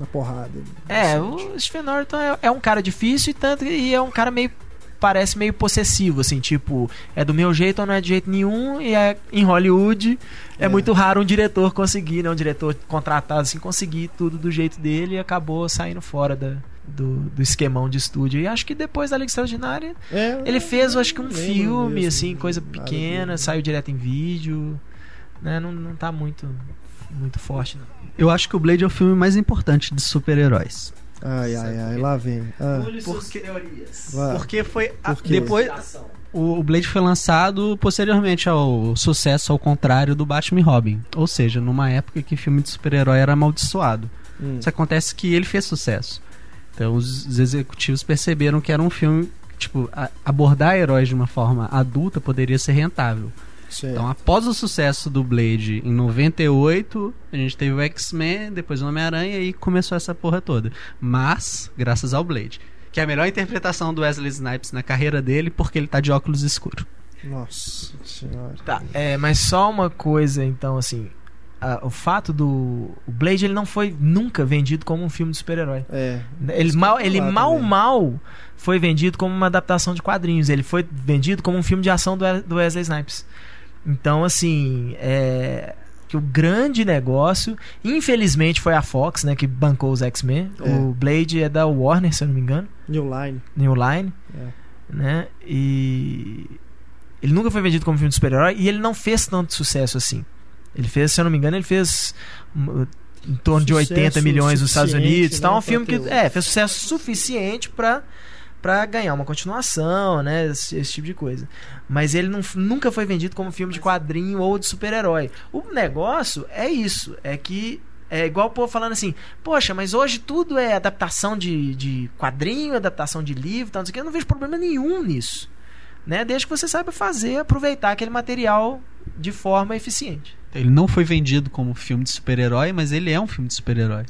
na porrada. É, Assim, o Stephen Norton é, é um cara difícil e tanto e é um cara meio parece meio possessivo, assim, tipo, é do meu jeito ou não é de jeito nenhum, e é em Hollywood é, É. muito raro um diretor conseguir, né? Um diretor contratado assim, conseguir tudo do jeito dele e acabou saindo fora da, do, do esquemão de estúdio. E acho que depois da Liga Extraordinária, É, ele fez, acho que um filme, mesmo, assim, coisa pequena, saiu direto em vídeo, né? Não, não tá muito, muito forte, não. Eu acho que o Blade é o filme mais importante de super-heróis. Ai, ai, ai, lá vem. Ah, Porque. Porque foi. a- Por depois. O Blade foi lançado posteriormente ao sucesso ao contrário do Batman e Robin. Ou seja, numa época que filme de super-herói era amaldiçoado. Hum. Isso acontece que ele fez sucesso. Então os, os executivos perceberam que era um filme. Tipo, a- abordar heróis de uma forma adulta poderia ser rentável. Certo. Então, após o sucesso do Blade em 98, a gente teve o X-Men, depois o Homem-Aranha e começou essa porra toda. Mas, graças ao Blade. Que é a melhor interpretação do Wesley Snipes na carreira dele, porque ele tá de óculos escuros. Nossa senhora. Tá, é, mas só uma coisa, então, assim. a- o fato do. O Blade ele não foi nunca vendido como um filme de super-herói. É. Ele mal, ele mal, mal foi vendido como uma adaptação de quadrinhos. Ele foi vendido como um filme de ação do, do Wesley Snipes. Então, assim, é. Que o grande negócio, infelizmente, foi a Fox, né, que bancou os X-Men. É. O Blade é da Warner, se eu não me engano. New Line. New Line, É. né? E ele nunca foi vendido como filme de super-herói e ele não fez tanto sucesso assim. Ele fez, se eu não me engano, ele fez hum, em torno de Sucesso 80 milhões nos Estados Unidos. Né, um filme que é, fez sucesso suficiente para para ganhar uma continuação, né, esse, esse tipo de coisa. Mas ele não, nunca foi vendido como filme de quadrinho ou de super-herói. O negócio é isso, é que é igual o povo falando assim, poxa, mas hoje tudo é adaptação de, de quadrinho, adaptação de livro, tal, não sei o que. Eu não vejo problema nenhum nisso. Né? Desde que você saiba fazer, aproveitar aquele material de forma eficiente. Ele não foi vendido como filme de super-herói, mas ele é um filme de super-herói.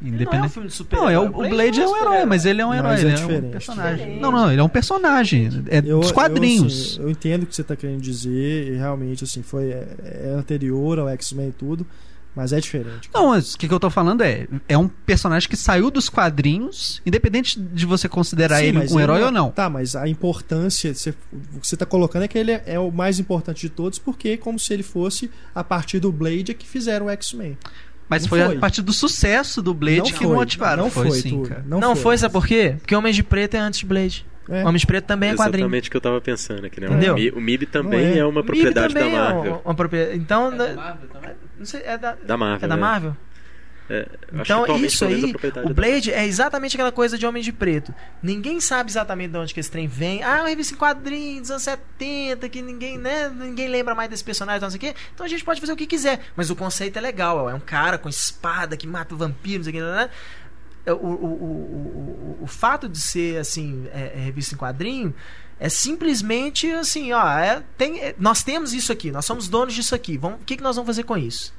Não é um Independente. filme de Não, é o, o Blade é um herói, mas ele é um herói, Mas é ele é diferente. um personagem. Diferente. Não, não, ele é um personagem. É Eu, dos Eu, quadrinhos. assim, eu entendo o que você tá querendo dizer. E realmente, assim, foi é, é anterior ao X-Men e tudo. Mas é diferente. Não, mas o que, que eu tô falando é é um personagem que saiu dos quadrinhos, independente de você considerar Sim, ele um herói ele- ou não. Tá, mas a importância, você, o que você tá colocando é que ele é, é o mais importante de todos, porque é como se ele fosse a partir do Blade é que fizeram o X-Men. Mas foi, foi. a partir do sucesso do Blade Não que foi, motivaram. Não foi, sim, tudo. cara. Não, Não, foi, foi, sabe por quê? Porque Homem de Preto é antes de Blade. É. Homem de Preto também é quadrinho. Exatamente o que eu tava pensando aqui, né? Entendeu? O Mi- O MIB também é. é. uma MIB propriedade da também é Marvel. uma, uma propriedade. Então, né, não sei, é da, Da Marvel. é da né? Marvel? É, Então, atualmente, isso aí, o é Blade é exatamente aquela coisa de Homem de Preto. Ninguém sabe exatamente de onde que esse trem vem. Ah, é uma revista em quadrinhos dos anos 70, que ninguém, né, ninguém lembra mais desse personagem, não sei o quê. Então a gente pode fazer o que quiser. Mas o conceito é legal. É um cara com espada que mata vampiros, não sei o quê, né? O, o, o, o, o, o fato de ser, assim, é, é revista em quadrinho é simplesmente assim, ó, é, tem, é, nós temos isso aqui, nós somos donos disso aqui. Vamos, o que, que nós vamos fazer com isso?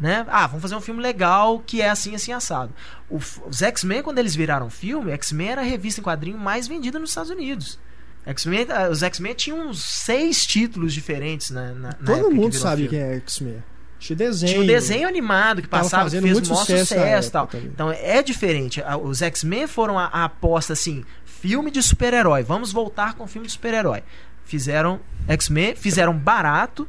Né? Ah, vamos fazer um filme legal que é assim, assim, assado. O os X-Men, quando eles viraram filme, X-Men era a revista em quadrinho mais vendida nos Estados Unidos. X-Men, ah, os X-Men tinham uns seis títulos diferentes na, na, Todo que mundo virou sabe filme. quem é X-Men. Tinha desenho. Tinha um desenho animado que passava, que fazendo fez muito maior sucesso sucesso, e tal. também. Então é diferente. Os X-Men foram a, a aposta assim, filme de super-herói. Vamos voltar com filme de super-herói. Fizeram X-Men, fizeram barato,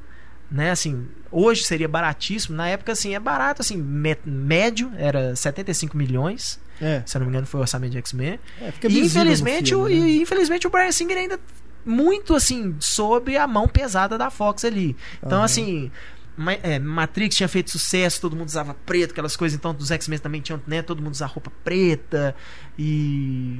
né? Assim, hoje seria baratíssimo. Na época, assim, é barato, assim, médio, era 75 milhões. É, Se eu não me engano, foi o orçamento de X-Men. é E infelizmente, filme, o, né? e, infelizmente o Brian Singer ainda muito assim sobre a mão pesada da Fox ali. Então Aham. assim, Ma- é, Matrix tinha feito sucesso, todo mundo usava preto, aquelas coisas, então dos X-Men também tinham, né, todo mundo usava roupa preta e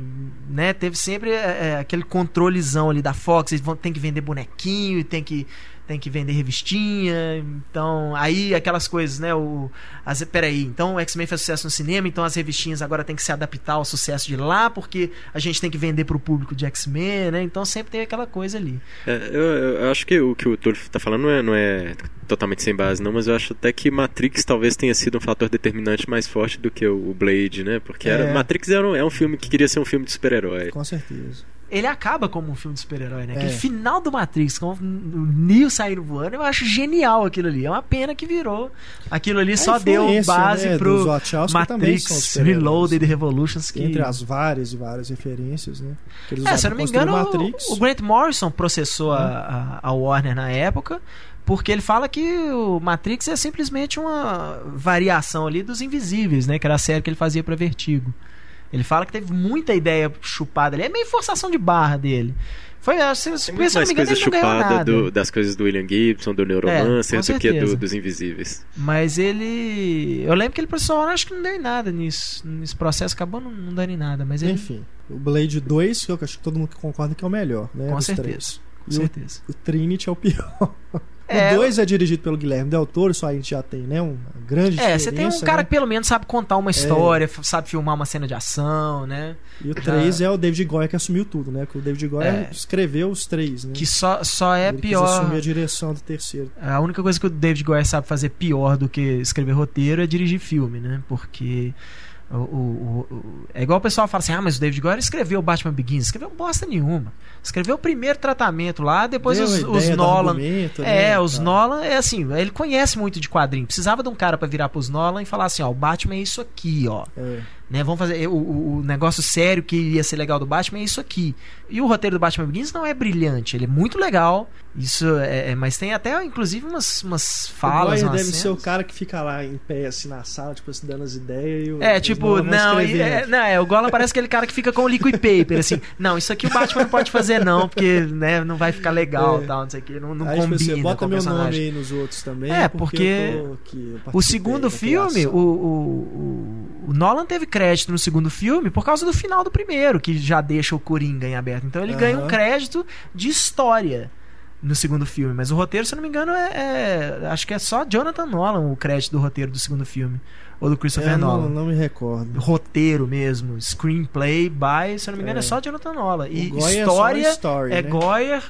né, teve sempre é, é, aquele controlezão ali da Fox, eles vão tem que vender bonequinho, e tem que tem que vender revistinha, então aí aquelas coisas, né, o as, peraí, então o X-Men fez sucesso no cinema, então as revistinhas agora tem que se adaptar ao sucesso de lá, porque a gente tem que vender pro público de X-Men, né? Então sempre tem aquela coisa ali. É, eu, eu acho que o que o Túlio tá falando não é, não é totalmente sem base, não, mas eu acho até que Matrix talvez tenha sido um fator determinante mais forte do que o o Blade, né? Porque era- É. Matrix era um, é um filme que queria ser um filme de super-herói. Com certeza. Ele acaba como um filme de super-herói, né? É. Aquele final do Matrix, com o Neo saindo voando, eu acho genial aquilo ali. É uma pena que virou. Aquilo ali só deu base né, pro Matrix. Reloaded Revolutions que Entre as várias e várias referências, né? É, se eu não me engano, Matrix. o, Grant Morrison processou a, a, a Warner na época, porque ele fala que o Matrix é simplesmente uma variação ali dos Invisíveis, né? Que era a série que ele fazia pra Vertigo. Ele fala que teve muita ideia chupada ali. É meio forçação de barra dele. Foi, se, se, Tem se não mais me engano, coisa não chupada nada. do- das coisas do William Gibson, do Neuromancer, É, com do que do- dos Invisíveis. Mas ele. Eu lembro que ele processou, acho que não deu em nada nisso. Nesse processo acabou não, não dando em nada. Mas ele. Enfim, o Blade 2, que eu acho que todo mundo concorda que é o melhor, né? Com dos certeza. três. Com E o- certeza. O Trinity é o pior. (laughs) É, o 2 é dirigido pelo Guilherme Del Toro, só a gente já tem, né? Uma grande É, você tem um diferença, cara né? que pelo menos sabe contar uma história, f- sabe filmar uma cena de ação, né? E o 3 é o David Goyer que assumiu tudo, né? Porque o David Goyer É. escreveu os três, né? Que só, só é Ele pior. assumir a direção do terceiro. A única coisa que o David Goyer sabe fazer pior do que escrever roteiro é dirigir filme, né? Porque o, o- o- o- é igual o pessoal fala assim: ah, mas o David Goyer escreveu Batman Begins. Escreveu bosta nenhuma. Escreveu o primeiro tratamento lá, depois Deu os, os Nolan. argumento, É, né, os tal. Nolan, é assim, ele conhece muito de quadrinho. Precisava de um cara pra virar pros Nolan e falar assim: ó, o Batman é isso aqui, ó. É. Né, vamos fazer o, o- o negócio sério que ia ser legal do Batman é isso aqui. E o roteiro do Batman Begins não é brilhante, ele é muito legal. Isso é, é- mas tem até inclusive umas, umas o falas, Goyer umas deve ser o cara que fica lá em pé, assim, na sala, tipo, assim, dando as ideias e o, É, tipo, não, escrevendo. é, não, é, o Golan parece aquele cara que fica com o liquid paper, assim, não, isso aqui o Batman não pode fazer não, porque, né, não vai ficar legal, É. tal, não sei o que, não, não Aí, tipo combina assim, bota com o meu nome aí nos outros também. É, porque, porque O segundo filme, o, o, o- o Nolan teve crédito no segundo filme por causa do final do primeiro, que já deixa o Coringa em aberto. Então ele Aham. ganha um crédito de história no segundo filme. Mas o roteiro, se eu não me engano, é, é- Acho que é só Jonathan Nolan o crédito do roteiro do segundo filme. Ou do Christopher É, Nolan. não, não me recordo. Roteiro mesmo, screenplay by, se eu não me engano, é, É. só Jonathan Nolan. E é história a story, é né? Goyer,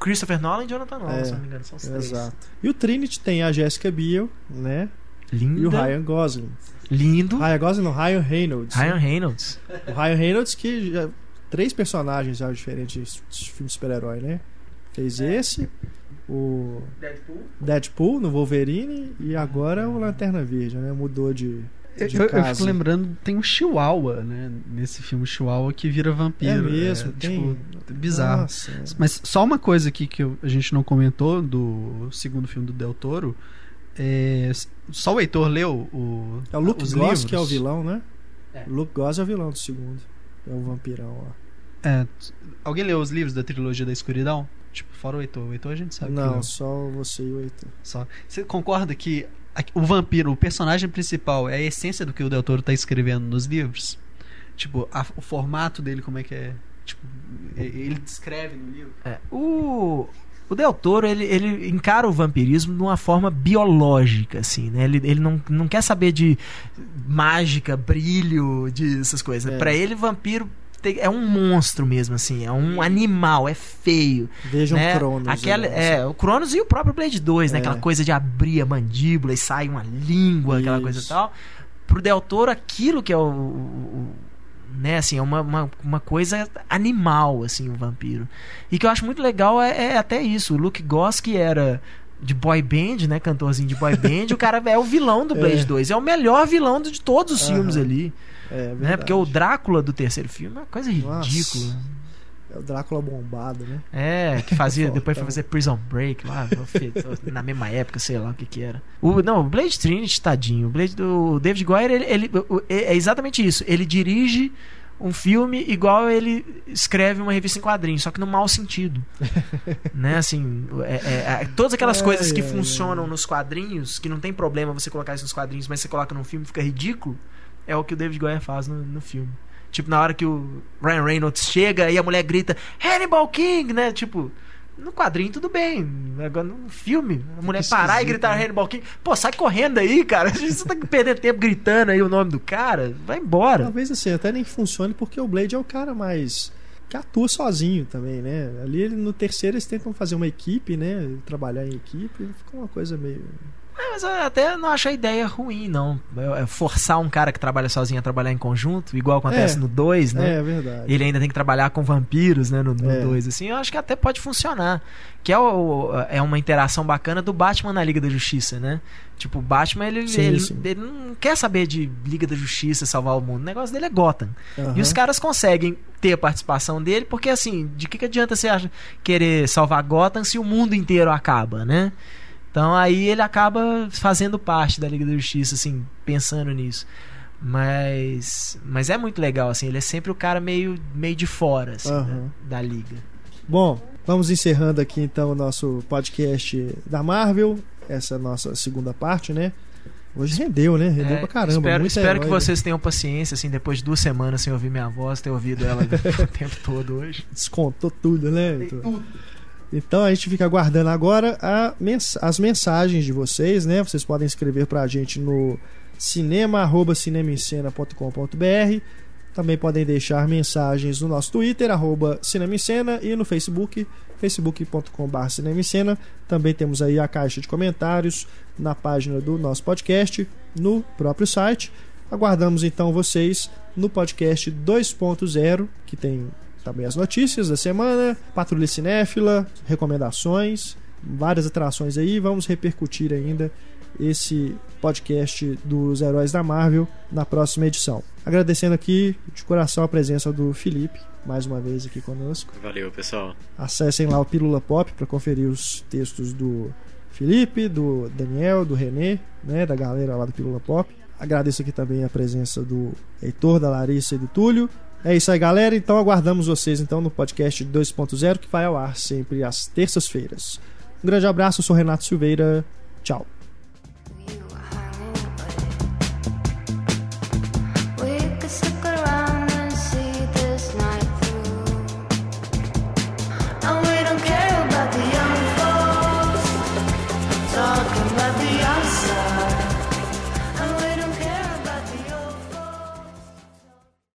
Christopher Nolan e Jonathan Nolan, É, se eu não me engano, são os três. Exato. E o Trinity tem a Jessica Biel, né? Linda, E o Ryan Gosling. lindo. Ryan Gosling não, Ryan Reynolds. Ryan né? Reynolds. O Ryan Reynolds que já... Três personagens já diferentes de filme de super-herói, né? Fez esse, o Deadpool. Deadpool no Wolverine e agora o Lanterna Verde, né? Mudou de, Eu, de eu- fico lembrando, tem um Chihuahua, né? Nesse filme, Chihuahua que vira É vampiro. mesmo, tem. Tipo, bizarro. Nossa, é. Mas só uma coisa aqui que eu- a gente não comentou do segundo filme do Del Toro. É, só o Heitor leu o, É o Luke os Goss que é o vilão, né? É. O Luke Goss é o vilão do segundo. É o vampirão lá. É, alguém leu os livros da trilogia da escuridão? Tipo, fora o Heitor. O Heitor a gente sabe que Não, leu. só você e o Heitor. Só. Você concorda que o vampiro, o personagem principal, é a essência do que o Del Toro tá escrevendo nos livros? Tipo, a- o formato dele, como é que é? Tipo, ele descreve no livro. É, o, o Del Toro, ele, ele encara o vampirismo de uma forma biológica, assim, né? Ele, ele não, não quer saber de mágica, brilho, de essas coisas. É. Pra ele, vampiro tem- é um monstro mesmo, assim. É um animal, é feio. Vejam né? Cronos. Aquela, né? é, o Cronos e o próprio Blade 2, né? É. Aquela coisa de abrir a mandíbula e sai uma língua, aquela Isso. coisa e tal. Pro Del Toro, aquilo que é o. o- né, assim, é uma, uma, uma coisa animal, assim, o vampiro. E que eu acho muito legal é, é até isso. O Luke Goss, que era de boy band, né? Cantorzinho de boy band. o cara é o vilão do (laughs) Blade É. 2. É o melhor vilão de todos os Aham. filmes ali. É, Né? verdade. Porque o Drácula do terceiro filme é uma coisa Nossa. ridícula. É o Drácula bombado, né? É, que fazia, (laughs) depois foi fazer Prison Break lá, na mesma época, sei lá o que que era. O, não, o Blade Trinity, tadinho. O Blade do David Goyer, ele, ele- o- é exatamente isso. Ele dirige um filme igual ele escreve uma revista em quadrinhos, só que no mau sentido. (laughs) né, assim, é- é- é- todas aquelas Ai, coisas que funcionam nos quadrinhos, que não tem problema você colocar isso nos quadrinhos, mas você coloca num filme fica ridículo, é o que o David Goyer faz no, no filme. Tipo, na hora que o Ryan Reynolds chega e a mulher grita Hannibal King, né? Tipo, no quadrinho tudo bem. Agora no filme, a mulher parar e gritar né? Hannibal King. Pô, sai correndo aí, cara. (laughs) Você tá perdendo tempo gritando aí o nome do cara. Vai embora. Talvez assim, até nem funcione porque o Blade é o cara mais. que atua sozinho também, né? Ali no terceiro eles tentam fazer uma equipe, né? Trabalhar em equipe, fica uma coisa meio. É, mas eu até não acho a ideia ruim, não. É- é Forçar um cara que trabalha sozinho a trabalhar em conjunto, igual acontece É. no 2, né? É, verdade. Ele ainda tem que trabalhar com vampiros, né? No É. 2, assim. Eu acho que até pode funcionar. Que é, o- é uma interação bacana do Batman na Liga da Justiça, né? Tipo, o Batman, ele, Sim, ele, sim. ele não quer saber de Liga da Justiça, salvar o mundo. O negócio dele é Gotham. Aham. E os caras conseguem ter a participação dele, porque assim, de que, que adianta você querer salvar Gotham se o mundo inteiro acaba, né? Então aí ele acaba fazendo parte da Liga da Justiça, assim, pensando nisso. Mas mas é muito legal, assim, ele é sempre o cara meio, meio de fora, assim, Aham. da, da Liga. Bom, vamos encerrando aqui então o nosso podcast da Marvel. Essa é a nossa segunda parte, né? Hoje rendeu, né? Rendeu É, pra caramba. espero muito espero que né? vocês tenham paciência, assim, depois de duas semanas sem ouvir minha voz, ter ouvido ela (laughs) (laughs) o tempo todo hoje. Descontou tudo, né? Então, então a gente fica aguardando agora a mens- as mensagens de vocês, né? Vocês podem escrever pra gente no cinema@cinemaencena.com.br. Também podem deixar mensagens no nosso Twitter, arroba e no Facebook, facebook.com.br Cinema. Também temos aí a caixa de comentários na página do nosso podcast, no próprio site. Aguardamos então vocês no podcast 2.0, que tem também as notícias da semana, Patrulha Cinéfila, recomendações, várias atrações aí. Vamos repercutir ainda esse podcast dos heróis da Marvel na próxima edição. Agradecendo aqui de coração a presença do Felipe, mais uma vez aqui conosco. Valeu, pessoal. Acessem lá o Pílula Pop para conferir os textos do Felipe, do Daniel, do Renê, né, da galera lá do Pílula Pop. Agradeço aqui também a presença do Heitor, da Larissa e do Túlio. É isso aí, galera. Então aguardamos vocês então no podcast 2.0 que vai ao ar sempre às terças-feiras. Um grande abraço, eu sou Renato Silveira. Tchau.